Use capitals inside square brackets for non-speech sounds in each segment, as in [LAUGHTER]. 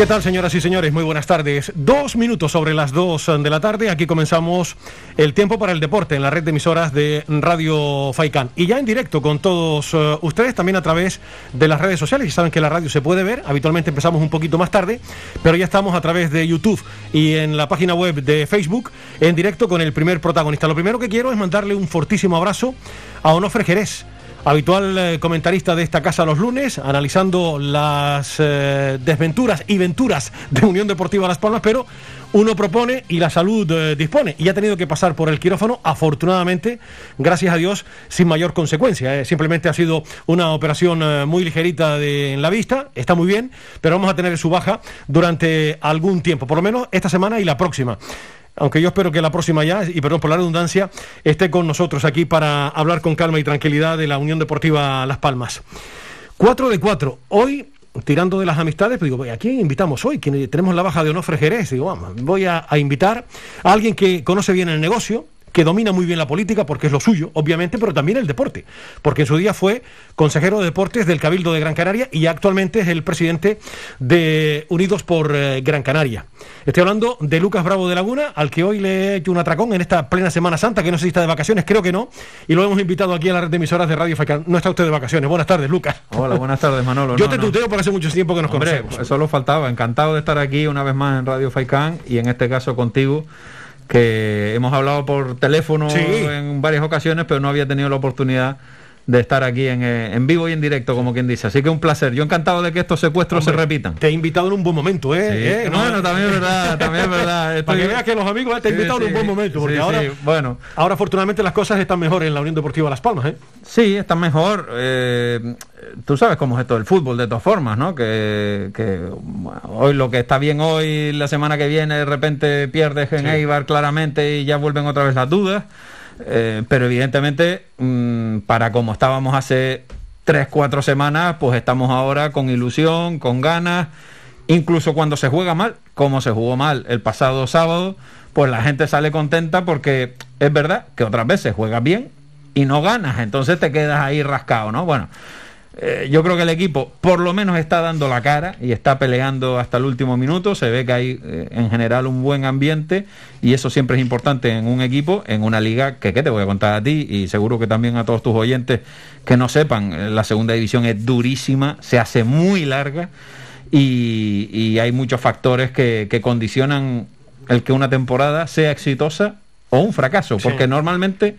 ¿Qué tal, señoras y señores? Muy buenas tardes. Dos minutos sobre las dos de la tarde. Aquí comenzamos el tiempo para el deporte en la red de emisoras de Radio Faicán. Y ya en directo con todos eh, ustedes, también a través de las redes sociales. Y saben que la radio se puede ver. Habitualmente empezamos un poquito más tarde, pero ya estamos a través de YouTube y en la página web de Facebook en directo con el primer protagonista. Lo primero que quiero es mandarle un fortísimo abrazo a Onofre Jerez habitual eh, comentarista de esta casa los lunes, analizando las eh, desventuras y venturas de Unión Deportiva Las Palmas, pero uno propone y la salud eh, dispone. Y ha tenido que pasar por el quirófano, afortunadamente, gracias a Dios, sin mayor consecuencia. Simplemente ha sido una operación muy ligerita de, en la vista, está muy bien, pero vamos a tener su baja durante algún tiempo, por lo menos esta semana y la próxima aunque yo espero que la próxima ya, y perdón por la redundancia, esté con nosotros aquí para hablar con calma y tranquilidad de la Unión Deportiva Las Palmas. 4 de 4. Hoy, tirando de las amistades, pues digo, ¿a quién invitamos hoy? tenemos la baja de Onofre Jerez. Digo, vamos, voy a invitar a alguien que conoce bien el negocio, que domina muy bien la política porque es lo suyo, obviamente, pero también el deporte, porque en su día fue consejero de deportes del Cabildo de Gran Canaria y actualmente es el presidente de Unidos por eh, Gran Canaria. Estoy hablando de Lucas Bravo de Laguna, al que hoy le he hecho un atracón en esta plena Semana Santa, que no sé si está de vacaciones, creo que no, y lo hemos invitado aquí a la red de emisoras de Radio Faicán. No está usted de vacaciones. Buenas tardes, Lucas. Hola, buenas tardes, Manolo. [LAUGHS] Yo te tuteo porque hace mucho tiempo que nos conocemos. Eso lo faltaba. Encantado de estar aquí una vez más en Radio Faicán y en este caso contigo que hemos hablado por teléfono en varias ocasiones, pero no había tenido la oportunidad de estar aquí en, eh, en, vivo y en directo, como quien dice. Así que un placer. Yo encantado de que estos secuestros se repitan. Te he invitado en un buen momento, ¿eh? ¿Eh? Bueno, también es verdad, también es verdad. Para que veas que los amigos eh, te he invitado en un buen momento, porque ahora, bueno. ahora afortunadamente las cosas están mejor en la Unión Deportiva Las Palmas, ¿eh? Sí, están mejor. tú sabes cómo es esto del fútbol, de todas formas, ¿no? Que, hoy lo que está bien hoy, la semana que viene, de repente pierdes en Eibar claramente y ya vuelven otra vez las dudas. Eh, pero evidentemente, mm, para como estábamos hace tres, cuatro semanas, pues estamos ahora con ilusión, con ganas. Incluso cuando se juega mal, como se jugó mal el pasado sábado, pues la gente sale contenta porque es verdad que otras veces juegas bien y no ganas, entonces te quedas ahí rascado, ¿no? Bueno, eh, yo creo que el equipo por lo menos está dando la cara y está peleando hasta el último minuto. Se ve que hay eh, en general un buen ambiente y eso siempre es importante en un equipo, en una liga que, ¿qué te voy a contar a ti? Y seguro que también a todos tus oyentes que no sepan, eh, la segunda división es durísima, se hace muy larga y, hay muchos factores que, condicionan el que una temporada sea exitosa o un fracaso, porque normalmente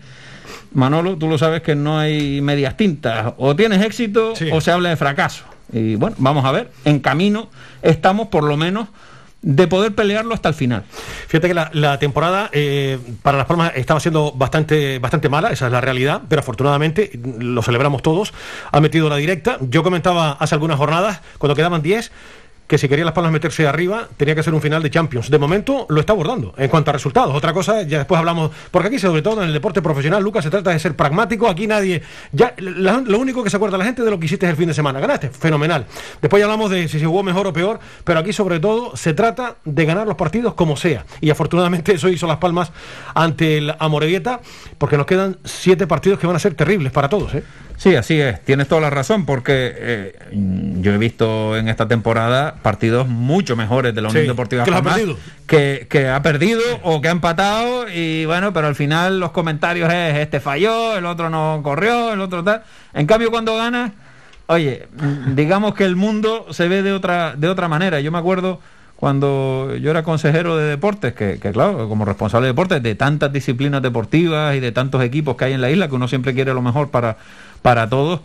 Manolo, tú lo sabes que no hay medias tintas. O tienes éxito o se habla de fracaso. Y bueno, vamos a ver, en camino estamos por lo menos de poder pelearlo hasta el final. Fíjate que la, temporada eh, para Las Palmas estaba siendo bastante, bastante mala, esa es la realidad, pero afortunadamente lo celebramos todos, ha metido la directa. Yo comentaba hace algunas jornadas, cuando quedaban 10, que si quería Las Palmas meterse arriba, tenía que ser un final de Champions. De momento lo está abordando en cuanto a resultados. Otra cosa, ya después hablamos, porque aquí, sobre todo en el deporte profesional, Lucas, se trata de ser pragmático. Aquí nadie, ya lo único que se acuerda la gente de lo que hiciste el fin de semana. Ganaste, fenomenal. Después ya hablamos de si se jugó mejor o peor, pero aquí, sobre todo, se trata de ganar los partidos como sea. Y afortunadamente eso hizo Las Palmas ante el Amorebieta, porque nos quedan siete partidos que van a ser terribles para todos. ¿eh? Sí, así es, tienes toda la razón, porque eh, yo he visto en esta temporada partidos mucho mejores de la Unión Deportiva que, que, ha perdido o que ha empatado, y bueno, pero al final los comentarios es este falló, el otro no corrió, el otro tal. En cambio, cuando ganas, oye, digamos que el mundo se ve de otra, de otra manera. Yo me acuerdo cuando yo era consejero de deportes, que, que, claro, como responsable de deportes, de tantas disciplinas deportivas y de tantos equipos que hay en la isla, que uno siempre quiere lo mejor para para todos.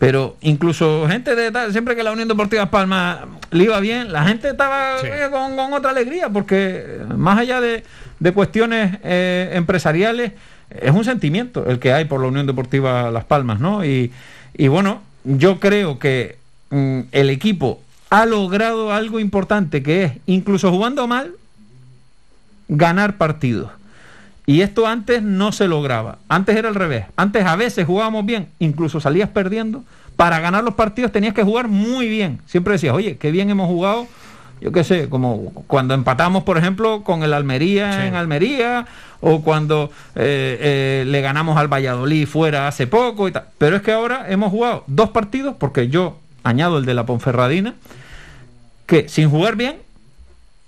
Pero incluso gente de tal, siempre que la Unión Deportiva Palma le iba bien, la gente estaba eh, con, otra alegría, porque más allá de, cuestiones eh, empresariales, es un sentimiento el que hay por la Unión Deportiva Las Palmas, ¿no? Y, bueno, yo creo que mm, el equipo ha logrado algo importante, que es, incluso jugando mal, ganar partidos. Y esto antes no se lograba. Antes era al revés. Antes a veces jugábamos bien, incluso salías perdiendo. Para ganar los partidos tenías que jugar muy bien. Siempre decías, oye, qué bien hemos jugado. Yo qué sé, como cuando empatamos, por ejemplo, con el Almería en Almería, o cuando eh, eh, le ganamos al Valladolid fuera hace poco y tal. Pero es que ahora hemos jugado dos partidos, porque yo añado el de la Ponferradina, que sin jugar bien,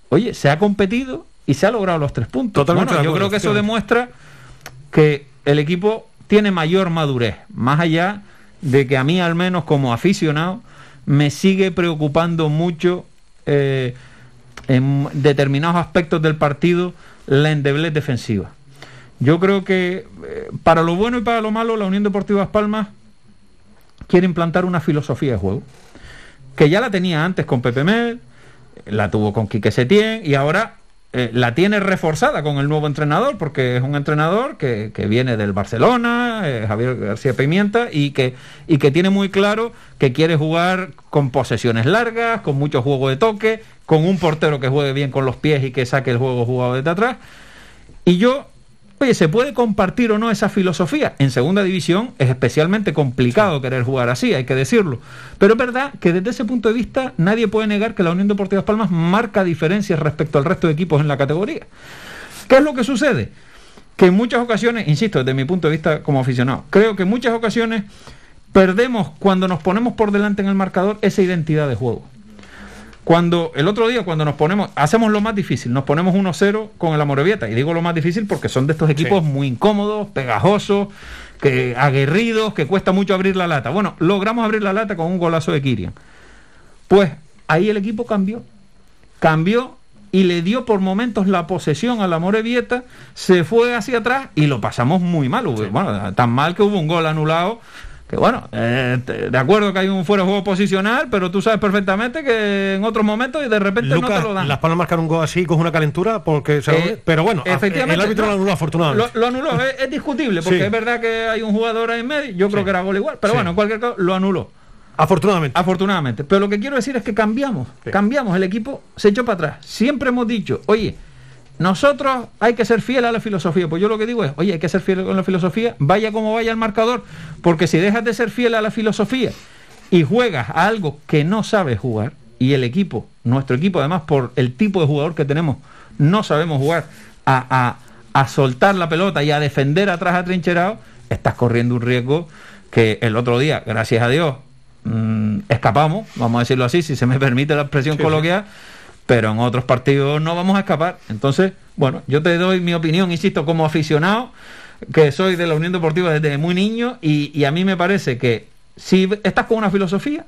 oye, se ha competido y se ha logrado los tres puntos. bueno, yo creo que eso demuestra que el equipo tiene mayor madurez, más allá de que a mí al menos como aficionado me sigue preocupando mucho eh, en determinados aspectos del partido la endeblez defensiva. Yo creo que eh, para lo bueno y para lo malo la Unión Deportiva Las Palmas quiere implantar una filosofía de juego que ya la tenía antes con Pepe Mel, la tuvo con Quique Setién y ahora eh, la tiene reforzada con el nuevo entrenador, porque es un entrenador que, viene del Barcelona, eh, Javier García Pimienta, y que, y que tiene muy claro que quiere jugar con posesiones largas, con mucho juego de toque, con un portero que juegue bien con los pies y que saque el juego jugado desde atrás. Y yo Oye, ¿se puede compartir o no esa filosofía? En segunda división es especialmente complicado querer jugar así, hay que decirlo. Pero es verdad que desde ese punto de vista nadie puede negar que la Unión Deportiva Palmas marca diferencias respecto al resto de equipos en la categoría. ¿Qué es lo que sucede? Que en muchas ocasiones, insisto, desde mi punto de vista como aficionado, creo que en muchas ocasiones perdemos cuando nos ponemos por delante en el marcador esa identidad de juego. Cuando el otro día, cuando nos ponemos, hacemos lo más difícil, nos ponemos 1-0 con el Amorebieta. Y digo lo más difícil porque son de estos equipos muy incómodos, pegajosos, que, aguerridos, que cuesta mucho abrir la lata. Bueno, logramos abrir la lata con un golazo de Kirian. Pues ahí el equipo cambió. Cambió y le dio por momentos la posesión a la Morevieta, se fue hacia atrás y lo pasamos muy mal. Bueno, tan mal que hubo un gol anulado que bueno, eh, de acuerdo que hay un fuera de juego posicional, pero tú sabes perfectamente que en otros momentos y de repente no te lo dan. Las Palmas marcar un gol así con una calentura, porque eh, pero bueno, efectivamente, el árbitro lo anuló afortunadamente. Lo, anuló, es, discutible, porque es verdad que hay un jugador ahí en medio, yo creo que era gol igual, pero bueno, en cualquier caso lo anuló. Afortunadamente. Afortunadamente. Pero lo que quiero decir es que cambiamos, cambiamos, el equipo se echó para atrás. Siempre hemos dicho, oye, nosotros hay que ser fiel a la filosofía. Pues yo lo que digo es, oye, hay que ser fiel con la filosofía, vaya como vaya el marcador, porque si dejas de ser fiel a la filosofía y juegas a algo que no sabes jugar, y el equipo, nuestro equipo además por el tipo de jugador que tenemos, no sabemos jugar a, soltar la pelota y a defender atrás atrincherado, estás corriendo un riesgo que el otro día, gracias a Dios, mm, escapamos, vamos a decirlo así, si se me permite la expresión coloquial pero en otros partidos no vamos a escapar. Entonces, bueno, yo te doy mi opinión, insisto, como aficionado, que soy de la Unión Deportiva desde muy niño, y, a mí me parece que si estás con una filosofía,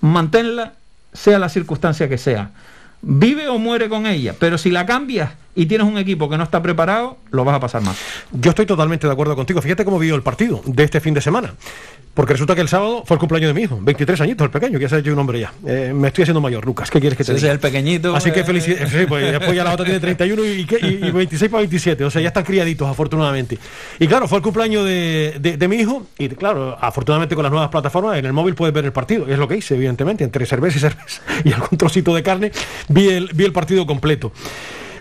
manténla, sea la circunstancia que sea. Vive o muere con ella, pero si la cambias y tienes un equipo que no está preparado, lo vas a pasar mal. Yo estoy totalmente de acuerdo contigo. Fíjate cómo vivió el partido de este fin de semana. Porque resulta que el sábado fue el cumpleaños de mi hijo, 23 añitos, el pequeño, que ya se ha hecho un hombre ya. Eh, me estoy haciendo mayor, Lucas. ¿Qué quieres que te diga? el pequeñito. Así que eh. felicidades. Sí, pues después ya la otra tiene 31 y, y, 26 para 27. O sea, ya están criaditos, afortunadamente. Y claro, fue el cumpleaños de, mi hijo. Y claro, afortunadamente con las nuevas plataformas, en el móvil puedes ver el partido. Es lo que hice, evidentemente. Entre cerveza y cerveza [LAUGHS] y algún trocito de carne, vi el, vi el partido completo.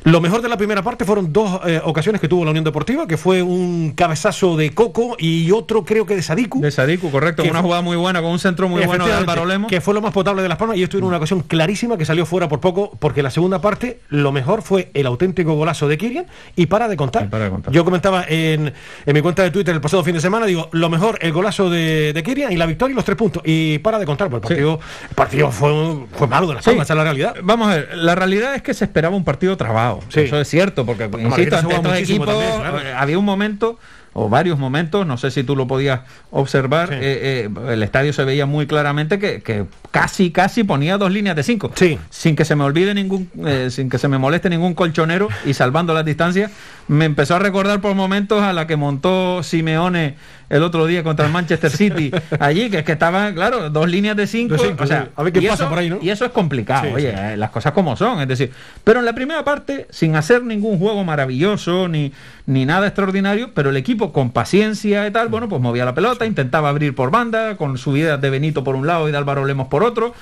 Lo mejor de la primera parte fueron dos eh, ocasiones que tuvo la Unión Deportiva, que fue un cabezazo de Coco y otro creo que de Sadiku. De Sadiku, correcto. Una jugada muy buena con un centro muy bueno de Álvaro Lemos. Que fue lo más potable de Las Palmas y esto era una ocasión clarísima que salió fuera por poco, porque la segunda parte lo mejor fue el auténtico golazo de Kirian y para de contar. Yo comentaba en, mi cuenta de Twitter el pasado fin de semana, digo, lo mejor el golazo de, de Kirian y la victoria y los tres puntos. Y para de contar, porque el partido, fue, fue malo de Las Palmas, esa es la realidad. Vamos a ver, la realidad es que se esperaba un partido trabado. Eso es cierto, porque, insisto, estos equipos eh, había un momento o varios momentos, no sé si tú lo podías observar, eh, eh, el estadio se veía muy claramente que, casi, casi ponía dos líneas de cinco, sin que se me olvide ningún, sin que se me moleste ningún colchonero y salvando las distancias, me empezó a recordar por momentos a la que montó Simeone el otro día contra el Manchester City, [LAUGHS] allí, que es que estaban, claro, dos líneas de cinco. o sea, a ver qué pasa por ahí, ¿no? Y eso es complicado, oye, eh, las cosas como son, es decir, pero en la primera parte, sin hacer ningún juego maravilloso ni, ni nada extraordinario, pero el equipo con paciencia y tal, bueno, pues movía la pelota, intentaba abrir por banda, con subidas de Benito por un lado y de Álvaro Lemos por otro.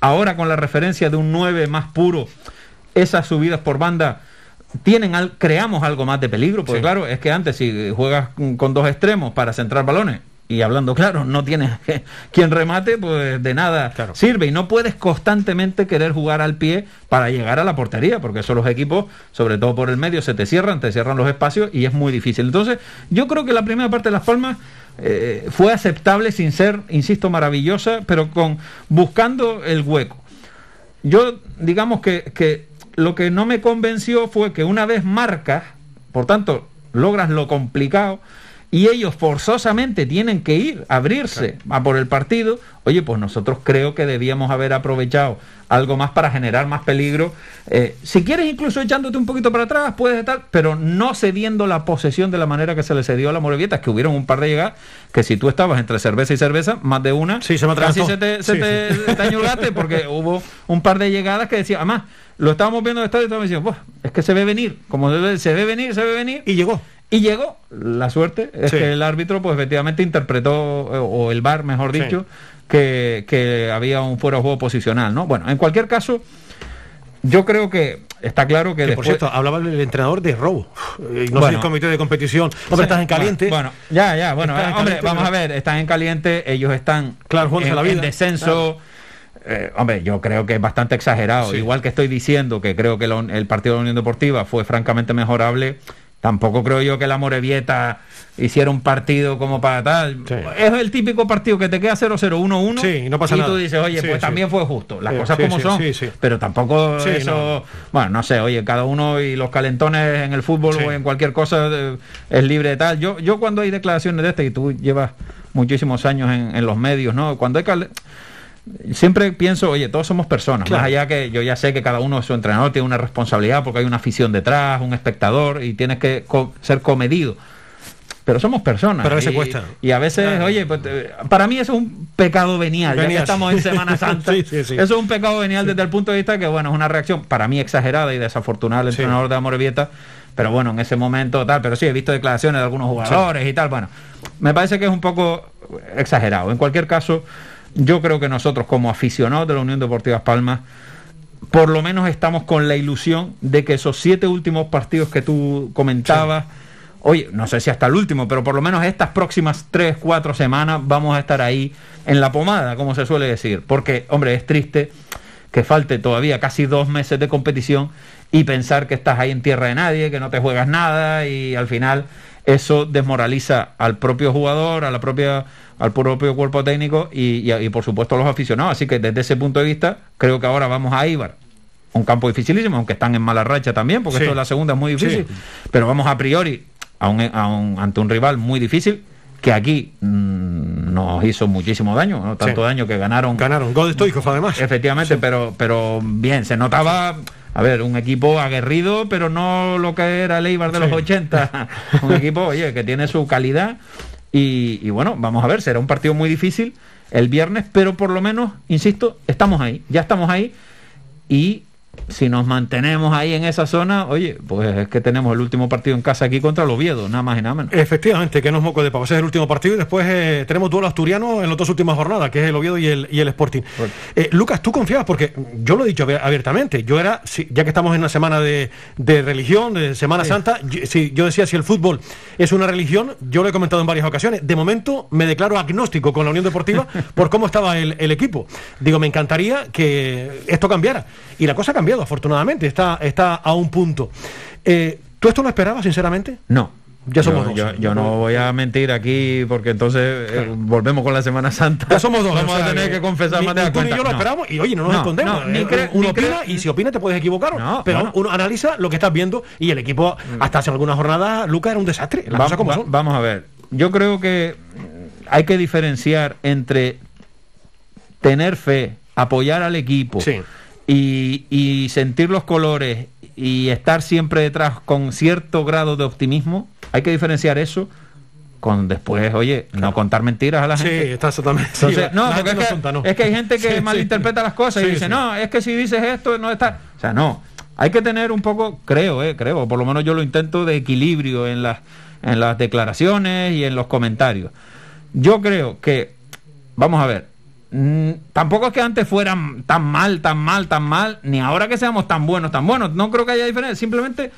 Ahora con la referencia de un 9 más puro, esas subidas por banda tienen al, creamos algo más de peligro, porque claro, es que antes si juegas con dos extremos para centrar balones, y hablando claro, no tienes [LAUGHS] quien remate, pues de nada sirve. Y no puedes constantemente querer jugar al pie para llegar a la portería, porque eso los equipos, sobre todo por el medio, se te cierran, te cierran los espacios y es muy difícil. Entonces, yo creo que la primera parte de Las Palmas eh, fue aceptable sin ser, insisto, maravillosa, pero con buscando el hueco. Yo, digamos que, que lo que no me convenció fue que una vez marcas, por tanto, logras lo complicado, y ellos forzosamente tienen que ir a abrirse a por el partido, oye, pues nosotros creo que debíamos haber aprovechado algo más para generar más peligro. Eh, si quieres, incluso echándote un poquito para atrás, puedes estar, pero no cediendo la posesión de la manera que se le cedió a la Morevieta, es que hubieron un par de llegadas que si tú estabas entre cerveza y cerveza, más de una, sí, se me casi se te, se te, porque [LAUGHS] hubo un par de llegadas que decía, además, lo estábamos viendo en el estadio y estábamos diciendo, es que se ve venir, como se ve venir, se ve venir. Y llegó. Y llegó. La suerte es que el árbitro, pues efectivamente interpretó, o el VAR, mejor dicho, que, había un fuera de juego posicional, ¿no? Bueno, en cualquier caso, yo creo que está claro que, después... Por cierto, hablaba el entrenador de robo. No sé el comité de competición. Hombre, estás en caliente. Bueno, ya, ya, bueno, hombre, vamos a ver, están en caliente, ellos están claro, en, la vida. descenso. Eh, hombre, yo creo que es bastante exagerado. Igual que estoy diciendo que creo que el partido de la Unión Deportiva fue francamente mejorable, Tampoco creo yo que la Morevieta hiciera un partido como para tal. Es el típico partido que te queda 0-0-1-1 sí, y, no pasa y tú dices, oye, pues también fue justo. Las cosas como son. Pero tampoco eso... Bueno, no sé, oye, cada uno y los calentones en el fútbol o en cualquier cosa eh, es libre de tal. Yo, yo cuando hay declaraciones de este, y tú llevas muchísimos años en, en los medios, ¿no? Cuando hay siempre pienso, oye, todos somos personas, más allá que yo ya sé que cada uno de su entrenador tiene una responsabilidad porque hay una afición detrás, un espectador y tienes que ser comedido. Pero somos personas. Pero a veces y, cuesta. Y a veces, oye, pues, para mí eso es un pecado venial, ya que estamos en Semana [LAUGHS] Santa. Eso es un pecado venial desde el punto de vista que, bueno, es una reacción para mí exagerada y desafortunada del entrenador de Amorebieta. Pero bueno, en ese momento tal, pero sí, he visto declaraciones de algunos jugadores y tal. Bueno, me parece que es un poco exagerado. En cualquier caso, yo creo que nosotros como aficionados de la Unión Deportiva Palmas, por lo menos estamos con la ilusión de que esos siete últimos partidos que tú comentabas, oye, no sé si hasta el último, pero por lo menos estas próximas tres, cuatro semanas vamos a estar ahí en la pomada, como se suele decir. Porque, hombre, es triste que falte todavía casi dos meses de competición y pensar que estás ahí en tierra de nadie, que no te juegas nada y al final eso desmoraliza al propio jugador, a la propia al propio cuerpo técnico y, por supuesto a los aficionados. Así que desde ese punto de vista, creo que ahora vamos a Ibar. Un campo dificilísimo, aunque están en mala racha también, porque esto de la segunda es muy difícil. Pero vamos a priori a un, ante un rival muy difícil que aquí mm, nos hizo muchísimo daño, ¿no? tanto daño que ganaron. Ganaron, gol de además. Efectivamente, pero, pero bien, se notaba, a ver, un equipo aguerrido, pero no lo que era el Eibar de los 80. [LAUGHS] un equipo, oye, que tiene su calidad. Y, bueno, vamos a ver, será un partido muy difícil el viernes, pero por lo menos, insisto, estamos ahí, ya estamos ahí. Y si nos mantenemos ahí en esa zona, oye, pues es que tenemos el último partido en casa aquí contra el Oviedo, nada más y nada menos. Efectivamente, que no es moco de pavo, ese es el último partido y después eh, tenemos duelo asturiano en las dos últimas jornadas, que es el Oviedo y el, y el Sporting. Eh, Lucas, tú confiabas, porque yo lo he dicho abiertamente, yo era, ya que estamos en una semana de, religión, de Semana Santa, yo, si, yo decía si el fútbol es una religión, yo lo he comentado en varias ocasiones, de momento me declaro agnóstico con la Unión Deportiva [LAUGHS] por cómo estaba el, el equipo. Digo, me encantaría que esto cambiara. Y la cosa ha cambiado, afortunadamente, está, está a un punto. Eh, ¿Tú esto lo esperabas, sinceramente? No. Ya somos dos. Yo, no voy a mentir aquí porque entonces eh, volvemos con la Semana Santa. Ya somos dos. Vamos a tener que confesar más de Tú y yo lo esperamos y oye, no nos escondemos. Eh, uno opina y si opina te puedes equivocar. pero uno analiza lo que estás viendo y el equipo, mm. hasta hace algunas jornadas, Lucas era un desastre. Vamos a ver. Yo creo que hay que diferenciar entre tener fe, apoyar al equipo. Sí y, sentir los colores y estar siempre detrás con cierto grado de optimismo, hay que diferenciar eso con después, oye, no contar mentiras a la gente. Sí, está totalmente. [LAUGHS] no, porque es, que, hay gente que malinterpreta las cosas y dice, no, es que si dices esto, no está. O sea, no. Hay que tener un poco, creo, eh, creo, por lo menos yo lo intento, de equilibrio en las, en las declaraciones y en los comentarios. Yo creo que, vamos a ver, mm, tampoco es que antes fueran tan mal, tan mal, tan mal, ni ahora que seamos tan buenos, tan buenos. No creo que haya diferencia. Simplemente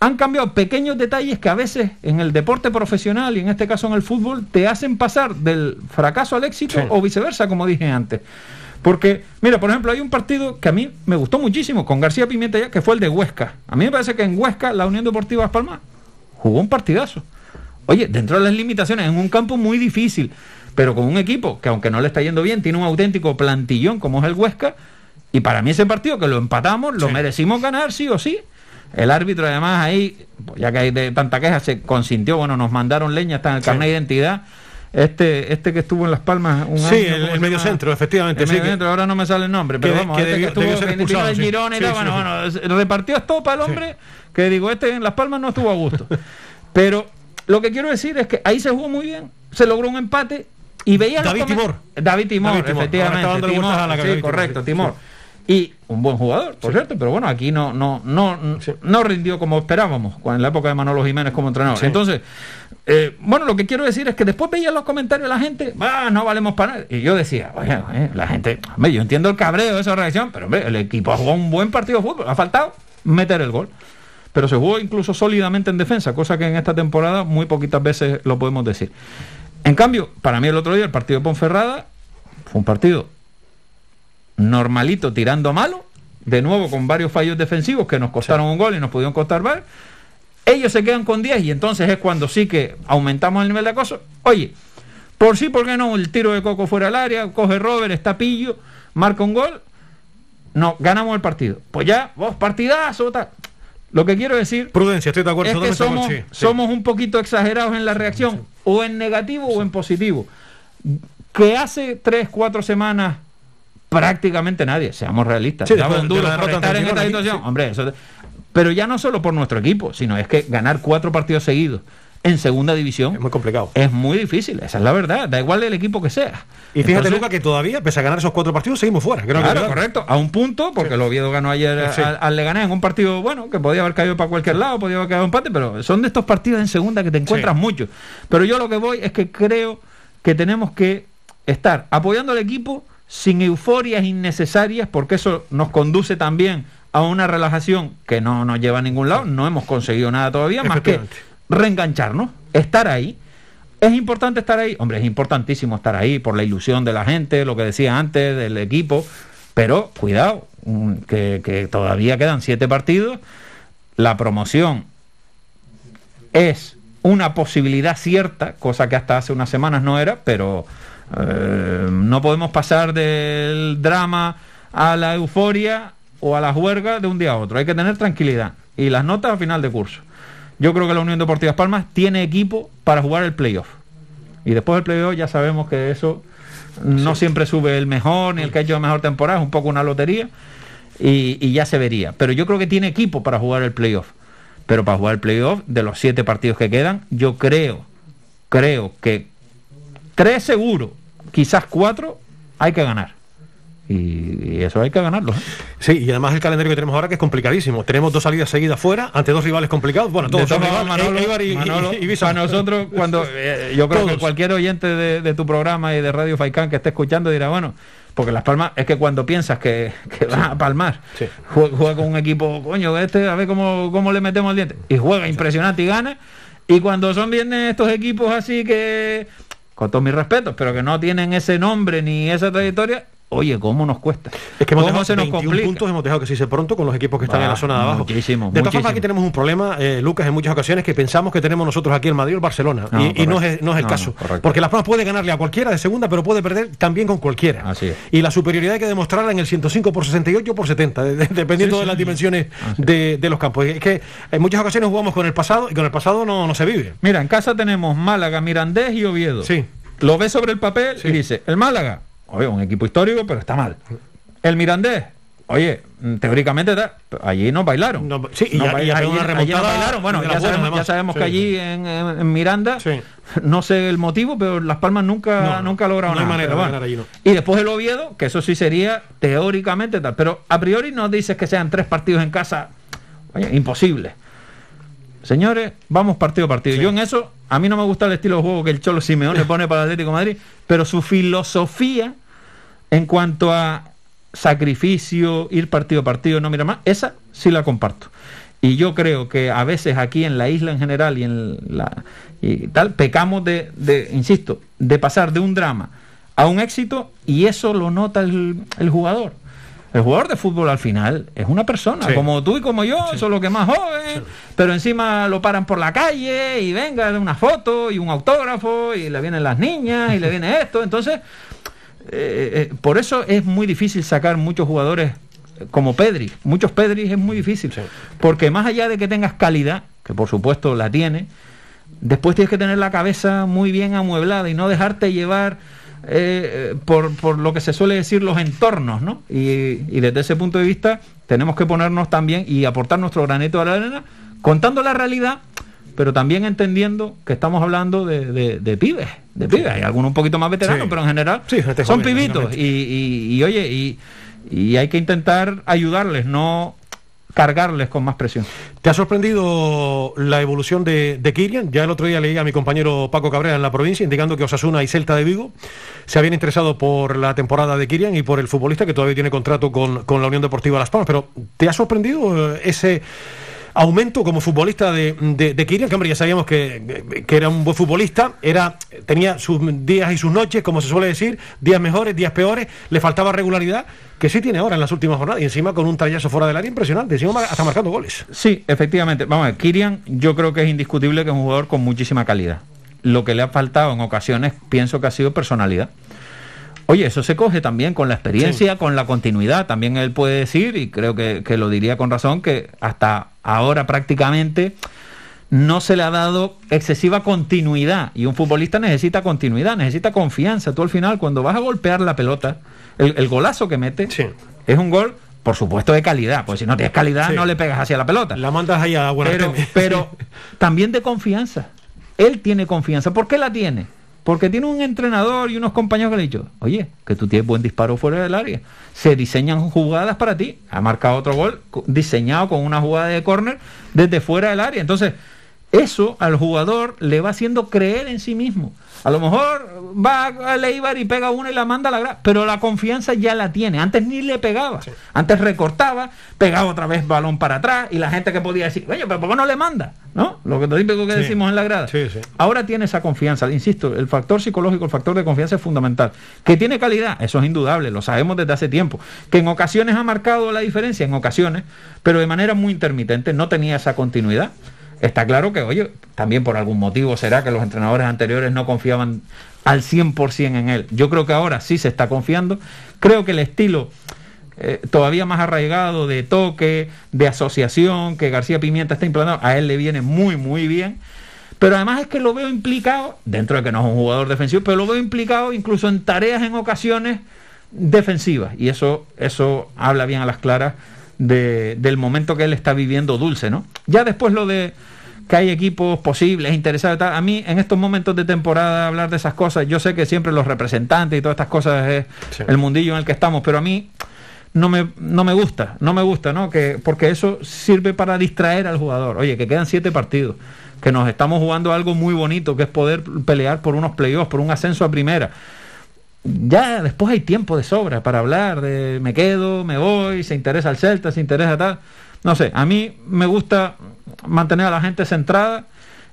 han cambiado pequeños detalles que a veces en el deporte profesional y en este caso en el fútbol te hacen pasar del fracaso al éxito Sí. o viceversa, como dije antes. Porque, mira, por ejemplo, hay un partido que a mí me gustó muchísimo con García Pimienta ya, que fue el de Huesca. A mí me parece que en Huesca la Unión Deportiva Las Palmas jugó un partidazo. Oye, dentro de las limitaciones, en un campo muy difícil, pero con un equipo que aunque no le está yendo bien, tiene un auténtico plantillón como es el Huesca. Y para mí ese partido que lo empatamos, lo Sí. merecimos ganar sí o sí. El árbitro además ahí, ya que hay de tanta queja, se consintió, bueno, nos mandaron leña hasta en el Sí. carnet de identidad. Este, este que estuvo en Las Palmas un Sí, año, el- ¿cómo el medio centro, efectivamente, El sí, medio centro, ahora no me sale el nombre, pero que- vamos, que este debió- que estuvo ser expulsado, del sí. Girona y tal, bueno, bueno, repartió estopa el hombre, que digo, este en Las Palmas no estuvo a gusto. [LAUGHS] Pero lo que quiero decir es que ahí se jugó muy bien, se logró un empate y veía los David comen- Timor. David Timor, David Timor. Ahora efectivamente. Timor, a la sí, David correcto. Timor. Y un buen jugador, por cierto, pero bueno, aquí no no no Sí. no rindió como esperábamos en la época de Manolo Jiménez como entrenador. Sí. Entonces, eh, bueno, lo que quiero decir es que después veía los comentarios de la gente, ah, no valemos para nada. Y yo decía, oye, oye, la gente, hombre, yo entiendo el cabreo de esa reacción, pero hombre, el equipo ha jugado un buen partido de fútbol, ha faltado meter el gol. Pero se jugó incluso sólidamente en defensa, cosa que en esta temporada muy poquitas veces lo podemos decir. En cambio, para mí el otro día, el partido de Ponferrada, fue un partido normalito tirando a malo, de nuevo con varios fallos defensivos que nos costaron un gol y nos pudieron costar varios. Ellos se quedan con 10 y entonces es cuando sí que aumentamos el nivel de acoso. Oye, por sí, ¿por qué no? El tiro de coco fuera del área, coge Robert, está pillo, marca un gol, no, ganamos el partido. Pues ya, vos partidazo, tal. Lo que quiero decir Prudencia, estoy de acuerdo. es que somos, sí, un poquito exagerados en la reacción, o en negativo o en positivo. Que hace tres, cuatro semanas prácticamente nadie, seamos realistas, por estar en esta situación. Hombre, eso- pero ya no solo por nuestro equipo, sino es que ganar cuatro partidos seguidos en segunda división Es muy complicado. es muy difícil, esa es la verdad, da igual el equipo que sea. Y fíjate, Entonces, Luca, que todavía, pese a ganar esos cuatro partidos, seguimos fuera. Creo Claro, correcto. A un punto, porque el Oviedo ganó ayer Sí. al, al Leganés en un partido, bueno, que podía haber caído para cualquier lado, podía haber caído empate, pero son de estos partidos en segunda que te encuentras Sí. mucho. Pero yo lo que voy es que creo que tenemos que estar apoyando al equipo sin euforias innecesarias, porque eso nos conduce también a una relajación que no nos lleva a ningún lado. No hemos conseguido nada todavía, más que. Reengancharnos, estar ahí. ¿Es importante estar ahí? Hombre, es importantísimo estar ahí por la ilusión de la gente, lo que decía antes, del equipo. Pero cuidado, que, que todavía quedan siete partidos. La promoción es una posibilidad cierta, cosa que hasta hace unas semanas no era, pero eh, no podemos pasar del drama a la euforia o a la juerga de un día a otro. Hay que tener tranquilidad. Y las notas a final de curso. Yo creo que la Unión Deportiva Palmas tiene equipo para jugar el playoff. Y después del playoff ya sabemos que eso no siempre sube el mejor ni el que ha hecho la mejor temporada, es un poco una lotería y, y ya se vería. Pero yo creo que tiene equipo para jugar el playoff. Pero para jugar el playoff, de los siete partidos que quedan, yo creo, creo que tres seguro, quizás cuatro, hay que ganar. Y, eso hay que ganarlo. ¿eh? Sí, y además el calendario que tenemos ahora que es complicadísimo. Tenemos dos salidas seguidas fuera ante dos rivales complicados. Bueno, todos son rivales. maneras, Eibar y, Manolo, y- para nosotros, cuando [LAUGHS] eh, yo creo que cualquier oyente de, de tu programa y de Radio Faicán que esté escuchando dirá, bueno, porque Las Palmas es que cuando piensas que, que vas a palmar, Sí. juega, juega con un equipo, coño, este, a ver cómo, cómo le metemos el diente, y juega impresionante y gana. Y cuando son bien estos equipos así que, con todos mis respetos, pero que no tienen ese nombre ni esa trayectoria, oye, ¿cómo nos cuesta? Es que hemos ¿Cómo dejado se nos 21 complica? puntos, hemos dejado que se dice pronto con los equipos que están Ah, en la zona de abajo. muchísimo, de todas formas, aquí tenemos un problema, eh, Lucas, en muchas ocasiones que pensamos que tenemos nosotros aquí el Madrid o el Barcelona. No, y, y no, es, no es el No, caso. porque Las Palmas puede ganarle a cualquiera de segunda, pero puede perder también con cualquiera. Así es. Y la superioridad hay que demostrarla en el 105 por 68 por 70, de- de- dependiendo Sí, de las dimensiones de, de los campos. Es que en muchas ocasiones jugamos con el pasado y con el pasado no, no se vive. Mira, en casa tenemos Málaga, Mirandés y Oviedo. Sí. Lo ves sobre el papel Sí. y dice, el Málaga, oye, un equipo histórico, pero está mal. El Mirandés, oye, teóricamente allí no bailaron. No, sí, y ya- ba- y ya allí- pegó una allí no remontada bailaron. Bueno, ya sabemos, ya además. sabemos Sí. que allí en, en- en Miranda, Sí. [LAUGHS] no sé el motivo, pero Las Palmas nunca, No, nunca hay nada. manera bueno. allí. Y después el Oviedo, que eso sí sería teóricamente tal. Pero a priori no dices que sean tres partidos en casa. Oye, imposible. Señores, vamos partido a partido. Yo en eso, a mí no me gusta el estilo de juego que el Cholo Simeone [LAUGHS] pone para el Atlético de Madrid, pero su filosofía En cuanto a sacrificio, ir partido a partido, no mira más, esa sí la comparto. Y yo creo que a veces aquí en la isla en general y en la y tal, pecamos de, de insisto, de pasar de un drama a un éxito y eso lo nota el, el jugador. El jugador de fútbol al final es una persona, Sí. como tú y como yo, Sí. solo que más joven, pero encima lo paran por la calle y venga de una foto y un autógrafo y le vienen las niñas y le viene esto. Entonces, eh, eh, por eso es muy difícil sacar muchos jugadores eh, como Pedri. Muchos Pedri es muy difícil. Sí. Porque más allá de que tengas calidad, que por supuesto la tiene, después tienes que tener la cabeza muy bien amueblada y no dejarte llevar eh, eh, por, por lo que se suele decir los entornos, ¿no? Y, y desde ese punto de vista tenemos que ponernos también y aportar nuestro granito a la arena, contando la realidad, pero también entendiendo que estamos hablando de, de- de pibes, de pibes. Hay algunos un poquito más veteranos, Sí. pero en general Sí, son joven, pibitos. Y, y- y, oye, y, y hay que intentar ayudarles, no cargarles con más presión. ¿Te ha sorprendido la evolución de, de Kirian? Ya el otro día leí a mi compañero Paco Cabrera en la provincia indicando que Osasuna y Celta de Vigo se habían interesado por la temporada de Kirian y por el futbolista que todavía tiene contrato con, con la Unión Deportiva Las Palmas. Pero ¿te ha sorprendido eh, ese aumento como futbolista de, de, de Kirian? Que hombre, ya sabíamos que, que era un buen futbolista, era, tenía sus días y sus noches, como se suele decir, días mejores, días peores, le faltaba regularidad, que sí tiene ahora en las últimas jornadas, y encima con un tallazo fuera del área impresionante, encima hasta marcando goles. Sí, efectivamente. Vamos a ver, Kirian yo creo que es indiscutible que es un jugador con muchísima calidad. Lo que le ha faltado en ocasiones pienso que ha sido personalidad. Oye, eso se coge también con la experiencia, con la continuidad. También él puede decir, y creo que, que lo diría con razón, que hasta ahora prácticamente no se le ha dado excesiva continuidad. Y un futbolista necesita continuidad, necesita confianza. Tú al final, cuando vas a golpear la pelota, el, el golazo que mete Sí. es un gol, por supuesto, de calidad. Pues si no tienes calidad, Sí. no le pegas hacia la pelota La mandas ahí a pero, Guanarteme. pero [LAUGHS] también de confianza. Él tiene confianza. ¿Por qué la tiene? Porque tiene un entrenador y unos compañeros que le han dicho, oye, que tú tienes buen disparo fuera del área. Se diseñan jugadas para ti. Ha marcado otro gol diseñado con una jugada de córner desde fuera del área. Entonces, eso al jugador le va haciendo creer en sí mismo. A lo mejor va a Leibar y pega una y la manda a la grada, pero la confianza ya la tiene. Antes ni le pegaba. Antes recortaba, pegaba otra vez balón para atrás y la gente que podía decir, oye, pero ¿por qué no le manda? ¿No? Lo que típico que Sí. decimos en la grada. Sí. Ahora tiene esa confianza. Insisto, el factor psicológico, el factor de confianza es fundamental. Que tiene calidad, eso es indudable, lo sabemos desde hace tiempo. Que en ocasiones ha marcado la diferencia, en ocasiones, pero de manera muy intermitente, no tenía esa continuidad. Está claro que, oye, también por algún motivo será que los entrenadores anteriores no confiaban al 100% en él. Yo creo que ahora sí se está confiando. Creo que el estilo eh, todavía más arraigado de toque, de asociación, que García Pimienta está implantando, a él le viene muy, muy bien. Pero además es que lo veo implicado, dentro de que no es un jugador defensivo, pero lo veo implicado incluso en tareas en ocasiones defensivas. Y eso, eso habla bien a las claras de- del momento que él está viviendo dulce, ¿no? Ya después lo de que hay equipos posibles, interesados tal. A mí, en estos momentos de temporada, hablar de esas cosas, yo sé que siempre los representantes y todas estas cosas es Sí. el mundillo en el que estamos, pero a mí no me, no me gusta, no me gusta, ¿no? Que, porque eso sirve para distraer al jugador. Oye, que quedan siete partidos, que nos estamos jugando algo muy bonito, que es poder pelear por unos playoffs, por un ascenso a primera. Ya después hay tiempo de sobra para hablar de me quedo, me voy, se interesa el Celta, se interesa tal. No sé, a mí me gusta mantener a la gente centrada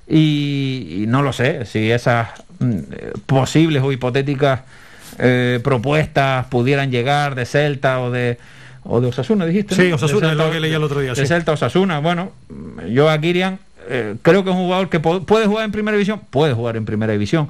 y, y no lo sé si esas mm, eh, posibles o hipotéticas eh, propuestas pudieran llegar de Celta o de o de Osasuna, dijiste. Sí, ¿no? Osasuna, es lo que leí el otro día, De sí. Celta Osasuna, bueno, yo a Kirian eh, creo que es un jugador que puede jugar en primera división, puede jugar en primera división,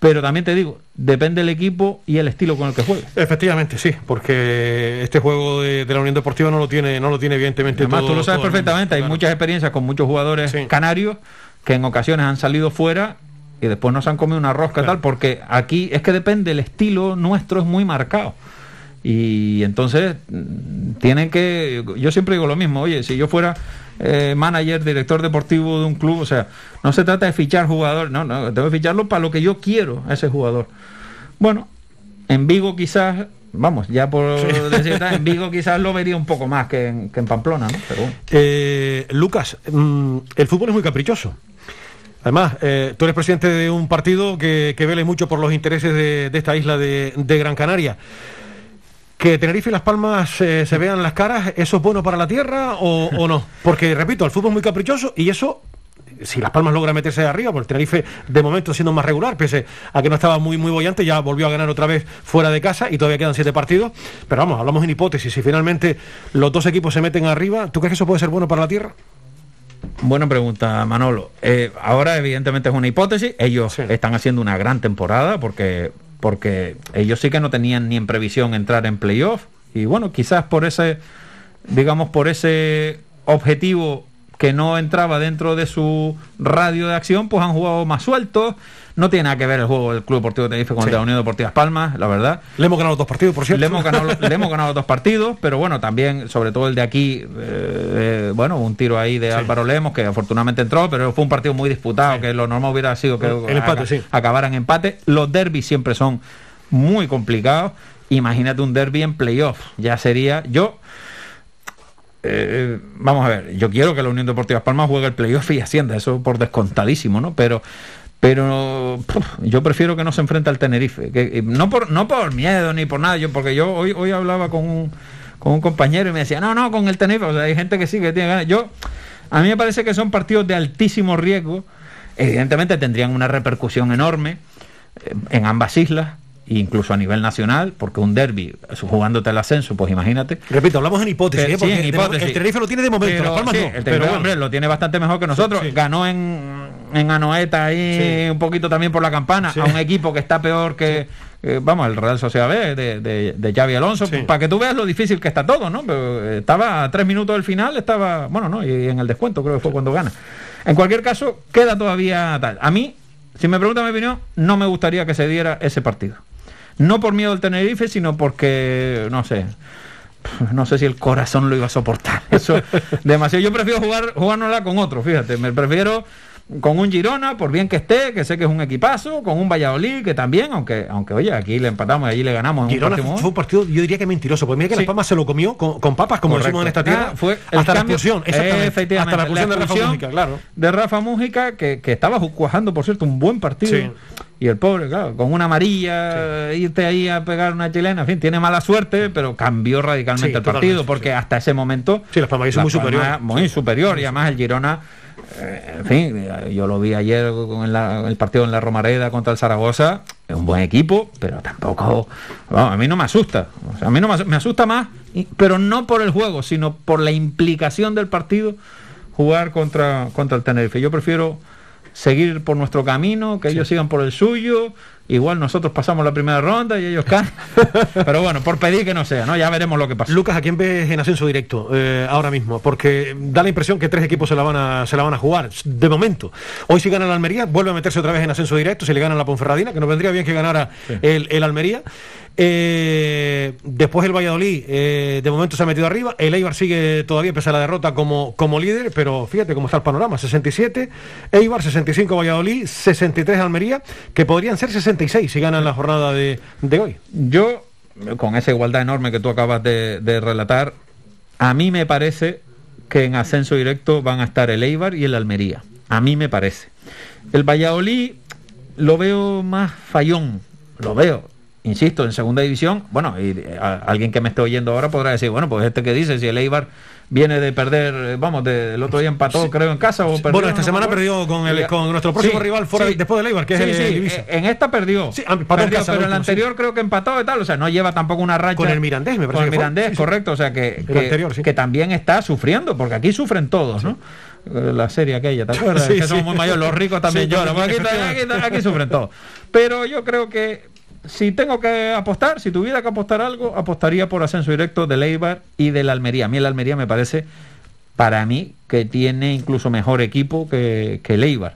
pero también te digo, depende del equipo y el estilo con el que juegue. Efectivamente, sí, porque este juego de, de la Unión Deportiva no lo tiene, no lo tiene evidentemente Además, todo- tú lo sabes mundo, perfectamente, hay claro. muchas experiencias con muchos jugadores Sí. canarios que en ocasiones han salido fuera y después nos han comido una rosca Claro. tal, porque aquí es que depende, el estilo nuestro es muy marcado. Y entonces mm, tienen que, yo siempre digo lo mismo, oye, si yo fuera eh, manager, director deportivo de un club, o sea, no se trata de fichar jugadores, no, no, tengo que ficharlo para lo que yo quiero a ese jugador. Bueno, en Vigo quizás, vamos, ya por decir [LAUGHS] tal, en Vigo quizás lo vería un poco más que en, que en Pamplona, ¿no? Pero bueno. Eh, Lucas, mm, el fútbol es muy caprichoso. Además, eh, tú eres presidente de un partido que, que vele mucho por los intereses de, de esta isla de, de Gran Canaria. Que Tenerife y Las Palmas eh, se vean las caras, ¿eso es bueno para la tierra o, o no? Porque, repito, el fútbol es muy caprichoso y eso si Las Palmas logra meterse de arriba, porque Tenerife de momento siendo más regular, pese a que no estaba muy muy bollante, ya volvió a ganar otra vez fuera de casa y todavía quedan siete partidos. Pero vamos, hablamos en hipótesis. Si finalmente los dos equipos se meten arriba, ¿tú crees que eso puede ser bueno para la tierra? Buena pregunta, Manolo. Eh, ahora, evidentemente, es una hipótesis. Ellos Sí. están haciendo una gran temporada porque, porque ellos sí que no tenían ni en previsión entrar en playoff. Y bueno, quizás por ese, digamos, por ese objetivo que no entraba dentro de su radio de acción, pues han jugado más sueltos. No tiene nada que ver el juego del Club Deportivo Tenerife con el Sí. de la Unión Deportiva Palmas, la verdad. Le hemos ganado los dos partidos, por cierto. Le hemos, ganado, le hemos ganado dos partidos, pero bueno, también, sobre todo el de aquí, eh, eh, bueno, un tiro ahí de Sí. Álvaro Lemos, que afortunadamente entró, pero fue un partido muy disputado, Sí. que lo normal hubiera sido que El empate, acabaran empate. Los derbis siempre son muy complicados. Imagínate un derby en playoff. Ya sería. Yo. eh, vamos a ver, yo quiero que la Unión Deportiva Palmas juegue el playoff y ascienda, eso por descontadísimo, ¿no? Pero pero puf, yo prefiero que no se enfrente al Tenerife, que, eh, no por no por miedo ni por nada, yo porque yo hoy hoy hablaba con un, con un compañero y me decía, "No, no, con el Tenerife", o sea, hay gente que sí que tiene ganas. Yo a mí me parece que son partidos de altísimo riesgo. Evidentemente tendrían una repercusión enorme eh, en ambas islas, e incluso a nivel nacional, porque un derby jugándote el ascenso, pues imagínate. Repito, hablamos en hipótesis, Pero ¿eh? sí, porque en hipótesis. el Tenerife lo tiene de momento, Pero, Las Palmas sí, no. el pero Tenerife, bueno. hombre, lo tiene bastante mejor que nosotros. sí. Ganó en, en Anoeta ahí Sí. un poquito también por la campana Sí. a un equipo que está peor que, eh, vamos, el Real Sociedad B de, de, de Xavi Alonso, para que tú veas lo difícil que está todo, ¿no? Pero eh, estaba a tres minutos del final, estaba, bueno, no, y en el descuento creo que fue cuando gana. En cualquier caso, queda todavía tal. A mí, si me preguntan mi opinión, no me gustaría que se diera ese partido. No por miedo al Tenerife, sino porque, no sé, no sé si el corazón lo iba a soportar. [LAUGHS] Eso demasiado. Yo prefiero jugar jugárnosla con otro, fíjate. Me prefiero con un Girona, por bien que esté, que sé que es un equipazo, con un Valladolid, que también, aunque, aunque oye, aquí le empatamos y allí le ganamos en Girona un partido fue un partido, yo diría que mentiroso, porque mira que Sí. Las Palmas se lo comió con, con papas, como Correcto. decimos en esta tierra, Ah, fue hasta la expulsión, exactamente, Efectivamente, hasta la expulsión de Rafa Mújica, claro. de Rafa Mújica, que, que estaba cuajando, por cierto, un buen partido. Sí. Y el pobre, claro, con una amarilla, irte ahí a pegar una chilena, en fin, tiene mala suerte, pero cambió radicalmente el partido, porque hasta ese momento. Sí, Las Palmas hizo muy superior. Muy superior, y además el Girona. Eh, En fin, yo lo vi ayer con el, el partido en la Romareda contra el Zaragoza. Es un buen equipo, pero tampoco. a mí no me asusta. O sea, a mí no me asusta, me asusta más, pero no por el juego, sino por la implicación del partido jugar contra, contra el Tenerife. Yo prefiero seguir por nuestro camino, que ellos sigan por el suyo. Igual nosotros pasamos la primera ronda y ellos caen. [LAUGHS] Pero bueno, por pedir que no sea, ¿no? Ya veremos lo que pasa. Lucas, ¿a quién ves en ascenso directo eh, ahora mismo? Porque da la impresión que tres equipos se la van a se la van a jugar de momento. Hoy si gana la Almería, vuelve a meterse otra vez en ascenso directo, si le gana la Ponferradina, que nos vendría bien que ganara el, el Almería. Eh, después el Valladolid, eh, de momento se ha metido arriba. El Eibar sigue todavía, pese a la derrota, como, como líder, pero fíjate cómo está el panorama. 67 Eibar, 65 Valladolid, 63 Almería, que podrían ser 66 si ganan la jornada de, hoy. Yo, con esa igualdad enorme que tú acabas de, de relatar, a mí me parece que en ascenso directo van a estar el Eibar y el Almería. A mí me parece. El Valladolid lo veo más fallón, lo veo. Insisto, en segunda división, bueno, y eh, a- alguien que me esté oyendo ahora podrá decir, bueno, pues este que dice, si el Eibar viene de perder, eh, vamos, de- el otro día empató, creo, en casa o perdió. Bueno, esta no semana perdió con, el, con nuestro próximo Sí, rival fuera sí. después del Eibar, que es el sí, Ibiza. eh, En esta perdió. Sí, en Perdió, casa, pero en la anterior creo que empató y tal. O sea, no lleva tampoco una racha. Con el Mirandés, me parece Con el que. Mirandés, correcto. O sea, que, que, anterior, sí. que también está sufriendo, porque aquí sufren todos, ¿no? La serie aquella, ¿te acuerdas? Sí, que somos muy mayores, los ricos también lloran. Pues aquí, aquí- aquí sufren todos. Pero yo creo que si tengo que apostar, si tuviera que apostar algo, apostaría por ascenso directo del Eibar y del Almería. A mí el Almería me parece, para mí, que tiene incluso mejor equipo que, que el Eibar.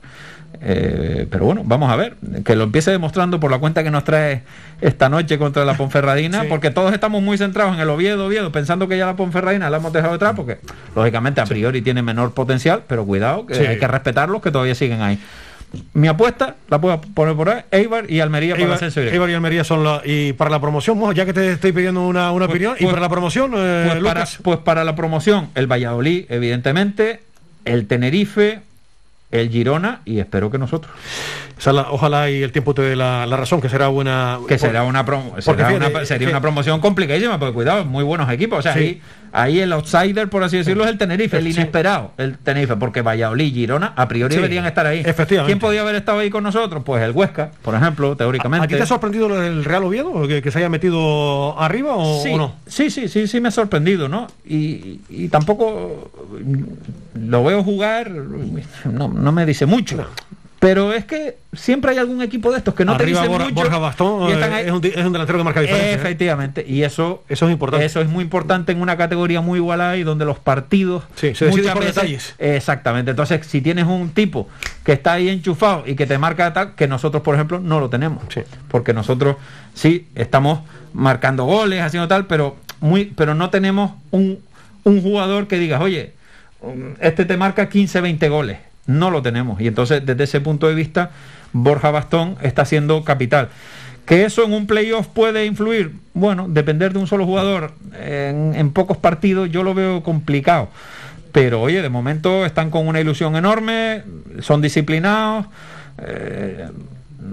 Eh, pero bueno, vamos a ver, que lo empiece demostrando por la cuenta que nos trae esta noche contra la Ponferradina, [LAUGHS] Sí. porque todos estamos muy centrados en el Oviedo, Oviedo, pensando que ya la Ponferradina la hemos dejado atrás, porque lógicamente a priori tiene menor potencial, pero cuidado, que Sí. hay que respetarlos que todavía siguen ahí. Mi apuesta, la puedo poner por ahí, Eibar y Almería Eibar, y Almería son la. Y para la promoción, ya que te estoy pidiendo una, una Pues- opinión, y pues- para la promoción, eh, Pues para, pues para la promoción, el Valladolid, evidentemente, el Tenerife, el Girona y espero que nosotros. ojalá y el tiempo te dé la, razón, que será buena. Que será una, sería una promoción complicadísima, porque cuidado, muy buenos equipos. O sea, ahí, ahí, el outsider, por así decirlo, es el Tenerife, el inesperado, el Tenerife, porque Valladolid y Girona a priori deberían estar ahí. Efectivamente. ¿Quién podía haber estado ahí con nosotros? Pues el Huesca, por ejemplo, teóricamente. ¿A, ti te ha sorprendido el Real Oviedo? ¿Que, que se haya metido arriba o, sí, no? Sí, sí, sí, sí me ha sorprendido, ¿no? Y, y tampoco lo veo jugar, no, no me dice mucho. Pero es que siempre hay algún equipo de estos que no te dice mucho. Borja Bastón es un, es un, delantero que marca diferencia. ¿eh? Efectivamente, y eso, eso es importante. Eso es muy importante en una categoría muy igualada y donde los partidos sí, se muchas por detalles. Exactamente. Entonces, si tienes un tipo que está ahí enchufado y que te marca tal, que nosotros, por ejemplo, no lo tenemos. Porque nosotros sí estamos marcando goles, haciendo tal, pero muy, pero no tenemos un, un jugador que digas, oye, este te marca 15, 20 goles no lo tenemos. Y entonces, desde ese punto de vista, Borja Bastón está siendo capital. ¿Que eso en un playoff puede influir? Bueno, depender de un solo jugador en, pocos partidos yo lo veo complicado. Pero oye, de momento están con una ilusión enorme, son disciplinados. Eh,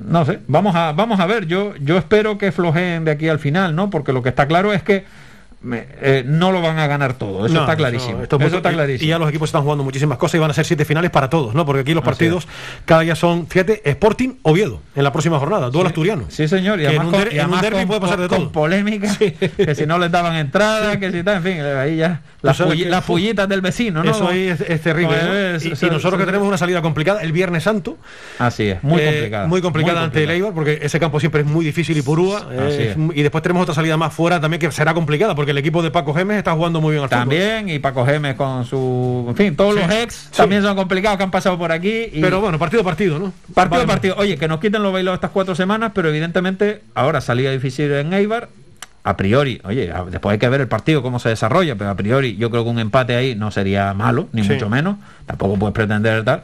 no sé, vamos a, vamos a ver. Yo, yo espero que flojeen de aquí al final, ¿no? Porque lo que está claro es que eh, no lo van a ganar todo, eso está clarísimo. eso está clarísimo. Y, ya los equipos están jugando muchísimas cosas y van a ser siete finales para todos, ¿no? Porque aquí los partidos cada día son, fíjate, Sporting Oviedo en la próxima jornada, duelo asturiano. Sí, señor, y además, en un, derby puede pasar de todo. polémica, que si no les daban entrada, que si está, en fin, ahí ya las, pullitas del vecino, ¿no? Eso ahí es, terrible. y, nosotros que tenemos una salida complicada el Viernes Santo. Así es, muy eh, complicada. Muy complicada ante el Eibar, porque ese campo siempre es muy difícil y purúa. y después tenemos otra salida más fuera también que será complicada, porque el equipo de Paco Gémez está jugando muy bien al También, y Paco Gémez con su. En fin, todos los ex también son complicados que han pasado por aquí. Pero bueno, partido a partido, ¿no? Partido a partido. Oye, que nos quiten los bailos estas cuatro semanas, pero evidentemente ahora salía difícil en Eibar. A priori, oye, después hay que ver el partido cómo se desarrolla, pero a priori yo creo que un empate ahí no sería malo, ni mucho menos. Tampoco puedes pretender tal.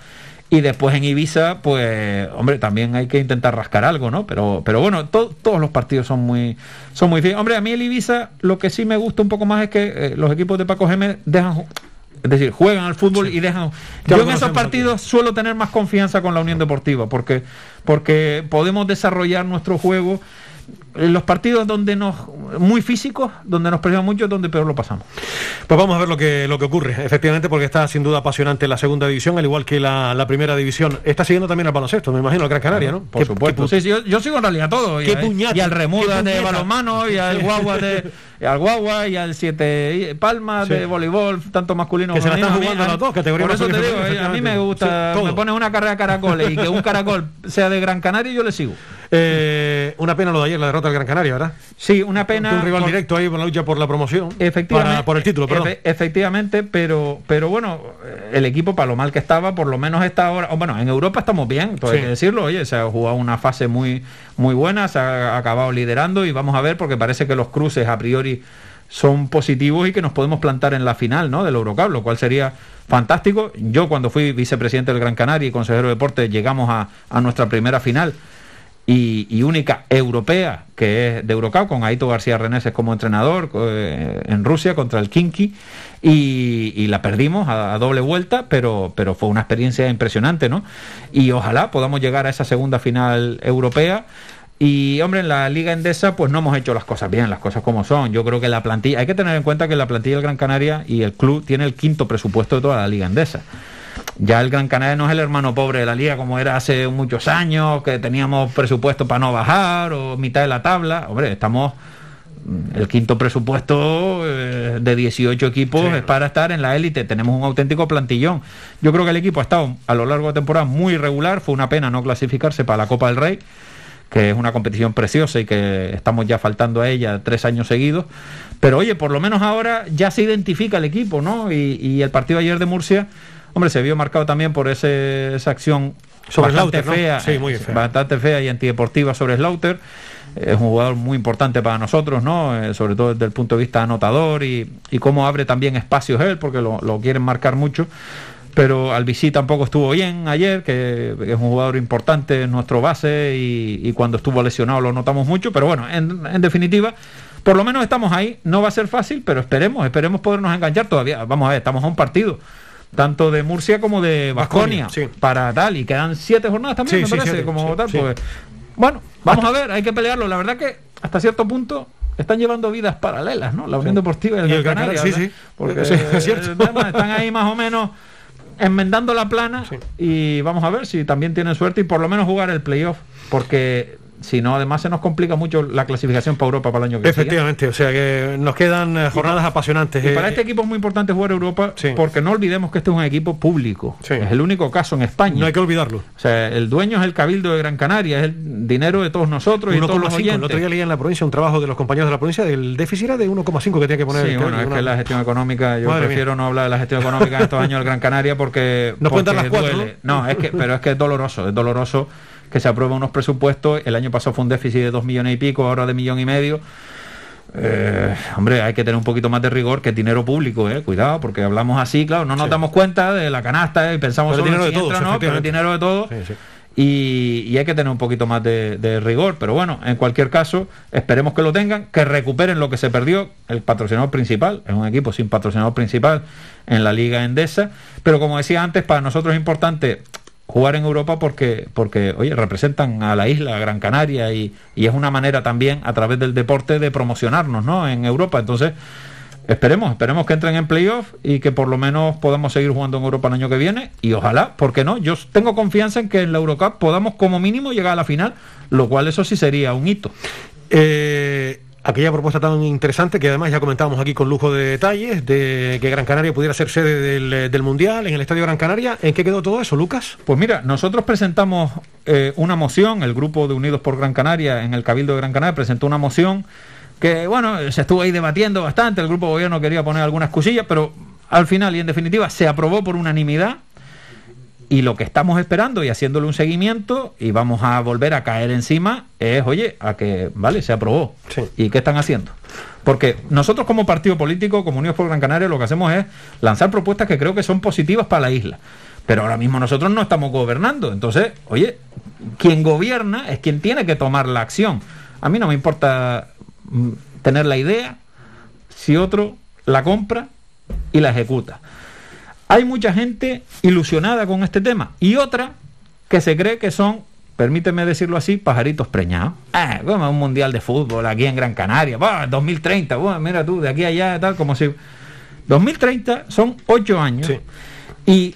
Y después en Ibiza, pues, hombre, también hay que intentar rascar algo, ¿no? Pero, pero bueno, todos los partidos son muy, son muy Hombre, a mí el Ibiza lo que sí me gusta un poco más es que eh, los equipos de Paco Gémez dejan es decir, juegan al fútbol y dejan. Yo en esos partidos suelo tener más confianza con la Unión Deportiva, porque, porque podemos desarrollar nuestro juego los partidos donde nos muy físicos, donde nos perdemos mucho, donde peor lo pasamos. Pues vamos a ver lo que lo que ocurre, efectivamente, porque está sin duda apasionante la segunda división, al igual que la, primera división. Está siguiendo también al baloncesto, me imagino, el Gran Canaria, ¿no? Por supuesto. yo, sigo en realidad todo. y, al Remuda de balonmano, y al Guagua de al Guagua y al Siete Palma de voleibol, tanto masculino como femenino. Que se la están jugando las dos categorías. Por eso te digo, eh, a mí me gusta, me pones una carrera de caracoles y que un caracol sea de Gran Canaria, yo le sigo. Eh, una pena lo de ayer, la derrota del Gran Canaria, ¿verdad? Sí, una pena. Un rival directo ahí por la lucha por la promoción. Efectivamente. por el título, perdón. efectivamente, pero, pero bueno, el equipo, para lo mal que estaba, por lo menos está ahora. Bueno, en Europa estamos bien, todo hay que decirlo. Oye, se ha jugado una fase muy, muy buena, se ha acabado liderando y vamos a ver, porque parece que los cruces a priori son positivos y que nos podemos plantar en la final ¿no? del Eurocup, lo cual sería fantástico. Yo cuando fui vicepresidente del Gran Canaria y consejero de deporte llegamos a, a nuestra primera final y, única europea, que es de Eurocup, con Aito García Reneses como entrenador eh, en Rusia contra el Kinky, y, la perdimos a, doble vuelta, pero, pero fue una experiencia impresionante, ¿no? Y ojalá podamos llegar a esa segunda final europea. Y hombre, en la Liga Endesa pues no hemos hecho las cosas bien, las cosas como son. Yo creo que la plantilla, hay que tener en cuenta que la plantilla del Gran Canaria y el club tiene el quinto presupuesto de toda la Liga Endesa. Ya el Gran Canaria no es el hermano pobre de la liga como era hace muchos años, que teníamos presupuesto para no bajar o mitad de la tabla. Hombre, estamos mm, el quinto presupuesto eh, de 18 equipos es para estar en la élite. Tenemos un auténtico plantillón. Yo creo que el equipo ha estado a lo largo de la temporada muy regular. Fue una pena no clasificarse para la Copa del Rey, que es una competición preciosa y que estamos ya faltando a ella tres años seguidos. Pero oye, por lo menos ahora ya se identifica el equipo, ¿no? Y, y el partido ayer de Murcia Hombre, se vio marcado también por ese, esa acción sobre bastante fea, sí, muy fea, bastante fea y antideportiva sobre Slaughter. Es un jugador muy importante para nosotros, ¿no? Eh, sobre todo desde el punto de vista anotador y, y cómo abre también espacios él, porque lo, quieren marcar mucho. Pero Albicí tampoco estuvo bien ayer, que es un jugador importante en nuestro base y, cuando estuvo lesionado lo notamos mucho, pero bueno, en, en, definitiva, por lo menos estamos ahí, no va a ser fácil, pero esperemos, esperemos podernos enganchar todavía, vamos a ver, estamos a un partido, tanto de Murcia como de Vasconia, para tal, y quedan siete jornadas también, me parece, como tal, pues, bueno, vamos a ver, hay que pelearlo. La verdad que hasta cierto punto están llevando vidas paralelas, ¿no? La Unión Deportiva y el, Canaria, sí, sí. Porque es cierto. están ahí más o menos enmendando la plana y vamos a ver si también tienen suerte y por lo menos jugar el playoff, porque si no, además se nos complica mucho la clasificación para Europa para el año que viene. Efectivamente, o sea que nos quedan eh, jornadas apasionantes. Y para eh, este equipo es muy importante jugar Europa porque no olvidemos que este es un equipo público. Es el único caso en España. No hay que olvidarlo. O sea, el dueño es el Cabildo de Gran Canaria, es el dinero de todos nosotros y todos los oyentes. El otro día leía en la provincia un trabajo de los compañeros de la provincia del déficit era de 1,5 que tenía que poner. Sí, bueno, es que la gestión económica, yo prefiero no hablar de la gestión económica en estos años del Gran Canaria porque. [LAUGHS] Nos cuentan las cuatro. ¿no? es que, pero es que es doloroso, es doloroso que se aprueben unos presupuestos. El año pasado fue un déficit de dos millones y pico, ahora de millón y medio. Eh, hombre, hay que tener un poquito más de rigor que dinero público, eh. cuidado, porque hablamos así, claro, no nos damos cuenta de la canasta y pensamos pero dinero de todos, ¿no? pero el dinero de todos. y, hay que tener un poquito más de, de, rigor, pero bueno, en cualquier caso, esperemos que lo tengan, que recuperen lo que se perdió, el patrocinador principal, es un equipo sin patrocinador principal en la Liga Endesa, pero como decía antes, para nosotros es importante jugar en Europa porque, porque oye, representan a la isla, a Gran Canaria, y, es una manera también a través del deporte de promocionarnos ¿no? en Europa. Entonces, esperemos, esperemos que entren en playoff y que por lo menos podamos seguir jugando en Europa el año que viene. Y ojalá, ¿por qué no? Yo tengo confianza en que en la Eurocup podamos como mínimo llegar a la final, lo cual eso sí sería un hito. Eh, aquella propuesta tan interesante que además ya comentábamos aquí con lujo de detalles, de que Gran Canaria pudiera ser sede del, Mundial en el Estadio Gran Canaria. ¿En qué quedó todo eso, Lucas? Pues mira, nosotros presentamos eh, una moción, el grupo de Unidos por Gran Canaria en el Cabildo de Gran Canaria presentó una moción que, bueno, se estuvo ahí debatiendo bastante, el grupo de gobierno quería poner algunas cosillas, pero al final y en definitiva se aprobó por unanimidad y lo que estamos esperando y haciéndole un seguimiento y vamos a volver a caer encima es, oye, a que, vale, se aprobó. ¿Y qué están haciendo? Porque nosotros como partido político, como Unidos por Gran Canaria, lo que hacemos es lanzar propuestas que creo que son positivas para la isla. Pero ahora mismo nosotros no estamos gobernando. Entonces, oye, quien gobierna es quien tiene que tomar la acción. A mí no me importa mm, tener la idea si otro la compra y la ejecuta. Hay mucha gente ilusionada con este tema y otra que se cree que son, permíteme decirlo así, pajaritos preñados. Ah, como un mundial de fútbol aquí en Gran Canaria, 2030, mira tú, de aquí a allá, tal, como si... 2030 son ocho años y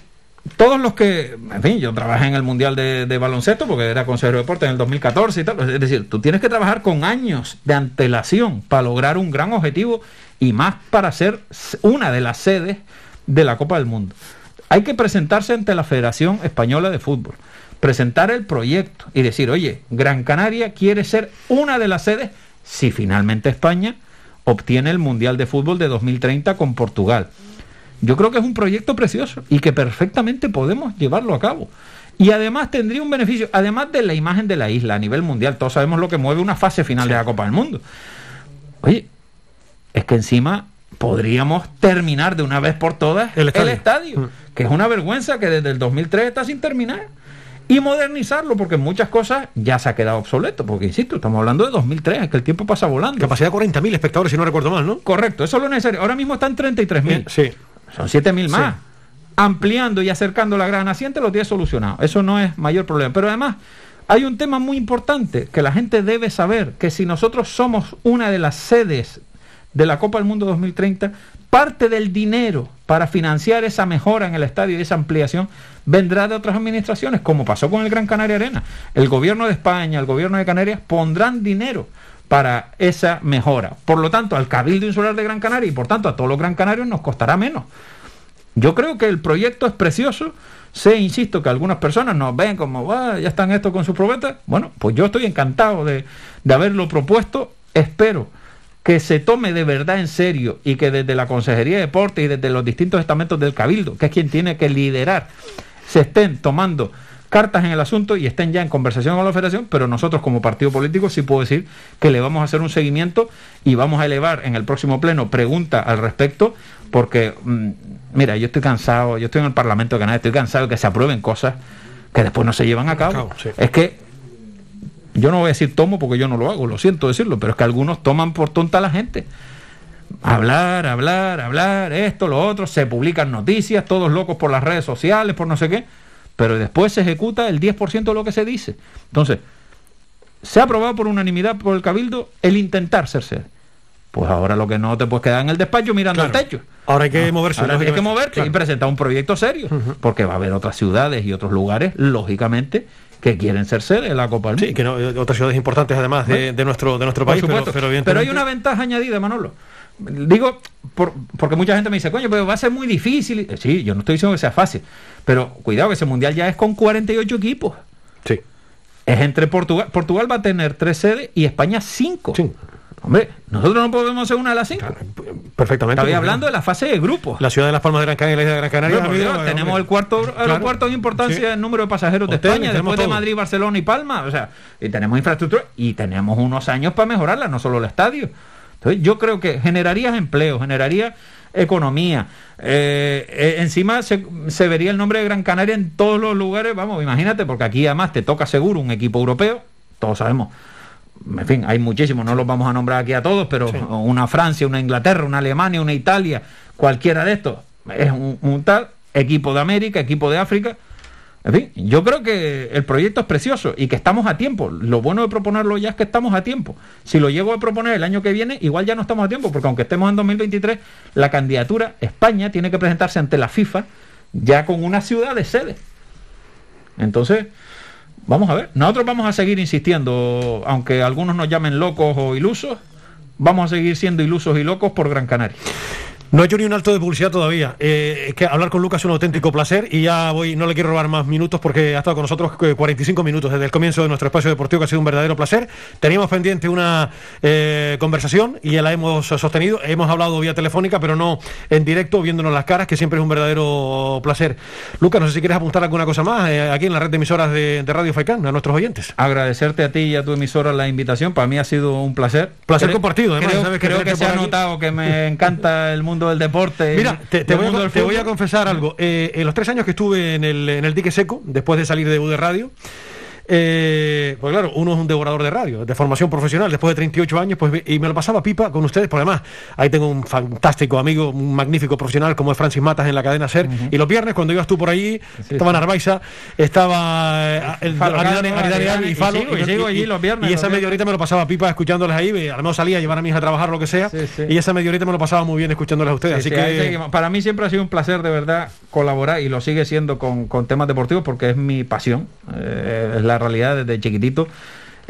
todos los que, en fin, yo trabajé en el Mundial de, de, Baloncesto porque era consejero de deporte en el 2014 y tal. Es decir, tú tienes que trabajar con años de antelación para lograr un gran objetivo y más para ser una de las sedes de la Copa del Mundo. Hay que presentarse ante la Federación Española de Fútbol, presentar el proyecto y decir, oye, Gran Canaria quiere ser una de las sedes si finalmente España obtiene el Mundial de Fútbol de 2030 con Portugal. Yo creo que es un proyecto precioso y que perfectamente podemos llevarlo a cabo. Y además tendría un beneficio, además de la imagen de la isla a nivel mundial. Todos sabemos lo que mueve una fase final de la Copa del Mundo. Oye, es que encima podríamos terminar de una vez por todas el estadio, mm. que es una vergüenza que desde el 2003 está sin terminar. Y modernizarlo, porque muchas cosas ya se ha quedado obsoleto, porque insisto, estamos hablando de 2003, es que el tiempo pasa volando. Capacidad de 40.000 espectadores, si no recuerdo mal, ¿no? Correcto, eso es lo necesario. Ahora mismo están 33.000. Sí. Son 7.000 más. Ampliando y acercando la gran naciente lo tiene solucionado. Eso no es mayor problema. Pero además, hay un tema muy importante que la gente debe saber, que si nosotros somos una de las sedes de la Copa del Mundo 2030, parte del dinero para financiar esa mejora en el estadio y esa ampliación vendrá de otras administraciones, como pasó con el Gran Canaria Arena. El gobierno de España, el gobierno de Canarias pondrán dinero para esa mejora. Por lo tanto, al Cabildo Insular de Gran Canaria y por tanto a todos los gran canarios nos costará menos. Yo creo que el proyecto es precioso. Sé, insisto, que algunas personas nos ven como, ah, ya están esto con sus probetas. Bueno, pues yo estoy encantado de, de haberlo propuesto. Espero que se tome de verdad en serio y que desde la Consejería de Deporte y desde los distintos estamentos del Cabildo, que es quien tiene que liderar, se estén tomando cartas en el asunto y estén ya en conversación con la federación, pero nosotros como partido político sí puedo decir que le vamos a hacer un seguimiento y vamos a elevar en el próximo pleno pregunta al respecto, porque, mm, mira, yo estoy cansado, yo estoy en el Parlamento de Canadá, estoy cansado de que se aprueben cosas que después no se llevan a cabo. Es que yo no voy a decir tomo porque yo no lo hago, lo siento decirlo, pero es que algunos toman por tonta a la gente. hablar, hablar, hablar, esto, lo otro, se publican noticias, todos locos por las redes sociales, por no sé qué, pero después se ejecuta el 10% de lo que se dice. Entonces, se ha aprobado por unanimidad por el Cabildo el intentar ser sede. Pues ahora lo que no te puedes quedar en el despacho mirando Claro. al techo. Ahora hay que moverse. Ahora hay que moverte y presentar un proyecto serio, porque va a haber otras ciudades y otros lugares, lógicamente, que quieren ser sede de la Copa del Mundo. Sí, que no, eh, otras ciudades importantes además de, de nuestro, de nuestro país, pero, supuesto. pero, Pero, evidentemente- hay una ventaja añadida, Manolo. Digo, por- porque mucha gente me dice, coño, pero va a ser muy difícil. Eh, Sí, yo no estoy diciendo que sea fácil, pero cuidado que ese mundial ya es con 48 equipos. Sí. Es entre Portugal. Portugal va a tener tres sedes y España cinco. Sí. Hombre, nosotros no podemos ser una de las cinco. Perfectamente. Estaba porque hablando de la fase de grupos. La ciudad de Las Palmas de Gran Canaria y la isla de Gran Canaria. Dios, tenemos el cuarto Claro. aeropuerto en importancia Sí. en número de pasajeros de Hoteles, España, después de. Madrid, Barcelona y Palma. O sea, y tenemos infraestructura y tenemos unos años para mejorarla, no solo el estadio. Entonces, yo creo que generarías empleo, generaría economía. Eh, eh, encima se, se vería el nombre de Gran Canaria en todos los lugares. Vamos, imagínate, porque aquí además te toca seguro un equipo europeo. Todos sabemos. En fin, hay muchísimos, no los vamos a nombrar aquí a todos, pero una Francia, una Inglaterra, una Alemania, una Italia, cualquiera de estos es un, un tal equipo de América, equipo de África. En fin, yo creo que el proyecto es precioso y que estamos a tiempo. Lo bueno de proponerlo ya es que estamos a tiempo. Si lo llego a proponer el año que viene, igual ya no estamos a tiempo, porque aunque estemos en 2023, la candidatura, España tiene que presentarse ante la FIFA ya con una ciudad de sede. Entonces, vamos a ver. Nosotros vamos a seguir insistiendo, aunque algunos nos llamen locos o ilusos, vamos a seguir siendo ilusos y locos por Gran Canaria. No he hecho ni un alto de publicidad todavía. Eh, es que hablar con Lucas es un auténtico placer y ya voy, no le quiero robar más minutos porque ha estado con nosotros eh, 45 minutos desde el comienzo de nuestro espacio deportivo, que ha sido un verdadero placer. Teníamos pendiente una eh, conversación y ya la hemos sostenido. Hemos hablado vía telefónica, pero no en directo, viéndonos las caras, que siempre es un verdadero placer. Lucas, no sé si quieres apuntar alguna cosa más eh, aquí en la red de emisoras de, de Radio Faicán, a nuestros oyentes. Agradecerte a ti y a tu emisora la invitación. Para mí ha sido un placer. Placer Creo- compartido, además, Creo, sabes que creo que se ha notado que me encanta el mundo del deporte. Mira, te, voy, a, del te voy a fútbol. confesar algo. Eh, en los tres años que estuve en el, en el dique seco, después de salir de U de Radio, eh, pues claro, uno es un devorador de radio, de formación profesional, después de 38 años, pues y me lo pasaba pipa con ustedes, porque además ahí tengo un fantástico amigo, un magnífico profesional como es Francis Matas en la cadena SER, y los viernes cuando ibas tú por allí, estaba Narvaiza, estaba eh, el, Falo Aridane- Aridane, y Falo, y sigo, y sigo allí los viernes, y esa media horita me lo pasaba pipa escuchándoles ahí, menos salía a llevar a mi hija a trabajar lo que sea, Sí, sí. y esa media horita me lo pasaba muy bien escuchándoles a ustedes, Sí, así sí, ahí que... Para mí siempre ha sido un placer de verdad colaborar y lo sigue siendo con, con temas deportivos porque es mi pasión, eh, es la realidad desde chiquitito.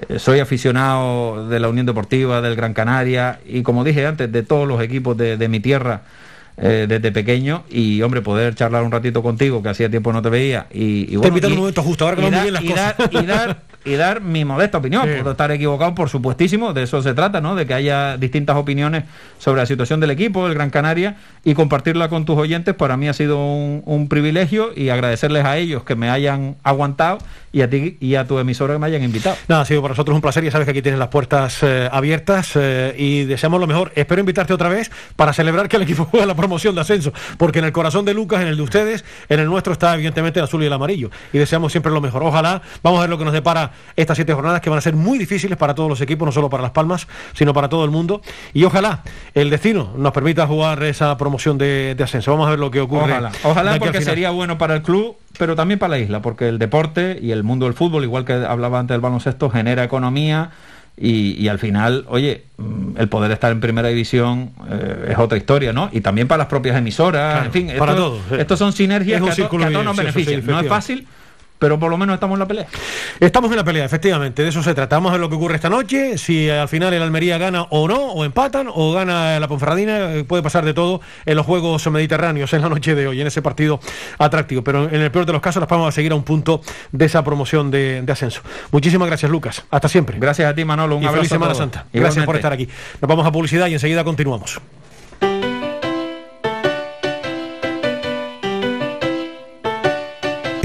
Eh, soy aficionado de la Unión Deportiva, del Gran Canaria y como dije antes, de todos los equipos de, de mi tierra eh, desde pequeño y hombre, poder charlar un ratito contigo que hacía tiempo no te veía y, y Te y- un momento justo, ahora que y dar- bien las y cosas. dar- y dar y dar mi modesta opinión. Sí. Puedo estar equivocado, por supuestísimo, de eso se trata, ¿no? De que haya distintas opiniones sobre la situación del equipo, del Gran Canaria, y compartirla con tus oyentes para mí ha sido un, un privilegio y agradecerles a ellos que me hayan aguantado y a ti y a tu emisora que me hayan invitado. Nada, ha sido para nosotros un placer. Ya sabes que aquí tienes las puertas eh, abiertas eh, y deseamos lo mejor. Espero invitarte otra vez para celebrar que el equipo [LAUGHS] juega la promoción de ascenso, porque en el corazón de Lucas, en el de ustedes, en el nuestro está evidentemente el azul y el amarillo. Y deseamos siempre lo mejor. Ojalá, vamos a ver lo que nos depara estas siete jornadas que van a ser muy difíciles para todos los equipos, no solo para Las Palmas, sino para todo el mundo. Y ojalá el destino nos permita jugar esa promoción de, de ascenso. Vamos a ver lo que ocurre. Ojalá, ojalá porque sería bueno para el club, pero también para la isla, porque el deporte y el mundo del fútbol, igual que hablaba antes del baloncesto, genera economía y, y al final, oye, mm, el poder estar en primera división eh, es otra historia, ¿no? Y también para las propias emisoras, Claro, en fin, para esto- todos, sí. estos son sinergias Es que a, to- que a todos nos benefician. no es fácil, pero por lo menos estamos en la pelea. Estamos en la pelea, efectivamente, de eso se trata. Vamos a ver lo que ocurre esta noche, si al final el Almería gana o no, o empatan, o gana la Ponferradina, eh, puede pasar de todo en los Juegos Mediterráneos en la noche de hoy, en ese partido atractivo. Pero en el peor de los casos, las vamos a seguir a un punto de esa promoción de, de ascenso. Muchísimas gracias, Lucas. Hasta siempre. Gracias a ti, Manolo. Un y abrazo. feliz a Semana todos. Santa. Gracias por Igualmente. estar aquí. Nos vamos a publicidad y enseguida continuamos.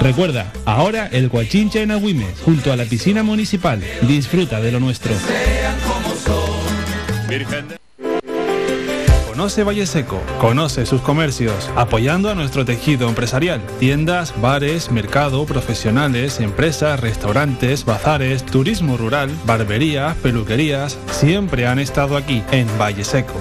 Recuerda, ahora el Coachincha en Agüimes, junto a la piscina municipal. Disfruta de lo nuestro. Conoce Valle Seco, conoce sus comercios, apoyando a nuestro tejido empresarial. Tiendas, bares, mercado, profesionales, empresas, restaurantes, bazares, turismo rural, barberías, peluquerías, siempre han estado aquí en Valle Seco.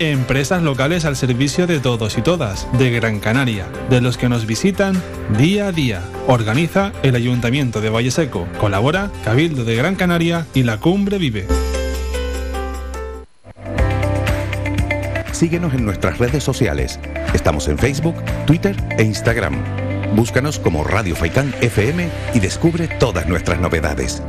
Empresas locales al servicio de todos y todas, de Gran Canaria, de los que nos visitan día a día. Organiza el Ayuntamiento de Valle Seco. Colabora Cabildo de Gran Canaria y la Cumbre Vive. Síguenos en nuestras redes sociales. Estamos en Facebook, Twitter e Instagram. Búscanos como Radio Faicán FM y descubre todas nuestras novedades.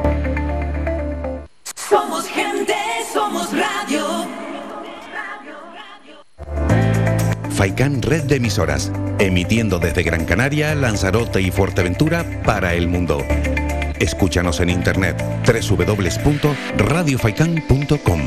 Faicán Red de Emisoras, emitiendo desde Gran Canaria, Lanzarote y Fuerteventura para el mundo. Escúchanos en internet www.radiofaikan.com.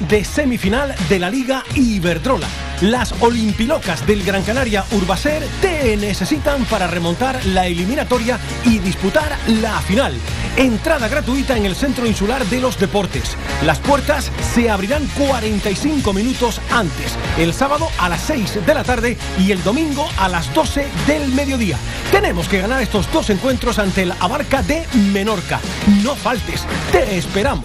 de semifinal de la Liga Iberdrola las Olimpilocas del Gran Canaria Urbacer te necesitan para remontar la eliminatoria y disputar la final. Entrada gratuita en el Centro Insular de los Deportes. Las puertas se abrirán 45 minutos antes, el sábado a las 6 de la tarde y el domingo a las 12 del mediodía. Tenemos que ganar estos dos encuentros ante el Abarca de Menorca. No faltes, te esperamos.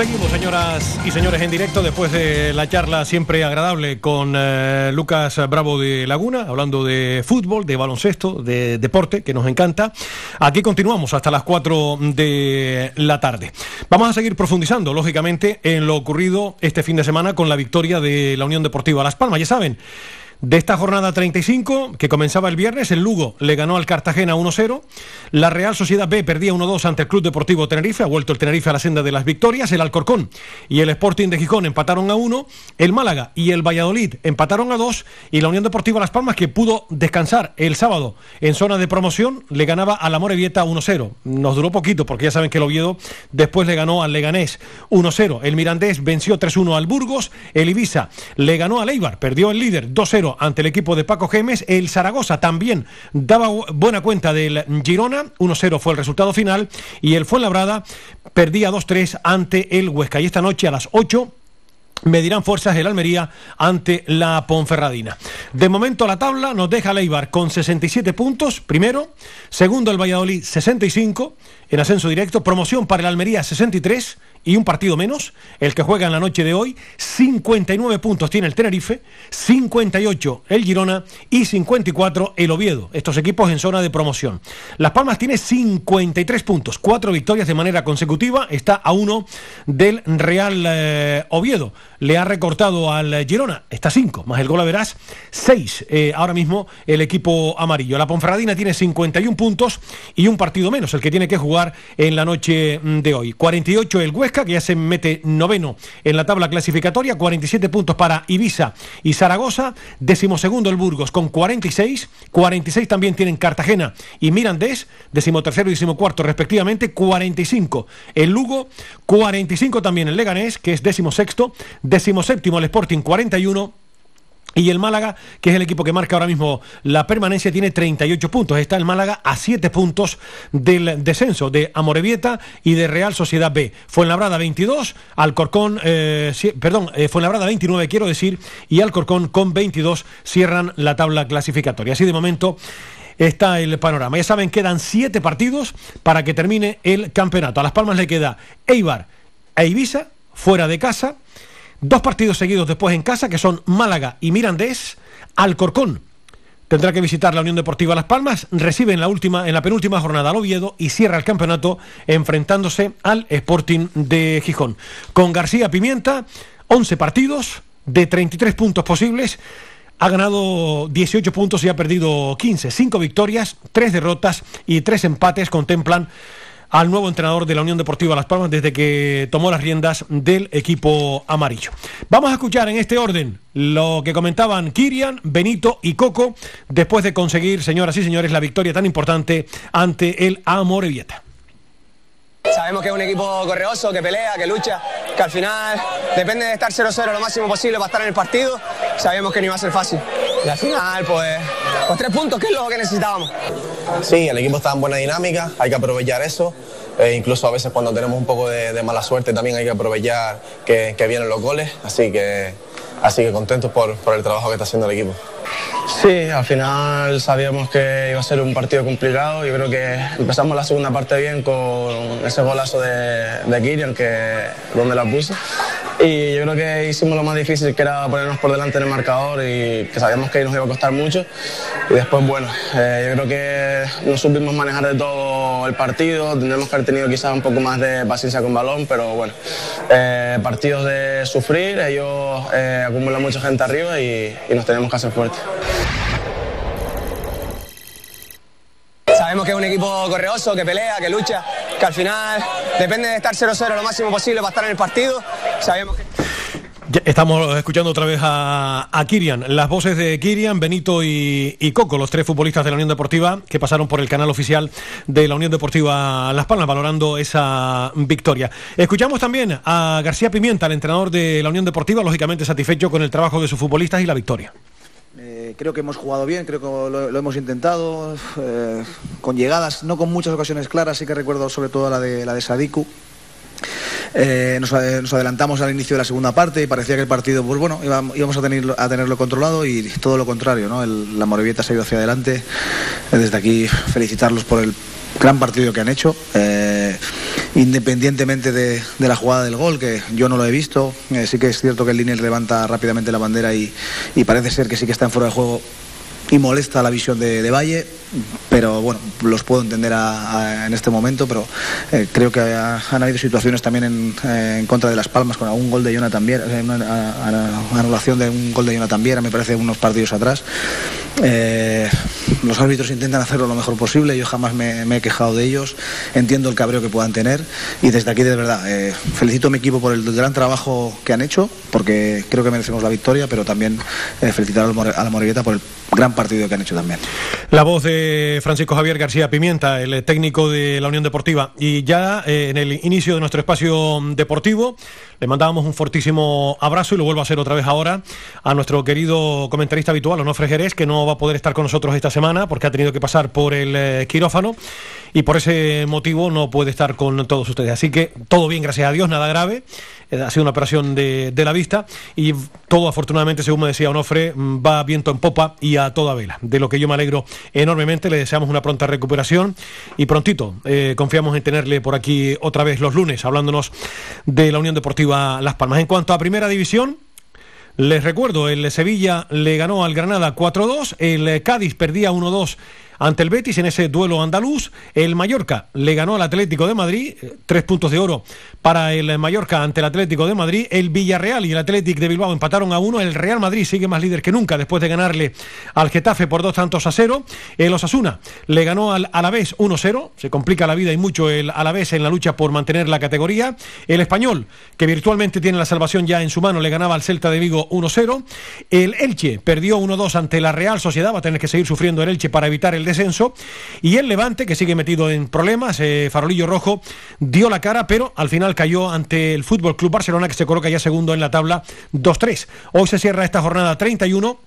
Seguimos, señoras y señores, en directo después de la charla siempre agradable con eh, Lucas Bravo de Laguna, hablando de fútbol, de baloncesto, de deporte, que nos encanta. Aquí continuamos hasta las 4 de la tarde. Vamos a seguir profundizando, lógicamente, en lo ocurrido este fin de semana con la victoria de la Unión Deportiva Las Palmas. Ya saben, de esta jornada 35, que comenzaba el viernes, el Lugo le ganó al Cartagena 1-0. La Real Sociedad B perdía 1-2 ante el Club Deportivo Tenerife. Ha vuelto el Tenerife a la senda de las victorias. El Alcorcón y el Sporting de Gijón empataron a 1. El Málaga y el Valladolid empataron a 2. Y la Unión Deportiva Las Palmas, que pudo descansar el sábado en zona de promoción, le ganaba a la Morevieta 1-0. Nos duró poquito porque ya saben que el Oviedo después le ganó al Leganés 1-0. El Mirandés venció 3-1 al Burgos. El Ibiza le ganó al Eibar, perdió el líder 2-0 ante el equipo de Paco Gemes. El Zaragoza también daba buena cuenta del Girona. 1-0 fue el resultado final. Y el Fuenlabrada perdía 2-3 ante el Huesca. Y esta noche a las 8 medirán fuerzas el Almería ante la Ponferradina. De momento la tabla nos deja Leibar con 67 puntos, primero, segundo el Valladolid 65 en ascenso directo, promoción para el Almería 63 y un partido menos, el que juega en la noche de hoy, 59 puntos tiene el Tenerife, 58 el Girona y 54 el Oviedo, estos equipos en zona de promoción. Las Palmas tiene 53 puntos, cuatro victorias de manera consecutiva, está a uno del Real eh, Oviedo, le ha recortado al Girona, está 5, más el gol verás, 6 eh, ahora mismo el equipo amarillo. La Ponferradina tiene 51 puntos y un partido menos, el que tiene que jugar en la noche de hoy. 48 el Huesca, que ya se mete noveno en la tabla clasificatoria, 47 puntos para Ibiza y Zaragoza, decimosegundo el Burgos con 46, 46 también tienen Cartagena y Mirandés, decimotercero y decimocuarto respectivamente, 45 el Lugo, 45 también el Leganés, que es decimosexto, decimoséptimo el Sporting 41, y el Málaga, que es el equipo que marca ahora mismo la permanencia, tiene 38 puntos. Está el Málaga a 7 puntos del descenso de Amorebieta y de Real Sociedad B. Fuenlabrada 22, Alcorcón, eh, perdón, eh, Fuenlabrada 29 quiero decir, y Alcorcón con 22 cierran la tabla clasificatoria. Así de momento está el panorama. Ya saben, quedan 7 partidos para que termine el campeonato. A Las Palmas le queda Eibar e Ibiza, fuera de casa. Dos partidos seguidos después en casa, que son Málaga y Mirandés. Alcorcón tendrá que visitar la Unión Deportiva Las Palmas, recibe en la última, en la penúltima jornada al Oviedo y cierra el campeonato enfrentándose al Sporting de Gijón. Con García Pimienta, 11 partidos de 33 puntos posibles. Ha ganado 18 puntos y ha perdido 15. 5 victorias, 3 derrotas y 3 empates contemplan al nuevo entrenador de la Unión Deportiva Las Palmas desde que tomó las riendas del equipo amarillo. Vamos a escuchar en este orden lo que comentaban Kirian, Benito y Coco después de conseguir, señoras y señores, la victoria tan importante ante el Amorebieta. Sabemos que es un equipo correoso, que pelea, que lucha, que al final depende de estar 0-0 lo máximo posible para estar en el partido. Sabemos que no iba a ser fácil. Y al final, pues, pues tres puntos, que es lo que necesitábamos. Sí, el equipo está en buena dinámica, hay que aprovechar eso. E incluso a veces cuando tenemos un poco de, mala suerte también hay que aprovechar que, vienen los goles. Así que, así que contentos por, por el trabajo que está haciendo el equipo. Sí, al final sabíamos que iba a ser un partido complicado. Yo creo que empezamos la segunda parte bien con ese golazo de, de Kirian, que, donde la puse. Y yo creo que hicimos lo más difícil, que era ponernos por delante en el marcador y que sabíamos que nos iba a costar mucho. Y después, bueno, eh, yo creo que no supimos manejar de todo el partido. Tendremos que haber tenido quizás un poco más de paciencia con balón, pero bueno, eh, partidos de sufrir, ellos eh, acumulan mucha gente arriba y, y nos tenemos que hacer fuertes. Sabemos que es un equipo correoso, que pelea, que lucha, que al final depende de estar 0-0 lo máximo posible para estar en el partido. Sabemos que... Estamos escuchando otra vez a, Kirian, las voces de Kirian, Benito y, Coco, los tres futbolistas de la Unión Deportiva que pasaron por el canal oficial de la Unión Deportiva Las Palmas, valorando esa victoria. Escuchamos también a García Pimienta, el entrenador de la Unión Deportiva, lógicamente satisfecho con el trabajo de sus futbolistas y la victoria. Eh, creo que hemos jugado bien, creo que lo, hemos intentado, eh, con llegadas, no con muchas ocasiones claras, sí que recuerdo sobre todo la de, la de Sadiku. Eh, nos, adelantamos al inicio de la segunda parte y parecía que el partido, pues bueno, íbamos a, tenerlo, a tenerlo controlado y todo lo contrario, ¿no? la Morevieta se ha ido hacia adelante. Desde aquí felicitarlos por el gran partido que han hecho, eh, independientemente de, la jugada del gol, que yo no lo he visto. Eh, sí que es cierto que el Linier levanta rápidamente la bandera y, y parece ser que sí que está en fuera de juego y molesta la visión de, Valle, pero bueno, los puedo entender en este momento, pero eh, creo que han habido situaciones también en, contra de Las Palmas con algún gol de Jonathan Viera, eh, una, anulación de un gol de Jonathan Viera, me parece, unos partidos atrás. Eh, los árbitros intentan hacerlo lo mejor posible, yo jamás me, he quejado de ellos, entiendo el cabreo que puedan tener y desde aquí de verdad felicito a mi equipo por el gran trabajo que han hecho, porque creo que merecemos la victoria, pero también felicitar a la Morigueta por el gran partido que han hecho también. La voz de Francisco Javier García Pimienta, el técnico de la Unión Deportiva. Y ya eh, en el inicio de nuestro espacio deportivo, le mandábamos un fortísimo abrazo y lo vuelvo a hacer otra vez ahora a nuestro querido comentarista habitual, Onofre Jerez, que no va a poder estar con nosotros esta semana porque ha tenido que pasar por el eh, quirófano y por ese motivo no puede estar con todos ustedes. Así que todo bien, gracias a Dios, nada grave. Eh, ha sido una operación de, de, la vista y todo afortunadamente, según me decía Onofre, mm, va viento en popa y a toda vela, de lo que yo me alegro enormemente, le deseamos una pronta recuperación y prontito eh, confiamos en tenerle por aquí otra vez los lunes, hablándonos de la Unión Deportiva Las Palmas. En cuanto a Primera División, les recuerdo, el Sevilla le ganó al Granada 4-2, el Cádiz perdía 1-2 ante el Betis en ese duelo andaluz. El Mallorca le ganó al Atlético de Madrid, eh, tres puntos de oro para el Mallorca ante el Atlético de Madrid. El Villarreal y el Atlético de Bilbao empataron a uno. El Real Madrid sigue más líder que nunca después de ganarle al Getafe por dos tantos a cero. El Osasuna le ganó al Alavés 1-0. Se complica la vida y mucho el Alavés en la lucha por mantener la categoría. El Español, que virtualmente tiene la salvación ya en su mano, le ganaba al Celta de Vigo 1-0. El Elche perdió 1-2 ante la Real Sociedad. Va a tener que seguir sufriendo el Elche para evitar el descenso. Y el Levante, que sigue metido en problemas, eh, Farolillo Rojo, dio la cara, pero al final cayó ante el Fútbol Club Barcelona, que se coloca ya segundo en la tabla 2-3. Hoy se cierra esta jornada 31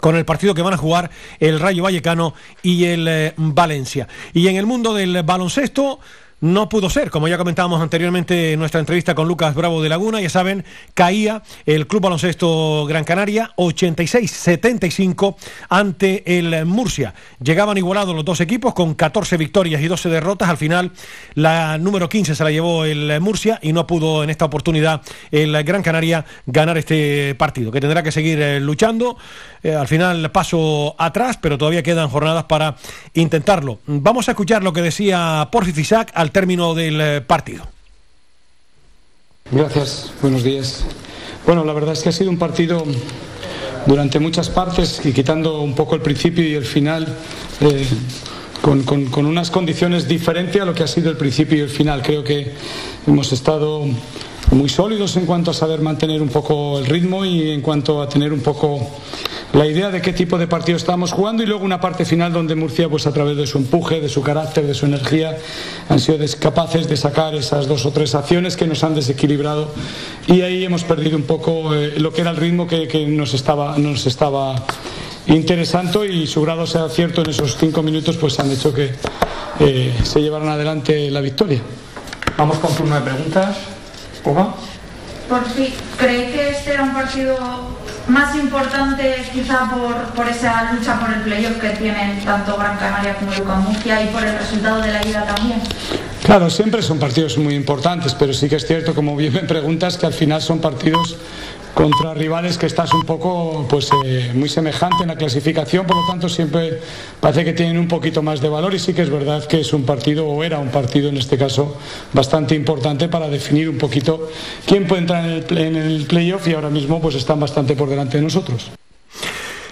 con el partido que van a jugar el Rayo Vallecano y el eh, Valencia. Y en el mundo del baloncesto, no pudo ser, como ya comentábamos anteriormente en nuestra entrevista con Lucas Bravo de Laguna, ya saben, caía el Club Baloncesto Gran Canaria 86-75 ante el Murcia. Llegaban igualados los dos equipos con 14 victorias y 12 derrotas. Al final, la número 15 se la llevó el Murcia y no pudo en esta oportunidad el Gran Canaria ganar este partido, que tendrá que seguir eh, luchando. Eh, al final, paso atrás, pero todavía quedan jornadas para intentarlo. Vamos a escuchar lo que decía Porfi Fisac al término del eh, partido. Gracias, buenos días. Bueno, la verdad es que ha sido un partido durante muchas partes y quitando un poco el principio y el final. Eh, con, con, con, unas condiciones diferentes a lo que ha sido el principio y el final. Creo que hemos estado muy sólidos en cuanto a saber mantener un poco el ritmo y en cuanto a tener un poco la idea de qué tipo de partido estábamos jugando y luego una parte final donde Murcia, pues a través de su empuje, de su carácter, de su energía, han sido capaces de sacar esas dos o tres acciones que nos han desequilibrado y ahí hemos perdido un poco eh, lo que era el ritmo que, que nos estaba, nos estaba interesante y su grado sea cierto en esos cinco minutos pues han hecho que eh, se llevaran adelante la victoria. Vamos con turno de preguntas. Uga. Por fin, ¿cree que este era un partido más importante quizá por, por esa lucha por el playoff que tienen tanto Gran Canaria como Luca Murcia y por el resultado de la ida también? Claro, siempre son partidos muy importantes, pero sí que es cierto, como bien me preguntas, que al final son partidos contra rivales que estás un poco pues eh, muy semejante en la clasificación, por lo tanto siempre parece que tienen un poquito más de valor y sí que es verdad que es un partido o era un partido en este caso bastante importante para definir un poquito quién puede entrar en el, en el playoff y ahora mismo pues están bastante por delante de nosotros.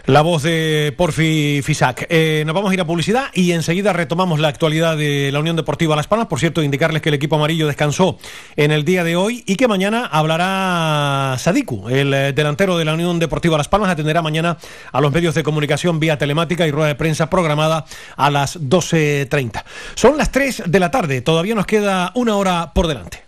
La voz de Porfi Fisac. Eh, nos vamos a ir a publicidad y enseguida retomamos la actualidad de la Unión Deportiva Las Palmas. Por cierto, indicarles que el equipo amarillo descansó en el día de hoy y que mañana hablará Sadiku, el eh, delantero de la Unión Deportiva Las Palmas. Atenderá mañana a los medios de comunicación vía telemática y rueda de prensa programada a las 12.30. Son las 3 de la tarde. Todavía nos queda una hora por delante.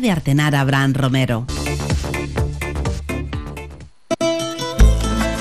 de Artenara Abraham Romero.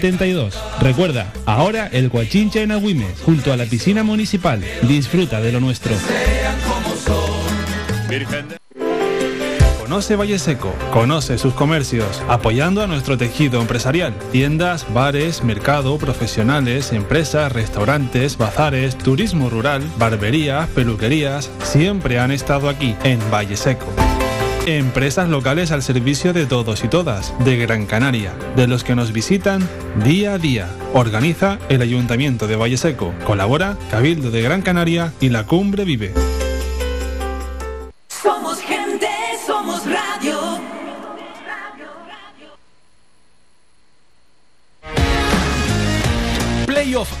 72. Recuerda, ahora el Guachincha en Agüimes, junto a la piscina municipal. Disfruta de lo nuestro. Conoce Valle Seco, conoce sus comercios, apoyando a nuestro tejido empresarial. Tiendas, bares, mercado, profesionales, empresas, restaurantes, bazares, turismo rural, barberías, peluquerías, siempre han estado aquí, en Valle Seco. Empresas locales al servicio de todos y todas, de Gran Canaria, de los que nos visitan día a día. Organiza el Ayuntamiento de Valle Seco. Colabora Cabildo de Gran Canaria y la Cumbre Vive.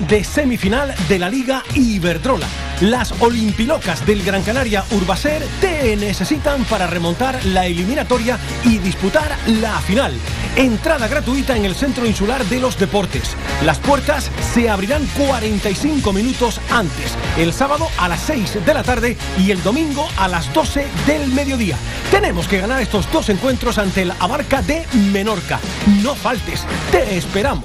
De semifinal de la Liga Iberdrola. Las Olimpilocas del Gran Canaria Urbaser te necesitan para remontar la eliminatoria y disputar la final. Entrada gratuita en el Centro Insular de los Deportes. Las puertas se abrirán 45 minutos antes, el sábado a las 6 de la tarde y el domingo a las 12 del mediodía. Tenemos que ganar estos dos encuentros ante el Abarca de Menorca. No faltes, te esperamos.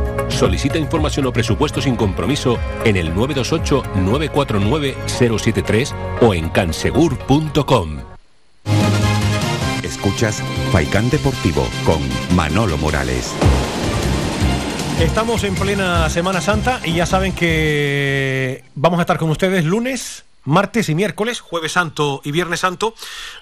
Solicita información o presupuesto sin compromiso en el 928-949-073 o en cansegur.com. Escuchas Faikán Deportivo con Manolo Morales. Estamos en plena Semana Santa y ya saben que vamos a estar con ustedes lunes, martes y miércoles, jueves santo y viernes santo,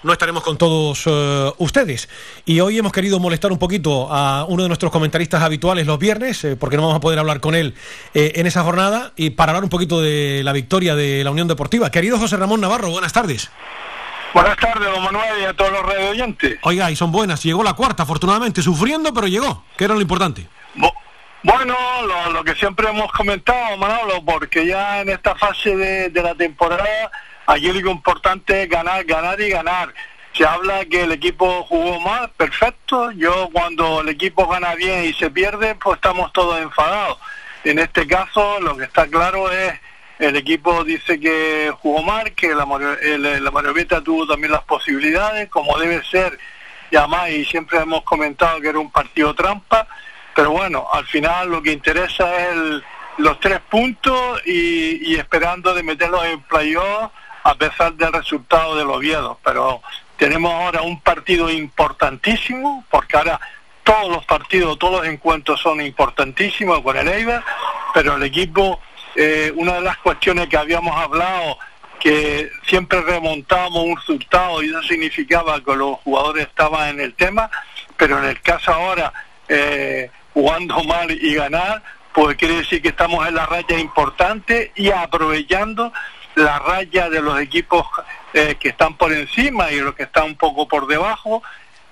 no estaremos con todos eh, ustedes. Y hoy hemos querido molestar un poquito a uno de nuestros comentaristas habituales los viernes, eh, porque no vamos a poder hablar con él eh, en esa jornada, y para hablar un poquito de la victoria de la Unión Deportiva. Querido José Ramón Navarro, buenas tardes. Buenas tardes, don Manuel, y a todos los radio oyentes. Oiga, y son buenas, llegó la cuarta, afortunadamente, sufriendo, pero llegó, que era lo importante. Bueno, lo, lo que siempre hemos comentado, Manolo, porque ya en esta fase de, de la temporada, aquí lo importante es ganar, ganar y ganar. Se habla que el equipo jugó mal, perfecto. Yo cuando el equipo gana bien y se pierde, pues estamos todos enfadados. En este caso, lo que está claro es el equipo dice que jugó mal, que la, el- tuvo también las posibilidades, como debe ser, y además, y siempre hemos comentado que era un partido trampa, pero bueno, al final lo que interesa es el- los tres puntos y, esperando de meterlos en playoff a pesar del resultado del Oviedo. Pero tenemos ahora un partido importantísimo, porque ahora todos los partidos, todos los encuentros son importantísimos con el Eibar, pero el equipo, eh, una de las cuestiones que habíamos hablado, que siempre remontábamos un resultado y eso significaba que los jugadores estaban en el tema, pero en el caso ahora, eh, jugando mal y ganar, pues quiere decir que estamos en la raya importante y aprovechando la raya de los equipos eh, que están por encima y los que están un poco por debajo,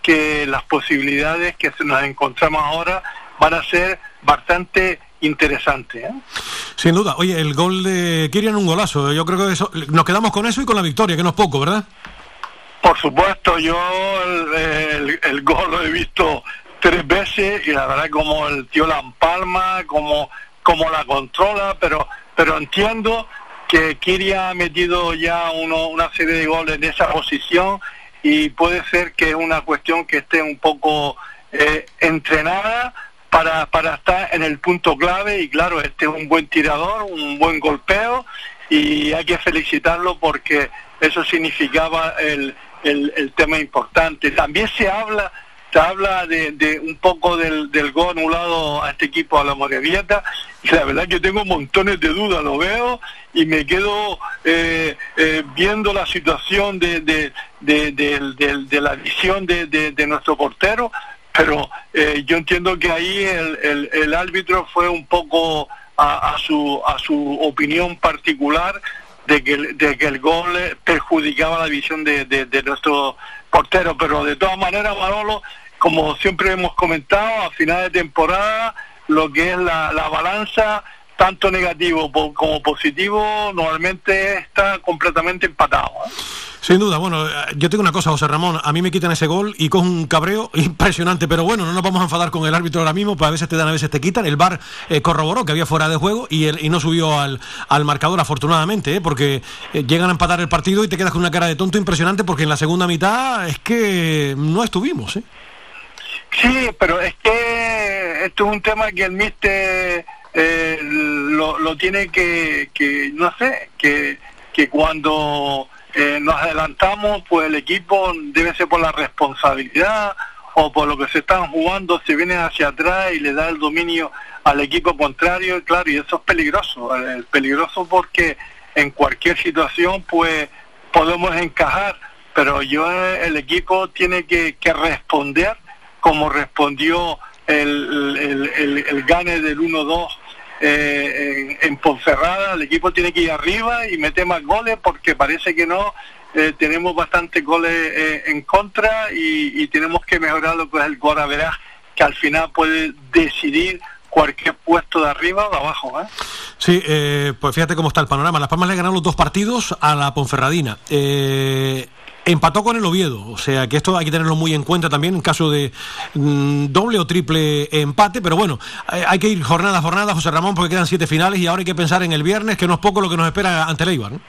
que las posibilidades que nos encontramos ahora van a ser bastante interesantes. ¿eh? Sin duda. Oye, el gol de Kirian, un golazo. Yo creo que eso, nos quedamos con eso y con la victoria, que no es poco, ¿verdad? Por supuesto, yo el, el- el gol lo he visto tres veces y la verdad como el tío la empalma, como, como la controla, pero, pero entiendo que Kiria ha metido ya uno, una serie de goles en esa posición y puede ser que es una cuestión que esté un poco eh, entrenada para, para estar en el punto clave y claro, este es un buen tirador, un buen golpeo y hay que felicitarlo porque eso significaba el, el, el tema importante. También se habla se habla de, de un poco del, del gol anulado a este equipo, a la Morevieta, y la verdad que tengo montones de dudas, lo veo y me quedo eh, eh, viendo la situación de, de, la visión de, nuestro portero, pero eh, yo entiendo que ahí el, el- el árbitro fue un poco a, a su, a su opinión particular de que, de que el gol eh, perjudicaba la visión de- de nuestro portero, pero de todas maneras, Manolo, como siempre hemos comentado, a final de temporada, lo que es la, la balanza, tanto negativo como positivo, normalmente está completamente empatado. ¿eh? Sin duda, bueno, eh, yo tengo una cosa, José Ramón, a mí me quitan ese gol y cojo un cabreo [LAUGHS] impresionante, pero bueno, no nos vamos a enfadar con el árbitro ahora mismo, pues a veces te dan, a veces te quitan. El VAR eh, corroboró que había fuera de juego y, el, y no subió al, al marcador, afortunadamente, ¿eh? porque llegan a empatar el partido y te quedas con una cara de tonto impresionante porque en la segunda mitad es que no estuvimos. ¿eh? Sí, pero es que esto es un tema que el míster eh, lo, lo tiene que, que, no sé, que, que cuando eh, nos adelantamos, pues el equipo debe ser por la responsabilidad o por lo que se están jugando, se viene hacia atrás y le da el dominio al equipo contrario, claro, y eso es peligroso, eh, peligroso porque en cualquier situación, pues podemos encajar, pero yo el equipo tiene que, que responder como respondió el, el, el, el gane del 1-2 eh, en, en Ponferrada, el equipo tiene que ir arriba y meter más goles porque parece que no, eh, tenemos bastantes goles eh, en contra y, tenemos que mejorar lo que es el gol a verás, que al final puede decidir cualquier puesto de arriba o de abajo. ¿eh? Sí, eh, pues fíjate cómo está el panorama. Las Palmas le ganaron los dos partidos a la Ponferradina. Eh, empató con el Oviedo, o sea que esto hay que tenerlo muy en cuenta también en caso de mm, doble o triple empate, pero bueno, eh, hay que ir jornada a jornada, José Ramón, porque quedan siete finales y ahora hay que pensar en el viernes, que no es poco lo que nos espera ante el. ¿no?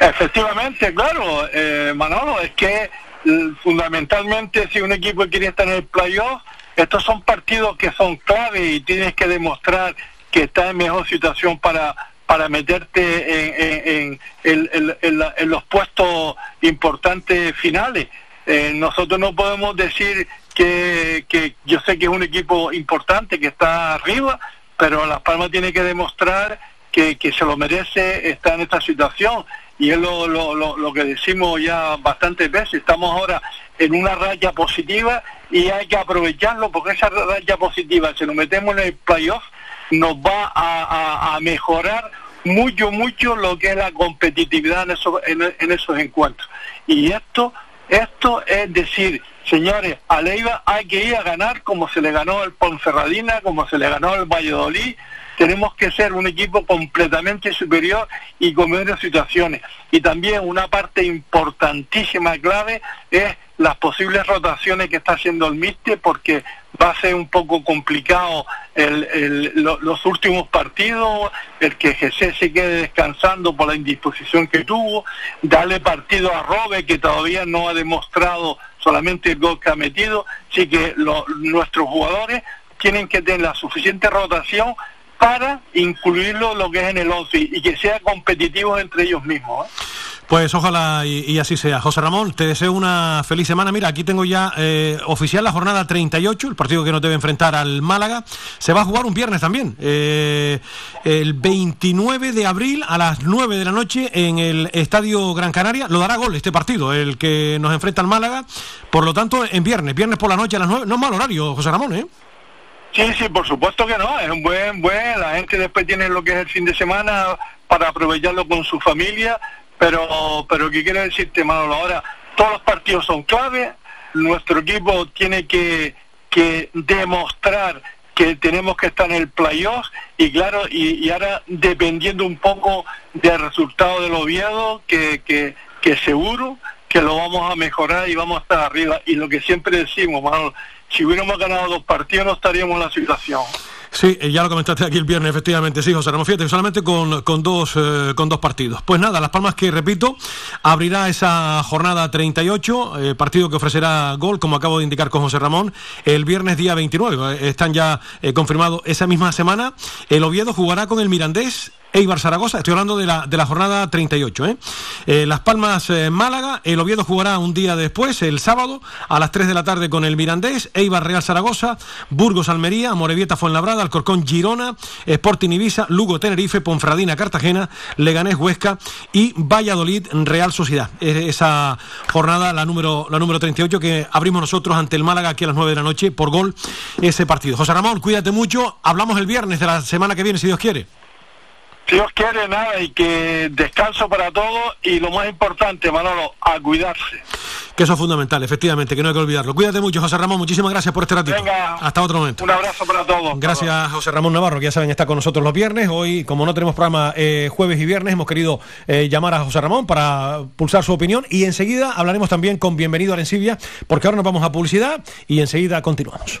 Efectivamente, claro, eh, Manolo, es que eh, fundamentalmente si un equipo quiere estar en el playoff, estos son partidos que son clave y tienes que demostrar que está en mejor situación para para meterte en, en- en- en- los puestos importantes finales. Eh, nosotros no podemos decir que, que yo sé que es un equipo importante que está arriba, pero Las Palmas tiene que demostrar que, se lo merece estar en esta situación. Y es lo, lo, lo, que decimos ya bastantes veces. Estamos ahora en una raya positiva y hay que aprovecharlo porque esa raya positiva, si nos metemos en el playoff, nos va a mejorar mucho, mucho lo que es la competitividad en esos, en, esos encuentros. Y esto, esto es decir, señores, a Leiva hay que ir a ganar como se le ganó al Ponferradina, como se le ganó al Valladolid. Tenemos que ser un equipo completamente superior y con menos situaciones. Y también una parte importantísima, clave, es las posibles rotaciones que está haciendo el Miste, porque va a ser un poco complicado el- el- lo- los últimos partidos, el que Jesús se quede descansando por la indisposición que tuvo, darle partido a Robe, que todavía no ha demostrado solamente el gol que ha metido, así que lo- nuestros jugadores tienen que tener la suficiente rotación para incluirlo lo que es en el 11 y que sea competitivo entre ellos mismos. ¿eh? Pues ojalá y, así sea. José Ramón, te deseo una feliz semana. Mira, aquí tengo ya eh, oficial la jornada 38, el partido que nos debe enfrentar al Málaga. Se va a jugar un viernes también, eh, el 29 de abril a las 9 de la noche en el Estadio Gran Canaria. Lo dará gol este partido, el que nos enfrenta al Málaga. Por lo tanto, en viernes, viernes por la noche a las 9. No es mal horario, José Ramón, ¿eh? Sí, sí, por supuesto que no, es un buen, buen, la gente después tiene lo que es el fin de semana para aprovecharlo con su familia, pero, pero ¿qué quiero decirte, Manolo? Ahora, todos los partidos son clave, nuestro equipo tiene que, que demostrar que tenemos que estar en el playoff y claro, y, y ahora dependiendo un poco del resultado del Oviedo, que, que, que seguro que lo vamos a mejorar y vamos a estar arriba. Y lo que siempre decimos, Manolo, si hubiéramos ganado dos partidos no estaríamos en la situación. Sí, eh, ya lo comentaste aquí el viernes, efectivamente, sí, José Ramón, fíjate, solamente con, con, dos, eh, con dos partidos. Pues nada, Las Palmas que, repito, abrirá esa jornada 38, eh, partido que ofrecerá gol, como acabo de indicar con José Ramón, el viernes día 29. Eh, están ya confirmados esa misma semana. El Oviedo jugará con el Mirandés Eibar Zaragoza, estoy hablando de la, de la jornada 38. ¿eh? Eh, Las Palmas eh, Málaga, el Oviedo jugará un día después, el sábado, a las 3 de la tarde con el Mirandés, Eibar Real Zaragoza, Burgos Almería, Morevieta Fuenlabrada, Alcorcón Girona, Sporting Ibiza, Lugo Tenerife, Ponfradina Cartagena, Leganés Huesca y Valladolid Real Sociedad. Esa jornada, la número, la número 38, que abrimos nosotros ante el Málaga aquí a las 9 de la noche por gol ese partido. José Ramón, cuídate mucho. Hablamos el viernes de la semana que viene, si Dios quiere. Si Dios quiere, nada, y que descanso para todos y lo más importante, Manolo, a cuidarse. Que eso es fundamental, efectivamente, que no hay que olvidarlo. Cuídate mucho, José Ramón, muchísimas gracias por este ratito. Venga, Hasta otro momento. Un abrazo para todos. Gracias, José Ramón Navarro, que ya saben, está con nosotros los viernes. Hoy, como no tenemos programa eh, jueves y viernes, hemos querido eh, llamar a José Ramón para pulsar su opinión y enseguida hablaremos también con Bienvenido a Arencibia, porque ahora nos vamos a publicidad y enseguida continuamos.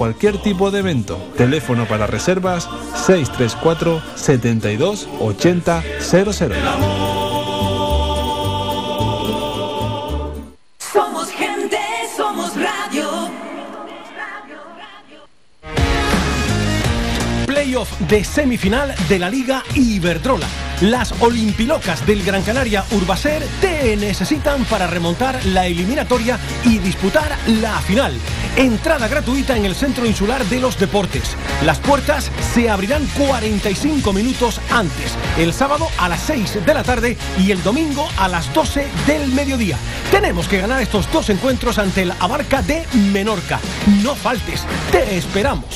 cualquier tipo de evento. Teléfono para reservas 634 72 80 00. Somos gente, somos radio. Playoff de semifinal de la Liga Iberdrola. Las Olimpilocas del Gran Canaria Urbaser te necesitan para remontar la eliminatoria y disputar la final. Entrada gratuita en el Centro Insular de los Deportes. Las puertas se abrirán 45 minutos antes, el sábado a las 6 de la tarde y el domingo a las 12 del mediodía. Tenemos que ganar estos dos encuentros ante el Abarca de Menorca. No faltes, te esperamos.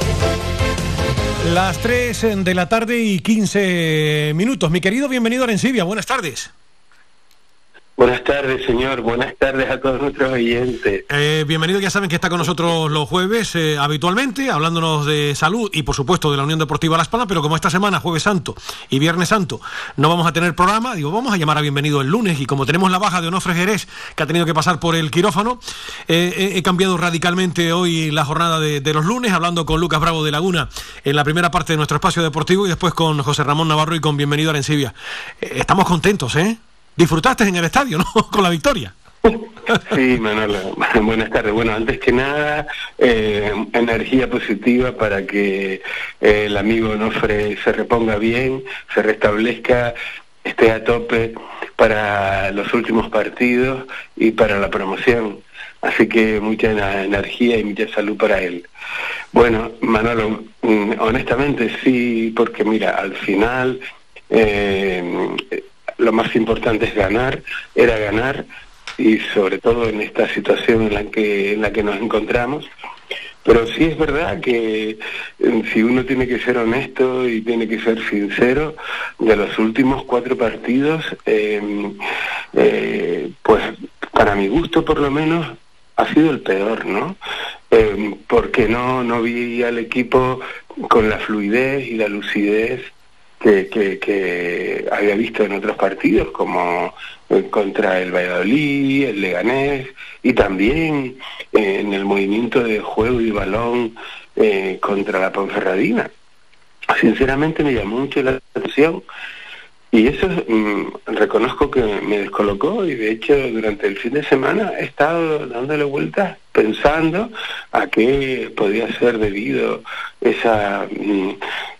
las 3 de la tarde y 15 minutos. Mi querido, bienvenido a Arencibia. Buenas tardes. Buenas tardes, señor. Buenas tardes a todos nuestros oyentes. Eh, bienvenido, ya saben que está con nosotros los jueves eh, habitualmente, hablándonos de salud y por supuesto de la Unión Deportiva Las Palmas, pero como esta semana, jueves santo y viernes santo, no vamos a tener programa, digo, vamos a llamar a bienvenido el lunes y como tenemos la baja de Onofre Jerez, que ha tenido que pasar por el quirófano, eh, he cambiado radicalmente hoy la jornada de, los lunes, hablando con Lucas Bravo de Laguna en la primera parte de nuestro espacio deportivo y después con José Ramón Navarro y con Bienvenido a Arencibia. estamos contentos, ¿eh? Disfrutaste en el estadio, ¿no? [LAUGHS] Con la victoria. Sí, Manolo, [LAUGHS] buenas tardes. Bueno, antes que nada, eh, energía positiva para que eh, el amigo Nofre se reponga bien, se restablezca, esté a tope para los últimos partidos y para la promoción. Así que mucha energía y mucha salud para él. Bueno, Manolo, mm, honestamente sí, porque mira, al final eh, lo más importante es ganar, era ganar, y sobre todo en esta situación en la que, en la que nos encontramos. Pero sí es verdad que eh, si uno tiene que ser honesto y tiene que ser sincero, de los últimos cuatro partidos, em, eh, pues para mi gusto por lo menos ha sido el peor, ¿no? Em, porque no, no vi al equipo con la fluidez y la lucidez que, que, había visto en otros partidos, como contra el Valladolid, el Leganés, y también eh, en el movimiento de juego y balón eh, contra la Ponferradina. Sinceramente me llamó mucho la atención y eso mm, reconozco que me descolocó y de hecho durante el fin de semana he estado dándole vueltas pensando a qué podía ser debido esa, mm,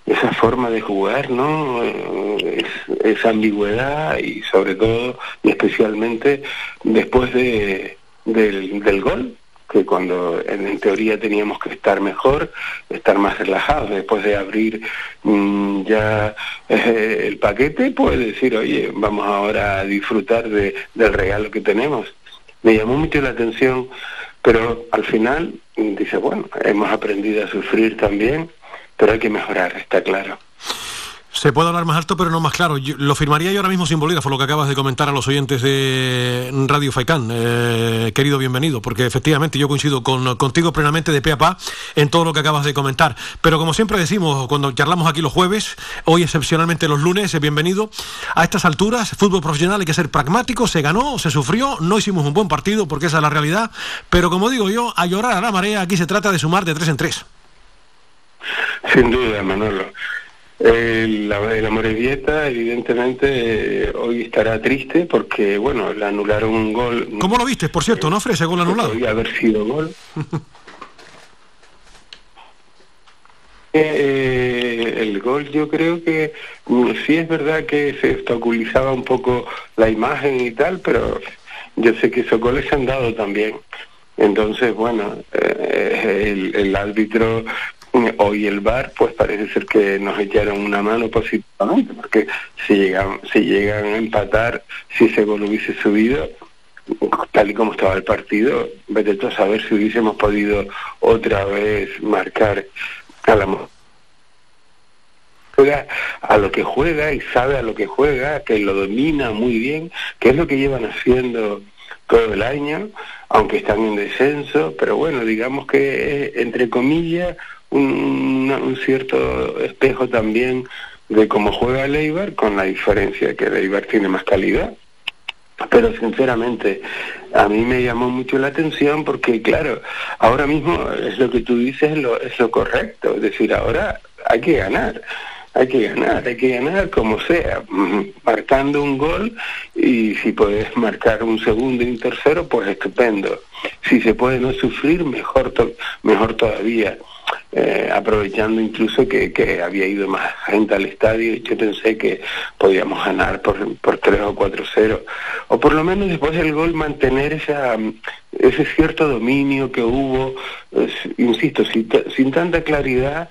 esa forma de jugar, ¿no? Eh, esa ambigüedad y sobre todo y especialmente después de, del, del gol que cuando en, teoría teníamos que estar mejor, estar más relajados, después de abrir mm, ya eh, el paquete, pues decir, oye, vamos ahora a disfrutar de, del regalo que tenemos. Me llamó mucho la atención, pero al final dice, bueno, hemos aprendido a sufrir también, pero hay que mejorar, está claro. Se puede hablar más alto, pero no más claro. lo firmaría yo ahora mismo sin bolígrafo, lo que acabas de comentar a los oyentes de Radio Faicán. Eh, querido, bienvenido, porque efectivamente yo coincido con, contigo plenamente de pe a pa en todo lo que acabas de comentar. Pero como siempre decimos, cuando charlamos aquí los jueves, hoy excepcionalmente los lunes, bienvenido. A estas alturas, fútbol profesional hay que ser pragmático, se ganó, se sufrió, no hicimos un buen partido, porque esa es la realidad. Pero como digo yo, a llorar a la marea, aquí se trata de sumar de tres en tres. Sin duda, Manolo. El, la, el dieta evidentemente, eh, hoy estará triste porque, bueno, le anularon un gol. ¿Cómo lo viste, por cierto, no, ofrece gol anulado? Podría haber sido gol. [LAUGHS] Eh, el gol yo creo que mm, sí es verdad que se obstaculizaba un poco la imagen y tal, pero yo sé que esos goles se han dado también. Entonces, bueno, eh, el, el árbitro hoy el VAR pues parece ser que nos echaron una mano positivamente porque si llegan si llegan a empatar si ese gol hubiese subido tal y como estaba el partido vete tú a saber si hubiésemos podido otra vez marcar a la juega a lo que juega y sabe a lo que juega que lo domina muy bien que es lo que llevan haciendo todo el año aunque están en descenso pero bueno digamos que entre comillas un, cierto espejo también de cómo juega el con la diferencia que el tiene más calidad. Pero sinceramente, a mí me llamó mucho la atención porque, claro, ahora mismo es lo que tú dices, lo, es lo correcto. Es decir, ahora hay que ganar hay que ganar, hay que ganar como sea, marcando un gol y si puedes marcar un segundo y un tercero, pues estupendo. Si se puede no sufrir, mejor, mejor todavía. Eh, aprovechando incluso que, que, había ido más gente al estadio, yo pensé que podíamos ganar por, por 3 o 4-0, o por lo menos después del gol mantener esa, ese cierto dominio que hubo, insisto, sin, tanta claridad,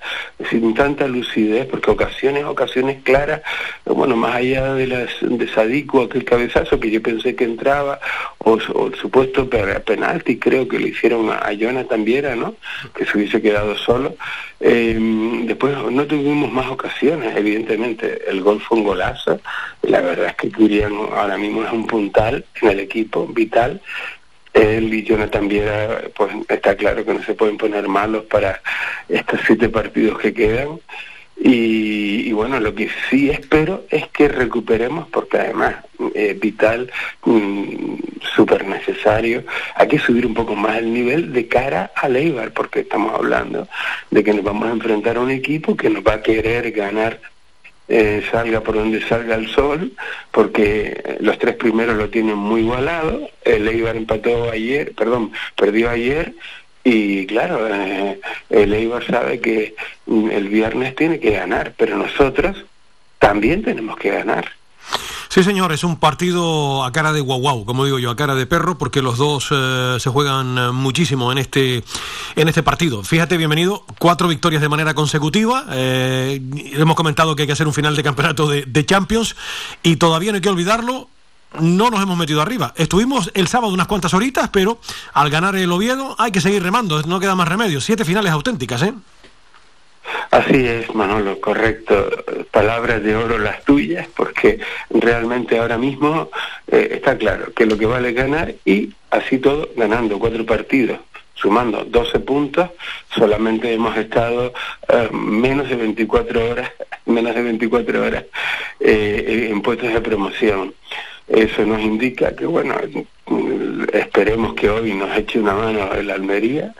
sin tanta lucidez, porque ocasiones, ocasiones claras, bueno, más allá de las de aquel cabezazo que yo pensé que entraba, o, el supuesto penalti, creo que le hicieron a, a Jonathan Viera, ¿no? Que se hubiese quedado solo. Eh, después no tuvimos más ocasiones, evidentemente. El gol fue un golazo. La verdad es que Curian ahora mismo es un puntal en el equipo, vital él y Jonathan Viera, pues está claro que no se pueden poner malos para estos siete partidos que quedan. Y, bueno, lo que sí espero es que recuperemos, porque además es vital, mm, súper necesario, hay que subir un poco más el nivel de cara a Leibar, porque estamos hablando de que nos vamos a enfrentar a un equipo que nos va a querer ganar eh, salga por donde salga el sol, porque los tres primeros lo tienen muy igualado. El Eibar empató ayer, perdón, perdió ayer. Y claro, eh, el Eibar sabe que el viernes tiene que ganar, pero nosotros también tenemos que ganar. Sí, señor, es un partido a cara de guau, como digo yo, a cara de perro, porque los dos eh, se juegan eh, muchísimo en este, en este partido. Fíjate, bienvenido, cuatro victorias de manera consecutiva. Eh, hemos comentado que hay que hacer un final de campeonato de, de Champions y todavía no hay que olvidarlo, no nos hemos metido arriba. Estuvimos el sábado unas cuantas horitas, pero al ganar el Oviedo hay que seguir remando, no queda más remedio. Siete finales auténticas, ¿eh? Así es, Manolo, correcto. Palabras de oro las tuyas, porque realmente ahora mismo eh, está claro que lo que vale es ganar y así todo ganando cuatro partidos sumando 12 puntos, solamente hemos estado eh, menos de 24 horas, [LAUGHS] menos de 24 horas eh, en puestos de promoción. Eso nos indica que, bueno, esperemos que hoy nos eche una mano el Almería,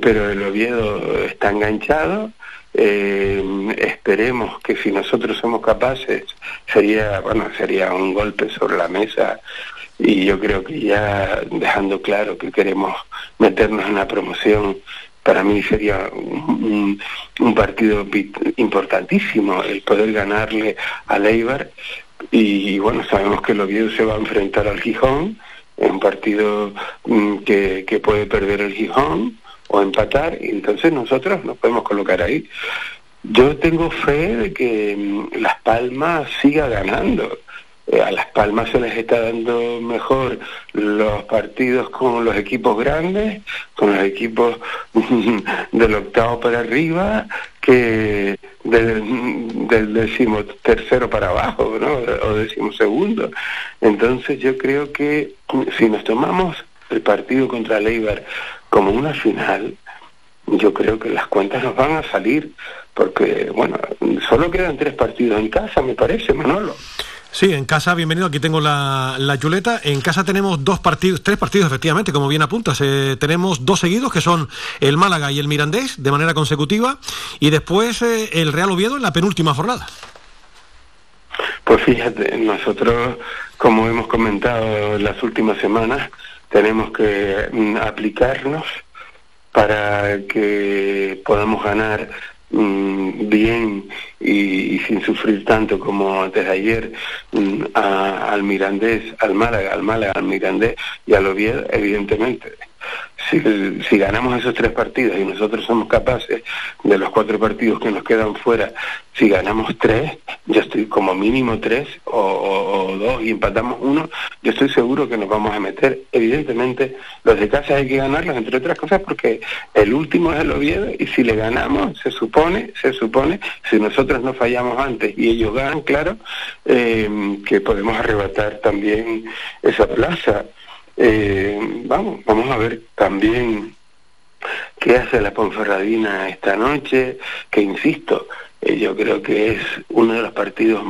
pero el Oviedo está enganchado. Eh, esperemos que si nosotros somos capaces sería bueno sería un golpe sobre la mesa y yo creo que ya dejando claro que queremos meternos en la promoción para mí sería un, partido importantísimo el poder ganarle a Leibar y, bueno sabemos que el Oviedo se va a enfrentar al Gijón un partido mm, que, que puede perder el Gijón o empatar, y entonces nosotros nos podemos colocar ahí. Yo tengo fe de que mm, Las Palmas siga ganando. Eh, a Las Palmas se les está dando mejor los partidos con los equipos grandes, con los equipos [LAUGHS] del octavo para arriba, que del, del décimo tercero para abajo, ¿no? o décimo segundo. Entonces yo creo que si nos tomamos el partido contra Leibar como una final, yo creo que las cuentas nos van a salir, porque, bueno, solo quedan tres partidos en casa, me parece, Manolo. Sí, en casa, bienvenido, aquí tengo la, la chuleta. En casa tenemos dos partidos, tres partidos, efectivamente, como bien apuntas. Eh, tenemos dos seguidos, que son el Málaga y el Mirandés, de manera consecutiva, y después eh, el Real Oviedo en la penúltima jornada. Pues fíjate, nosotros, como hemos comentado en las últimas semanas, tenemos que mm, aplicarnos para que podamos ganar mm, bien y, sin sufrir tanto como antes de ayer mm, al Mirandés, al Málaga, al Málaga, al Mirandés y al Oviedo, evidentemente si, ganamos esos tres partidos y nosotros somos capaces de los cuatro partidos que nos quedan fuera, si ganamos tres, yo estoy como mínimo tres o, dos y empatamos uno, yo estoy seguro que nos vamos a meter. Evidentemente, los de casa hay que ganarlos, entre otras cosas, porque el último es el Oviedo y si le ganamos, se supone, se supone, si nosotros no fallamos antes y ellos ganan, claro, eh, que podemos arrebatar también esa plaza. Eh, vamos, vamos a ver también qué hace la Ponferradina esta noche, que insisto, eh, yo creo que es uno de los partidos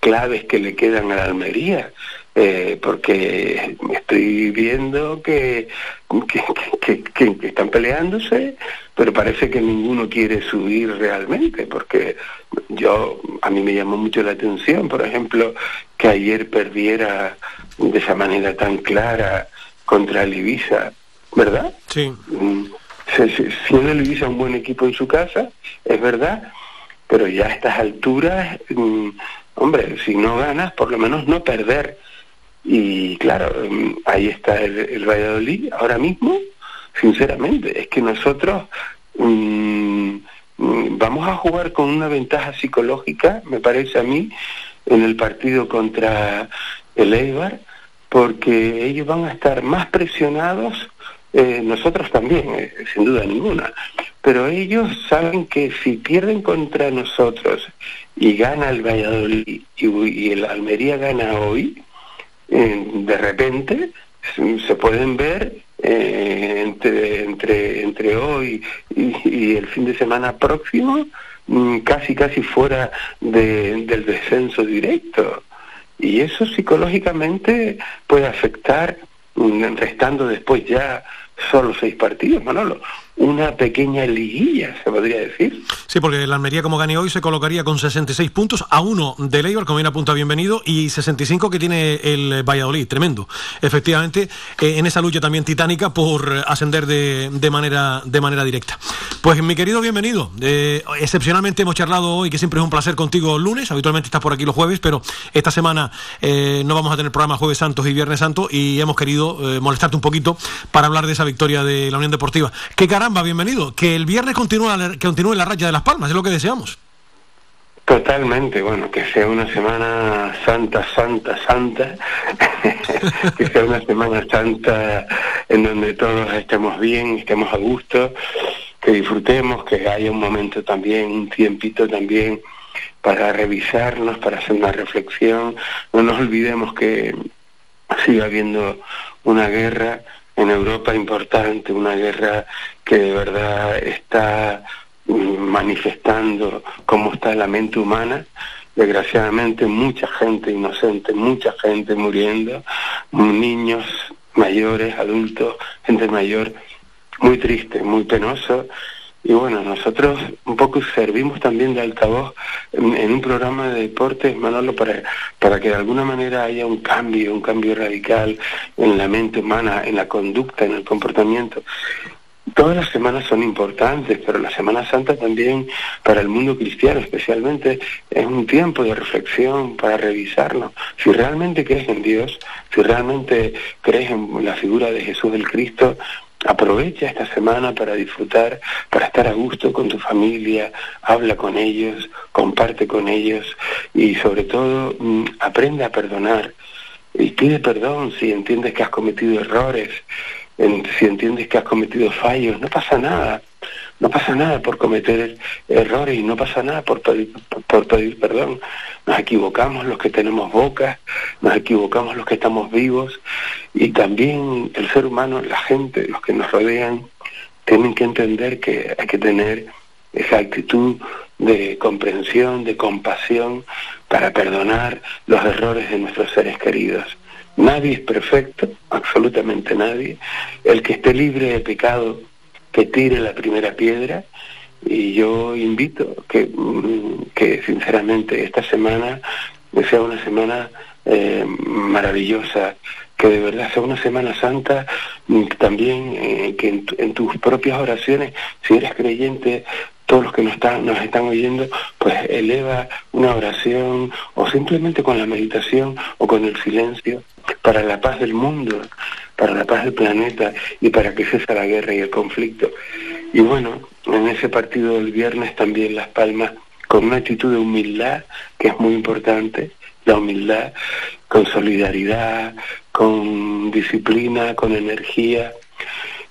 claves que le quedan a la Almería. Eh, porque estoy viendo que que, que, que, están peleándose, pero parece que ninguno quiere subir realmente, porque yo a mí me llamó mucho la atención, por ejemplo, que ayer perdiera de esa manera tan clara contra el Ibiza, ¿verdad? Sí. Mm, siendo el Ibiza un buen equipo en su casa, es verdad, pero ya a estas alturas, mm, hombre, si no ganas, por lo menos no perder Y claro, mm, ahí está el, Valladolid ahora mismo, sinceramente, es que nosotros mm, vamos a jugar con una ventaja psicológica, me parece a mí, en el partido contra el Eibar, porque ellos van a estar más presionados, eh, nosotros también, eh, sin duda ninguna, pero ellos saben que si pierden contra nosotros y gana el Valladolid y, el Almería gana hoy, eh, de repente se pueden ver entre, entre, entre hoy y, el fin de semana próximo mm, casi casi fuera del descenso directo. Y eso psicológicamente puede afectar, mm, restando después ya solo seis partidos, Manolo una pequeña liguilla, se podría decir. Sí, porque la Almería, como gane hoy, se colocaría con 66 puntos a uno de Eibar, como bien apunta bienvenido, y 65 que tiene el Valladolid, tremendo. Efectivamente, eh, en esa lucha también titánica por ascender de, de, manera, de manera directa. Pues mi querido bienvenido, eh, excepcionalmente hemos charlado hoy, que siempre es un placer contigo lunes, habitualmente estás por aquí los jueves, pero esta semana eh, no vamos a tener programa jueves santos y viernes santo y hemos querido molestarte un poquito para hablar de esa victoria de la Unión Deportiva. ¿Qué cara caramba, bienvenido. Que el viernes continúe, que continúe la raya de las palmas, es lo que deseamos. Totalmente, bueno, que sea una semana santa, santa, santa, [LAUGHS] que sea una semana santa en donde todos estemos bien, estemos a gusto, que disfrutemos, que haya un momento también, un tiempito también para revisarnos, para hacer una reflexión. No nos olvidemos que sigue habiendo una guerra en Europa importante, una guerra que de verdad está mm, manifestando cómo está la mente humana. Desgraciadamente mucha gente inocente, mucha gente muriendo, niños, mayores, adultos, gente mayor, muy triste, muy penoso y bueno, nosotros un poco servimos también de altavoz en, un programa de deportes, Manolo, para, para que de alguna manera haya un cambio, un cambio radical en la mente humana, en la conducta, en el comportamiento. Todas las semanas son importantes, pero la Semana Santa también para el mundo cristiano especialmente es un tiempo de reflexión para revisarnos. Si realmente crees en Dios, si realmente crees en la figura de Jesús el Cristo, Aprovecha esta semana para disfrutar, para estar a gusto con tu familia, habla con ellos, comparte con ellos y sobre todo mm, aprende a perdonar y pide perdón si entiendes que has cometido errores, si entiendes que has cometido fallos, no pasa nada. No pasa nada por cometer errores y no pasa nada por pedir, por pedir perdón. Nos equivocamos los que tenemos boca, nos equivocamos los que estamos vivos y también el ser humano, la gente, los que nos rodean, tienen que entender que hay que tener esa actitud de comprensión, de compasión, para perdonar los errores de nuestros seres queridos. Nadie es perfecto, absolutamente nadie. El que esté libre de pecado que tire la primera piedra. Y yo invito que, mm, que sinceramente esta semana sea una semana eh, maravillosa, que de verdad sea una Semana Santa mm, también eh, que en, tus propias oraciones, si eres creyente, todos los que nos están, nos están oyendo, pues eleva una oración o simplemente con la meditación o con el silencio para la paz del mundo, para la paz del planeta y para que cese la guerra y el conflicto. Y bueno, en ese partido del viernes también Las Palmas, con una actitud de humildad, que es muy importante, la humildad, con solidaridad, con disciplina, con energía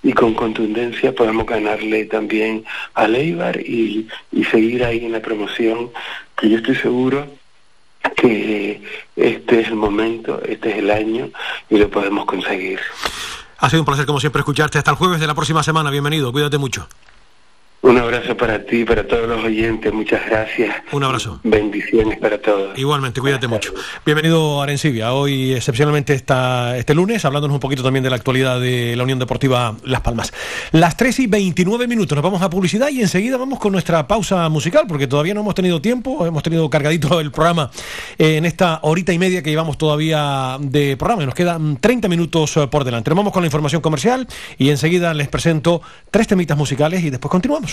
y con contundencia podemos ganarle también a Leibar y, y seguir ahí en la promoción, que yo estoy seguro que este es el momento, este es el año y lo podemos conseguir. Ha sido un placer como siempre escucharte. Hasta el jueves de la próxima semana. Bienvenido. Cuídate mucho. Un abrazo para ti, para todos los oyentes, muchas gracias. Un abrazo. Bendiciones para todos. Igualmente, cuídate mucho. Bienvenido a Arencibia, hoy excepcionalmente está este lunes, hablándonos un poquito también de la actualidad de la Unión Deportiva Las Palmas. Las 3 y 29 minutos, nos vamos a publicidad y enseguida vamos con nuestra pausa musical, porque todavía no hemos tenido tiempo, hemos tenido cargadito el programa en esta horita y media que llevamos todavía de programa, y nos quedan 30 minutos por delante. Nos vamos con la información comercial y enseguida les presento tres temitas musicales y después continuamos.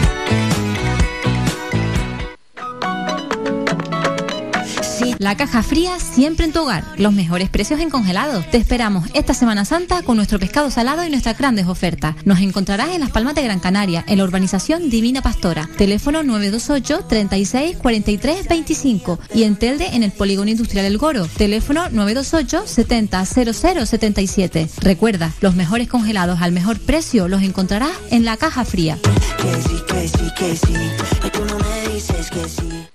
La caja fría siempre en tu hogar. Los mejores precios en congelados. Te esperamos esta Semana Santa con nuestro pescado salado y nuestras grandes ofertas. Nos encontrarás en Las Palmas de Gran Canaria, en la urbanización Divina Pastora. Teléfono 928 36 43 25 y en Telde en el Polígono Industrial El Goro. Teléfono 928 70 00 77. Recuerda, los mejores congelados al mejor precio los encontrarás en la caja fría. Tic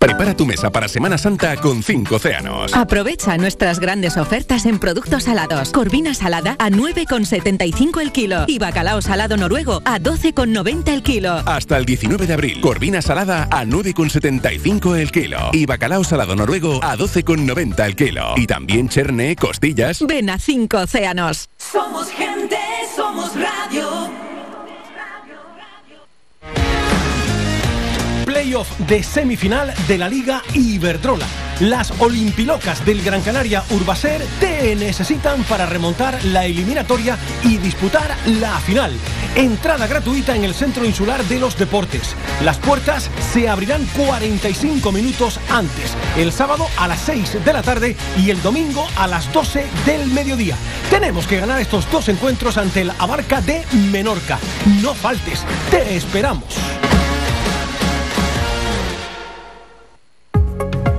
Prepara tu mesa para Semana Santa con 5 océanos. Aprovecha nuestras grandes ofertas en productos salados. Corvina salada a 9,75 el kilo y bacalao salado noruego a 12,90 el kilo. Hasta el 19 de abril, corvina salada a 9,75 el kilo y bacalao salado noruego a 12,90 el kilo. Y también cherne, costillas. Ven a 5 océanos. Somos gente, somos radio. Playoff de semifinal de la Liga Iberdrola. Las Olimpilocas del Gran Canaria Urbacer te necesitan para remontar la eliminatoria y disputar la final. Entrada gratuita en el Centro Insular de los Deportes. Las puertas se abrirán 45 minutos antes, el sábado a las 6 de la tarde y el domingo a las 12 del mediodía. Tenemos que ganar estos dos encuentros ante el Abarca de Menorca. No faltes, te esperamos.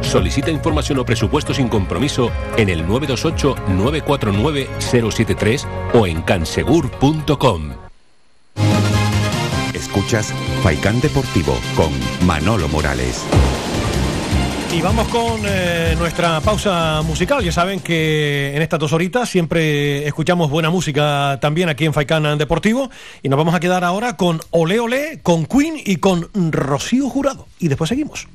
Solicita información o presupuesto sin compromiso en el 928-949-073 o en cansegur.com. Escuchas Faikán Deportivo con Manolo Morales. Y vamos con eh, nuestra pausa musical. Ya saben que en estas dos horitas siempre escuchamos buena música también aquí en Faikán Deportivo. Y nos vamos a quedar ahora con Ole Ole, con Queen y con Rocío Jurado. Y después seguimos.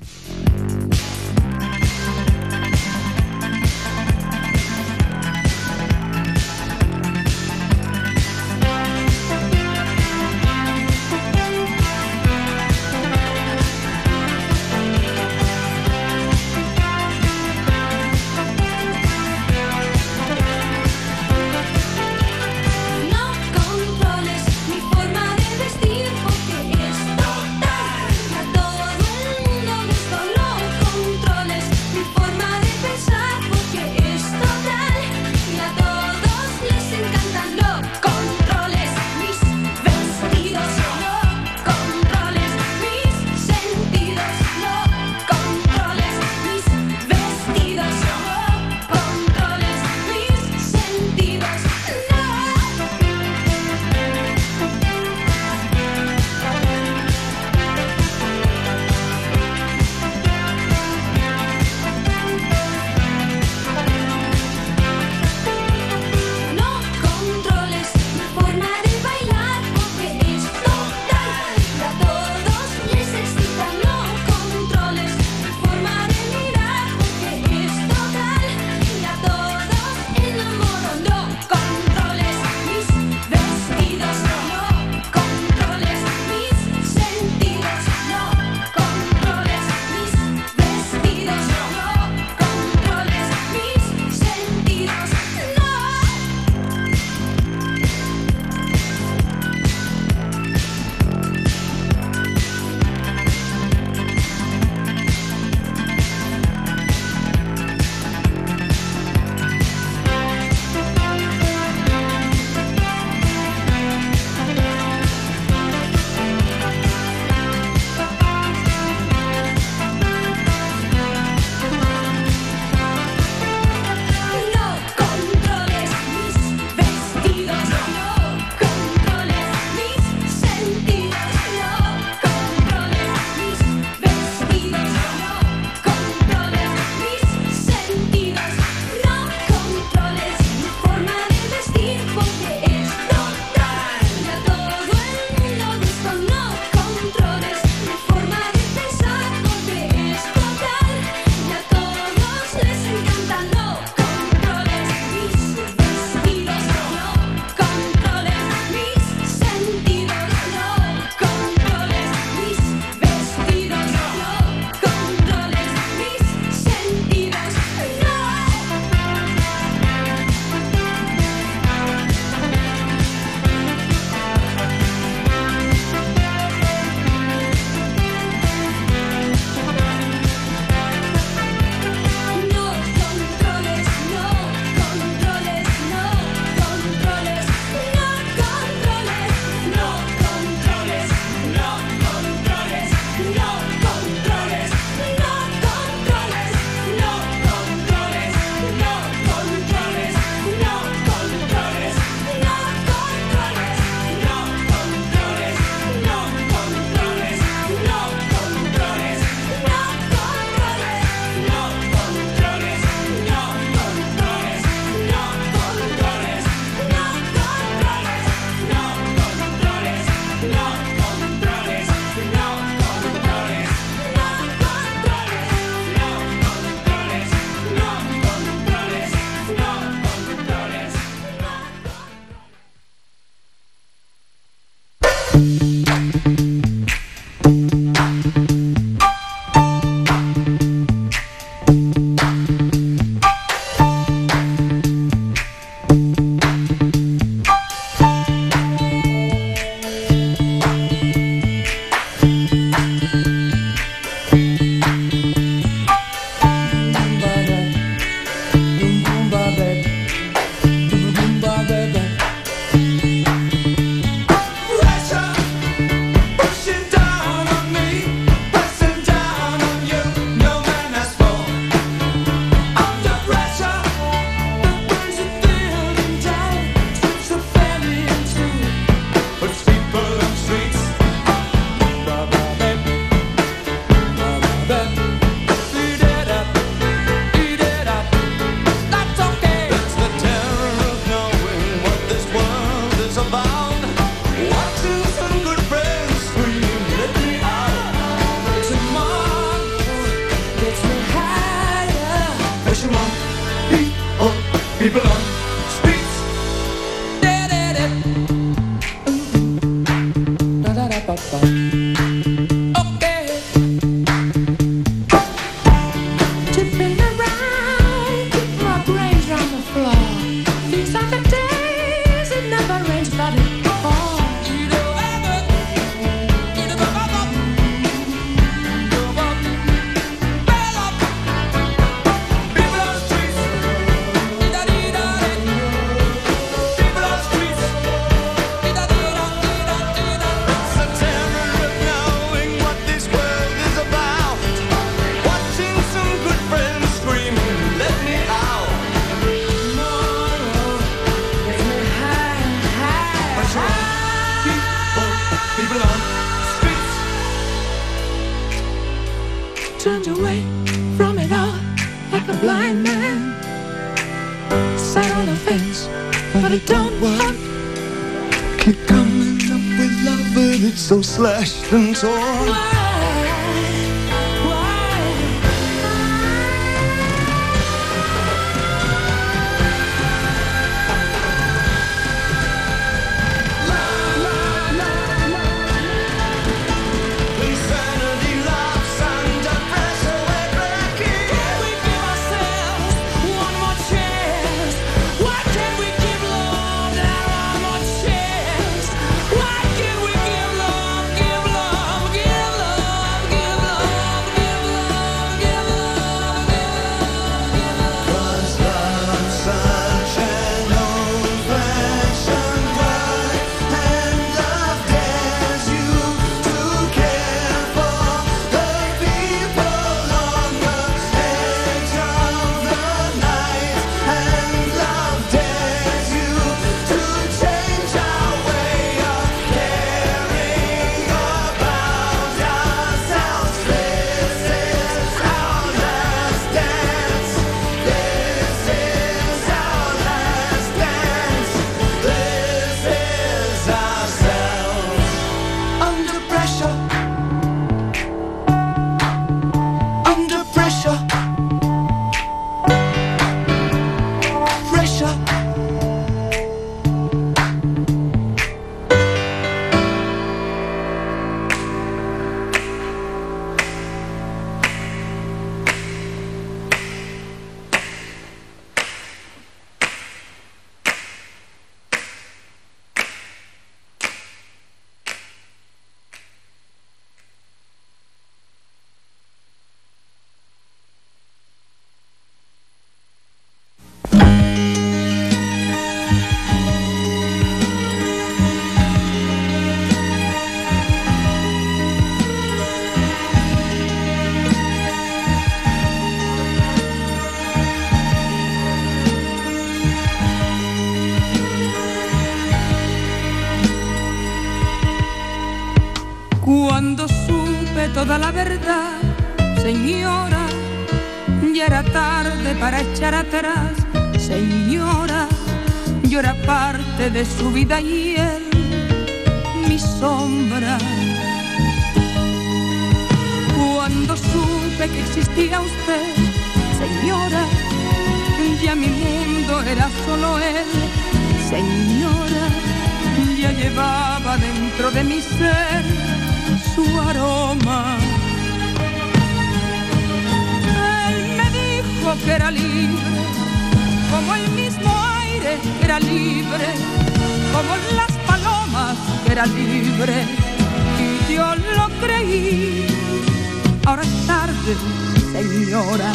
Toda la verdad, señora, ya era tarde para echar atrás, señora, yo era parte de su vida y él, mi sombra. Cuando supe que existía usted, señora, ya mi mundo era solo él, señora, ya llevaba dentro de mi ser aroma. Él me dijo que era libre, como el mismo aire que era libre, como las palomas que era libre, y yo lo creí. Ahora es tarde, señora,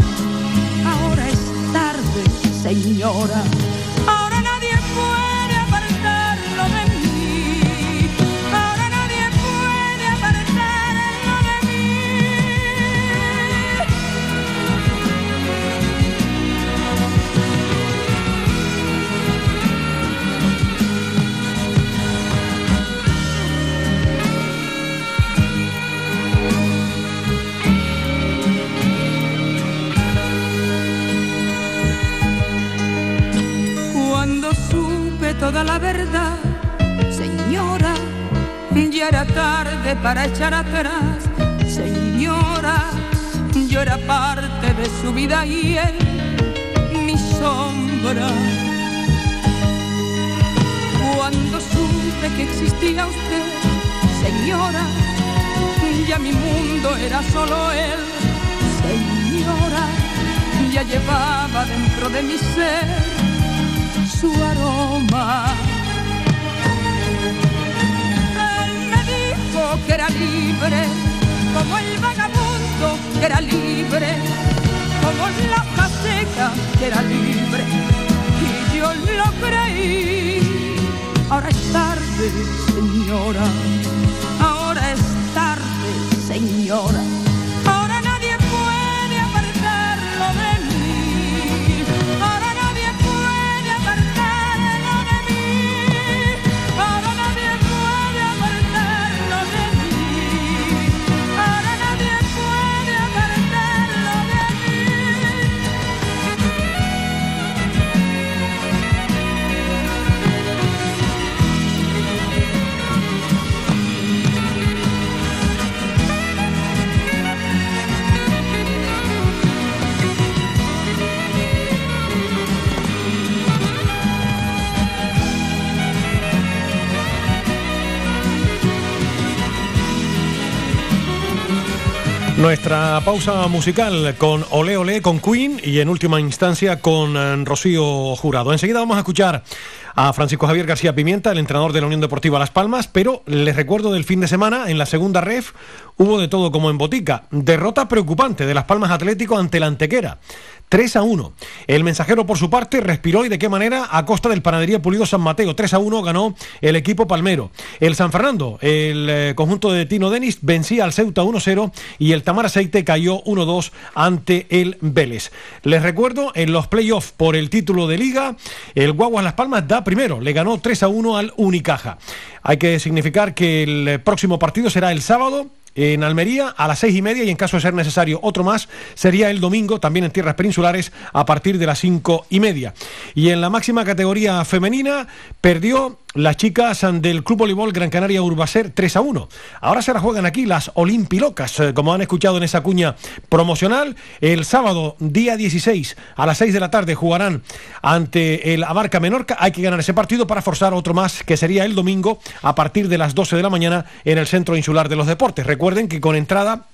ahora es tarde, señora. Para echar atrás, señora, yo era parte de su vida y él, mi sombra. Cuando supe que existía usted, señora, ya mi mundo era solo él, señora, ya llevaba dentro de mi ser su aroma. Que era libre, como el vagabundo que era libre, como la hoja seca que era libre, y yo lo creí. Ahora es tarde, señora, ahora es tarde, señora. Nuestra pausa musical con Ole Ole, con Queen y en última instancia con eh, Rocío Jurado. Enseguida vamos a escuchar a Francisco Javier García Pimienta, el entrenador de la Unión Deportiva Las Palmas, pero les recuerdo del fin de semana, en la segunda ref, hubo de todo como en botica. Derrota preocupante de Las Palmas Atlético ante la Antequera. 3 a 1. El mensajero, por su parte, respiró y de qué manera a costa del Panadería Pulido San Mateo. 3 a 1 ganó el equipo palmero. El San Fernando, el eh, conjunto de Tino Denis, vencía al Ceuta 1-0 y el Tamar Aceite cayó 1-2 ante el Vélez. Les recuerdo, en los playoffs por el título de liga, el Guaguas Las Palmas da primero, le ganó 3 a 1 al Unicaja. Hay que significar que el eh, próximo partido será el sábado en Almería a las seis y media y en caso de ser necesario otro más sería el domingo también en tierras peninsulares a partir de las cinco y media. Y en la máxima categoría femenina perdió las chicas del Club Voleibol Gran Canaria Urbacer 3 a 1. Ahora se la juegan aquí las Olimpilocas, eh, como han escuchado en esa cuña promocional. El sábado, día 16, a las 6 de la tarde, jugarán ante el Abarca Menorca. Hay que ganar ese partido para forzar otro más, que sería el domingo, a partir de las 12 de la mañana, en el Centro Insular de los Deportes. Recuerden que con entrada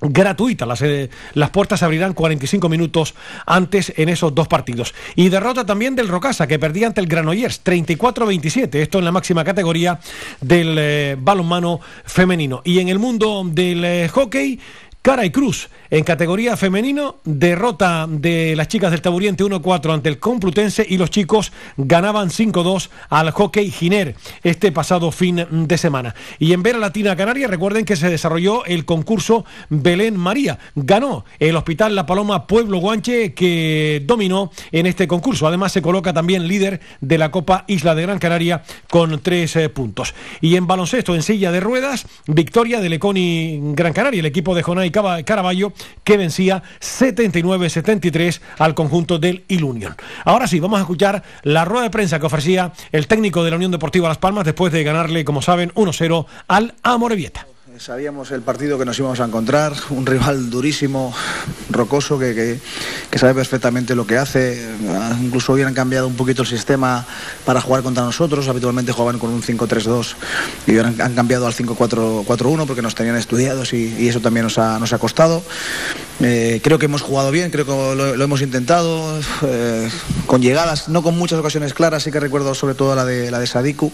gratuita. Las, eh, las puertas se abrirán 45 minutos antes en esos dos partidos. Y derrota también del Rocasa, que perdía ante el Granollers 34-27. Esto en la máxima categoría del eh, balonmano femenino. Y en el mundo del eh, hockey, Cara y Cruz en categoría femenino, derrota de las chicas del Taburiente 1-4 ante el Complutense y los chicos ganaban 5-2 al Hockey Giner este pasado fin de semana. Y en Vera Latina Canaria, recuerden que se desarrolló el concurso Belén María. Ganó el Hospital La Paloma Pueblo Guanche que dominó en este concurso. Además se coloca también líder de la Copa Isla de Gran Canaria con tres eh, puntos. Y en baloncesto, en silla de ruedas, victoria de Leconi Gran Canaria, el equipo de Jonay Caraballo que vencía 79-73 al conjunto del Ilunion. Ahora sí, vamos a escuchar la rueda de prensa que ofrecía el técnico de la Unión Deportiva Las Palmas después de ganarle, como saben, 1-0 al Amorebieta. Sabíamos el partido que nos íbamos a encontrar, un rival durísimo, rocoso, que, que, sabe perfectamente lo que hace. Incluso hubieran cambiado un poquito el sistema para jugar contra nosotros. Habitualmente jugaban con un 5-3-2 y han, cambiado al 5-4-1 porque nos tenían estudiados y, eso también nos ha, nos ha costado. Eh, creo que hemos jugado bien, creo que lo, lo hemos intentado, eh, con llegadas, no con muchas ocasiones claras, sí que recuerdo sobre todo la de, la de Sadiku.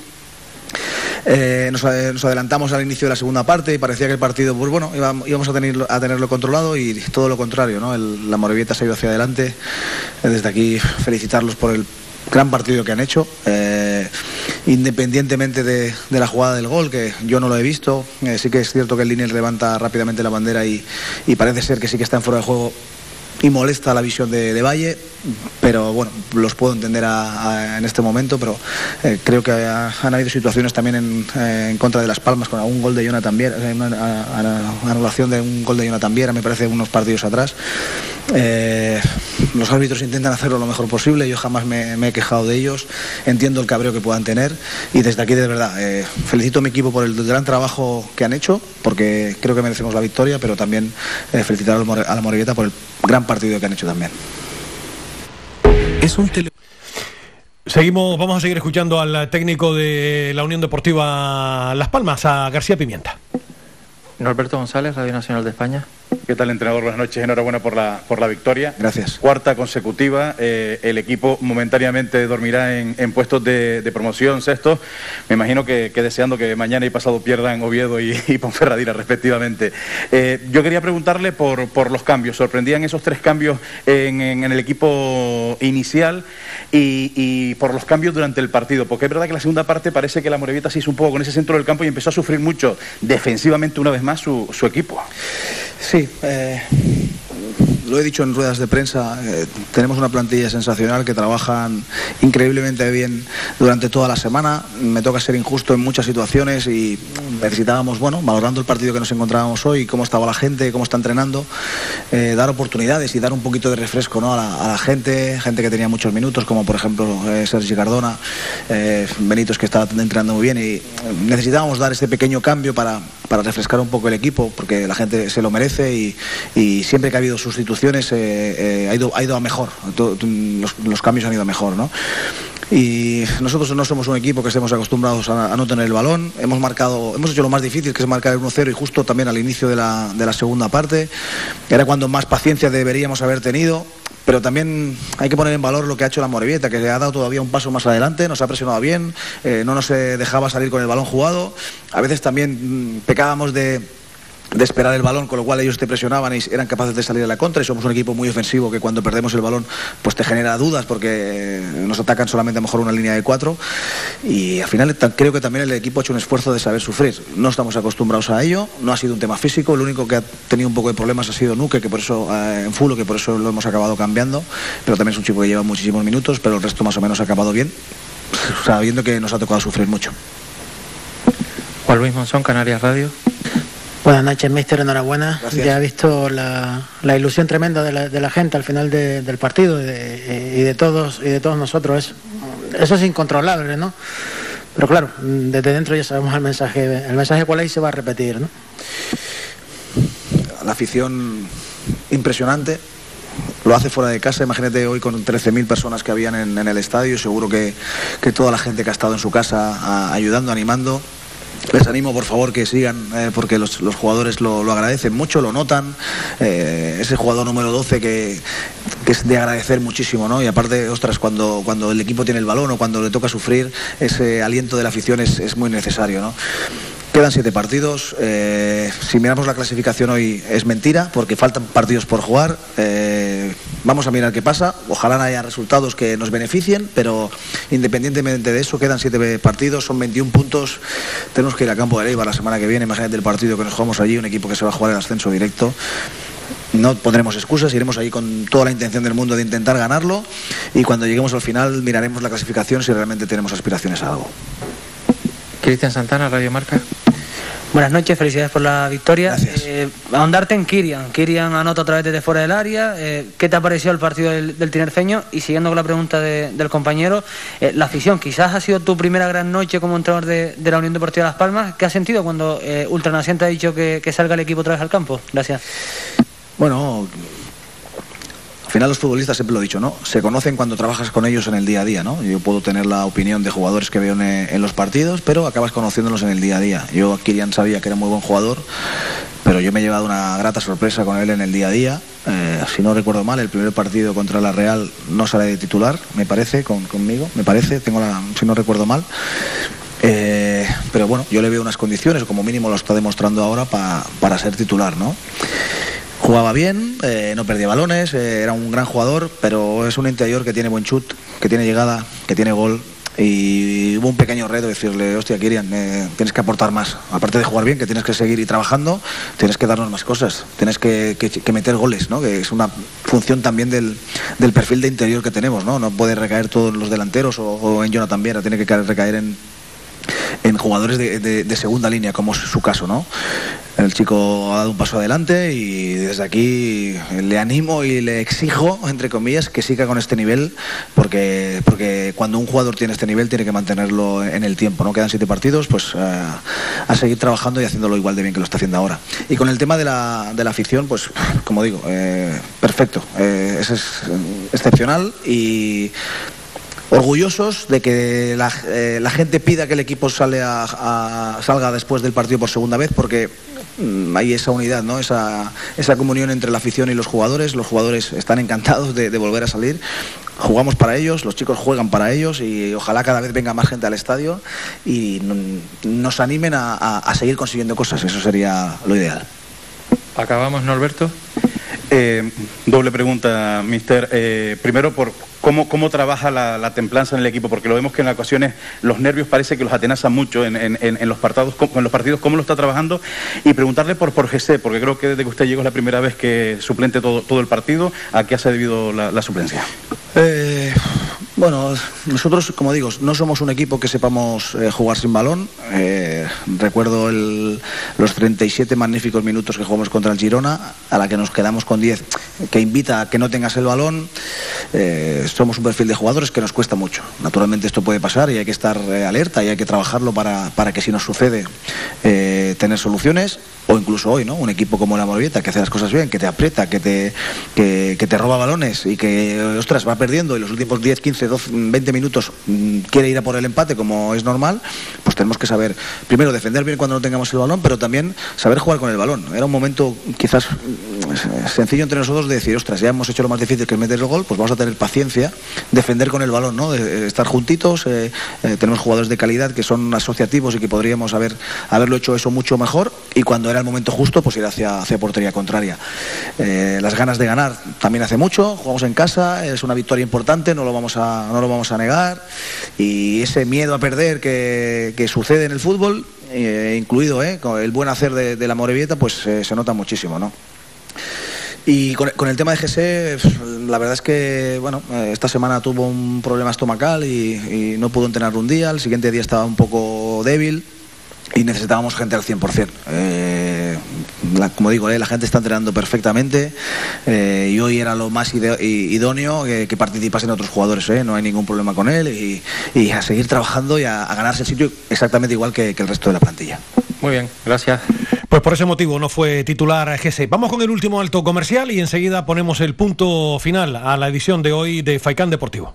Eh, nos, adelantamos al inicio de la segunda parte y parecía que el partido, pues bueno, íbamos a, tener, a tenerlo controlado y todo lo contrario, ¿no? La Morevieta se ha ido hacia adelante. Desde aquí felicitarlos por el gran partido que han hecho, eh, independientemente de, la jugada del gol, que yo no lo he visto. Eh, sí que es cierto que el Liniers levanta rápidamente la bandera y, y parece ser que sí que está en fuera de juego y molesta la visión de, de, Valle, pero bueno, los puedo entender a, en este momento, pero eh, creo que ha, han habido situaciones también en, eh, en, contra de Las Palmas con algún gol de Jonathan Viera, eh, una, anulación de un gol de Jonathan Viera, me parece, unos partidos atrás. Los árbitros intentan hacerlo lo mejor posible, yo jamás me, he quejado de ellos, entiendo el cabreo que puedan tener y desde aquí de verdad felicito a mi equipo por el gran trabajo que han hecho, porque creo que merecemos la victoria, pero también felicitar a la Morevieta por el gran partido que han hecho también. Es un tele... Seguimos, vamos a seguir escuchando al técnico de la Unión Deportiva Las Palmas, a García Pimienta. Norberto González, Radio Nacional de España. ¿Qué tal, entrenador? Buenas noches, enhorabuena por la, por la victoria. Gracias. Cuarta consecutiva, eh, el equipo momentáneamente dormirá en, en puestos de, de, promoción, sexto. Me imagino que, que, deseando que mañana y pasado pierdan Oviedo y, y Ponferradina, respectivamente. Eh, yo quería preguntarle por, por, los cambios. ¿Sorprendían esos tres cambios en, en, en el equipo inicial y, y, por los cambios durante el partido? Porque es verdad que la segunda parte parece que la Morevieta se hizo un poco con ese centro del campo y empezó a sufrir mucho defensivamente una vez más su, su equipo. Sí, eh, lo he dicho en ruedas de prensa, eh, tenemos una plantilla sensacional que trabajan increíblemente bien durante toda la semana. Me toca ser injusto en muchas situaciones y necesitábamos, bueno, valorando el partido que nos encontrábamos hoy, cómo estaba la gente, cómo está entrenando, eh, dar oportunidades y dar un poquito de refresco ¿no? a, la, gente, gente que tenía muchos minutos, como por ejemplo eh, Sergi Cardona, Benitos que estaba entrenando muy bien y necesitábamos dar este pequeño cambio para, para refrescar un poco el equipo, porque la gente se lo merece y, siempre que ha habido sustituciones eh, eh, ha, ido, ha ido a mejor, los, los, cambios han ido a mejor, ¿no? y nosotros no somos un equipo que estemos acostumbrados a, a no tener el balón. Hemos marcado, hemos hecho lo más difícil, que es marcar el 1-0 y justo también al inicio de la, de la segunda parte. Era cuando más paciencia deberíamos haber tenido. Pero también hay que poner en valor lo que ha hecho la Morevieta, que le ha dado todavía un paso más adelante, nos ha presionado bien, eh, no nos eh, dejaba salir con el balón jugado. A veces también mm, pecábamos de, de esperar el balón, con lo cual ellos te presionaban y eran capaces de salir a la contra. Y somos un equipo muy ofensivo que cuando perdemos el balón, pues te genera dudas porque nos atacan solamente a lo mejor una línea de cuatro. Y al final creo que también el equipo ha hecho un esfuerzo de saber sufrir. No estamos acostumbrados a ello, no ha sido un tema físico. Lo único que ha tenido un poco de problemas ha sido Nuque, que por eso eh, en Fulo, que por eso lo hemos acabado cambiando. Pero también es un chico que lleva muchísimos minutos, pero el resto más o menos ha acabado bien, [LAUGHS] sabiendo que nos ha tocado sufrir mucho. Juan Luis Monzón, Canarias Radio. Buenas noches, mister. Enhorabuena. Gracias. Ya he visto la, la ilusión tremenda de la, de la gente al final de- del partido y de, y de todos y de todos nosotros. Es, eso es incontrolable, ¿no? Pero claro, desde dentro ya sabemos el mensaje. El mensaje cuál es y se va a repetir, ¿no? la afición impresionante. Lo hace fuera de casa, imagínate hoy con 13.000 personas que habían en, en el estadio, seguro que, que toda la gente que ha estado en su casa a- ayudando, animando. Les animo, por favor, que sigan, eh, porque los, los jugadores lo, lo agradecen mucho, lo notan. Eh, ese jugador número 12 que, que es de agradecer muchísimo, ¿no? Y aparte, ostras, cuando, cuando el equipo tiene el balón o cuando le toca sufrir, ese aliento de la afición es, es muy necesario, ¿no? Quedan siete partidos. eh, si miramos la clasificación hoy es mentira porque faltan partidos por jugar. eh, vamos a mirar qué pasa. Ojalá haya resultados que nos beneficien, pero independientemente de eso, quedan siete partidos, son 21 puntos. Tenemos que ir a campo de Leiva la semana que viene. Imagínate el partido que nos jugamos allí, un equipo que se va a jugar el ascenso directo. No pondremos excusas, iremos allí con toda la intención del mundo de intentar ganarlo y cuando lleguemos al final miraremos la clasificación si realmente tenemos aspiraciones a algo. Cristian Santana, Radio Marca. Buenas noches, felicidades por la victoria. Eh, ahondarte en Kirian. Kirian anota otra vez desde fuera del área. Eh, ¿Qué te ha parecido el partido del, del tinerfeño? Y siguiendo con la pregunta de- del compañero, eh, la afición, quizás ha sido tu primera gran noche como entrenador de, de la Unión Deportiva Las Palmas. ¿Qué has sentido cuando eh, Ultranaciente ha dicho que, que salga el equipo otra vez al campo? Gracias. Bueno, al final los futbolistas siempre lo he dicho, ¿no? Se conocen cuando trabajas con ellos en el día a día, ¿no? Yo puedo tener la opinión de jugadores que veo en, los partidos, pero acabas conociéndolos en el día a día. Yo a Kirian sabía que era muy buen jugador, pero yo me he llevado una grata sorpresa con él en el día a día. Eh, si no recuerdo mal, el primer partido contra la Real no sale de titular, me parece, con- conmigo, me parece, tengo la, si no recuerdo mal. Eh, pero bueno, yo le veo unas condiciones, como mínimo lo está demostrando ahora, pa- para ser titular, ¿no? Jugaba bien, eh, no perdía balones, eh, era un gran jugador, pero es un interior que tiene buen chut, que tiene llegada, que tiene gol. Y hubo un pequeño reto decirle, hostia, Kirian, eh, tienes que aportar más. Aparte de jugar bien, que tienes que seguir y trabajando, tienes que darnos más cosas, tienes que, que- que meter goles, ¿no? Que es una función también del, del perfil de interior que tenemos, ¿no? No puede recaer todos los delanteros o, o en Jonathan Viera, tiene que caer- recaer en, en jugadores de, de- de segunda línea, como es su caso, ¿no? El chico ha dado un paso adelante y desde aquí le animo y le exijo, entre comillas, que siga con este nivel, porque, porque cuando un jugador tiene este nivel tiene que mantenerlo en el tiempo, ¿no? Quedan siete partidos, pues eh, a seguir trabajando y haciéndolo igual de bien que lo está haciendo ahora. Y con el tema de la, de la afición, pues como digo, eh, perfecto, eh, ese es eh, excepcional y orgullosos de que la, eh, la gente pida que el equipo salga después del partido por segunda vez porque mm, hay esa unidad, ¿no? esa, esa comunión entre la afición y los jugadores. Los jugadores están encantados de, volver a salir. Jugamos para ellos, los chicos juegan para ellos y ojalá cada vez venga más gente al estadio y nos animen a, a- a seguir consiguiendo cosas. Eso sería lo ideal. Acabamos, Norberto. Eh, doble pregunta, mister. Eh, primero, por cómo, cómo trabaja la, la templanza en el equipo, porque lo vemos que en ocasiones los nervios parece que los atenazan mucho en, en- en- los, partidos, en los partidos, cómo lo está trabajando. Y preguntarle por, por José, porque creo que desde que usted llegó es la primera vez que suplente todo, todo el partido. ¿A qué se ha debido la, la suplencia? Eh, bueno, nosotros, como digo, no somos un equipo que sepamos eh, jugar sin balón. Eh, recuerdo el- los 37 magníficos minutos que jugamos contra el Girona, a la que nos quedamos con 10, que invita a que no tengas el balón. Eh, somos un perfil de jugadores que nos cuesta mucho. Naturalmente esto puede pasar y hay que estar eh, alerta y hay que trabajarlo para, para que si nos sucede tener soluciones. O incluso hoy, ¿no? Un equipo como la Morevieta que hace las cosas bien, que te aprieta, que te, que, te roba balones y que, ostras, va perdiendo y los últimos 10, 15, 12, 20 minutos mm, quiere ir a por el empate como es normal, pues tenemos que saber, primero, defender bien cuando no tengamos el balón, pero también saber jugar con el balón. Era un momento quizás mm, sencillo entre nosotros de decir, ostras, ya hemos hecho lo más difícil que es meter el gol, pues vamos a tener paciencia, defender con el balón, ¿no? Estar juntitos, eh, eh, tenemos jugadores de calidad que son asociativos y que podríamos haber, haberlo hecho eso mucho mejor y cuando era el momento justo, pues ir hacia, hacia portería contraria. Eh, las ganas de ganar también hace mucho, jugamos en casa, es una victoria importante, no lo vamos a, no lo vamos a negar y ese miedo a perder que, que sucede en el fútbol, eh, incluido eh, el buen hacer de, de la Morevieta, pues eh, se nota muchísimo, ¿no? Y con, con el tema de GC, la verdad es que bueno, eh, esta semana tuvo un problema estomacal y, y no pudo entrenar un día, el siguiente día estaba un poco débil y necesitábamos gente al 100%. Eh, la- como digo, eh, la gente está entrenando perfectamente eh, y hoy era lo más idóneo que, que participasen otros jugadores, eh, no hay ningún problema con él y, y a seguir trabajando y a, a ganarse el sitio exactamente igual que- que el resto de la plantilla. Muy bien, gracias. Pues por ese motivo no fue titular GC. Vamos con el último alto comercial y enseguida ponemos el punto final a la edición de hoy de Faicán Deportivo.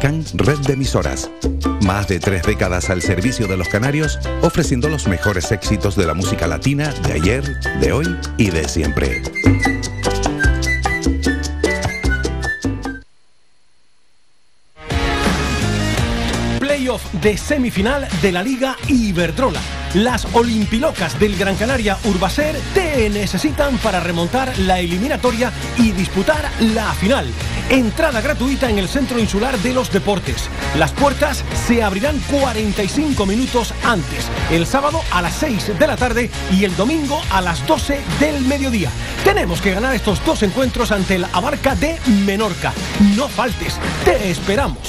Red de Emisoras. Más de tres décadas al servicio de los canarios, ofreciendo los mejores éxitos de la música latina de ayer, de hoy y de siempre. De semifinal de la Liga Iberdrola. Las Olimpilocas del Gran Canaria Urbaser te necesitan para remontar la eliminatoria y disputar la final. Entrada gratuita en el Centro Insular de los Deportes. Las puertas se abrirán 45 minutos antes, el sábado a las 6 de la tarde y el domingo a las 12 del mediodía. Tenemos que ganar estos dos encuentros ante el Abarca de Menorca. No faltes, te esperamos.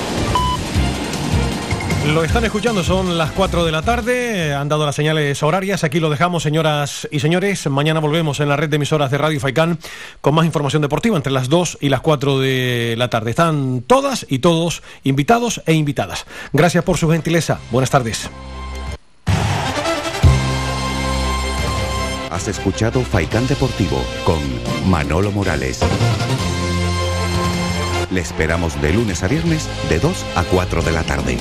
Lo están escuchando, son las 4 de la tarde, han dado las señales horarias, aquí lo dejamos señoras y señores, mañana volvemos en la red de emisoras de Radio Faicán con más información deportiva entre las 2 y las 4 de la tarde. Están todas y todos invitados e invitadas. Gracias por su gentileza, buenas tardes. Has escuchado Faikán Deportivo con Manolo Morales. Le esperamos de lunes a viernes de 2 a 4 de la tarde.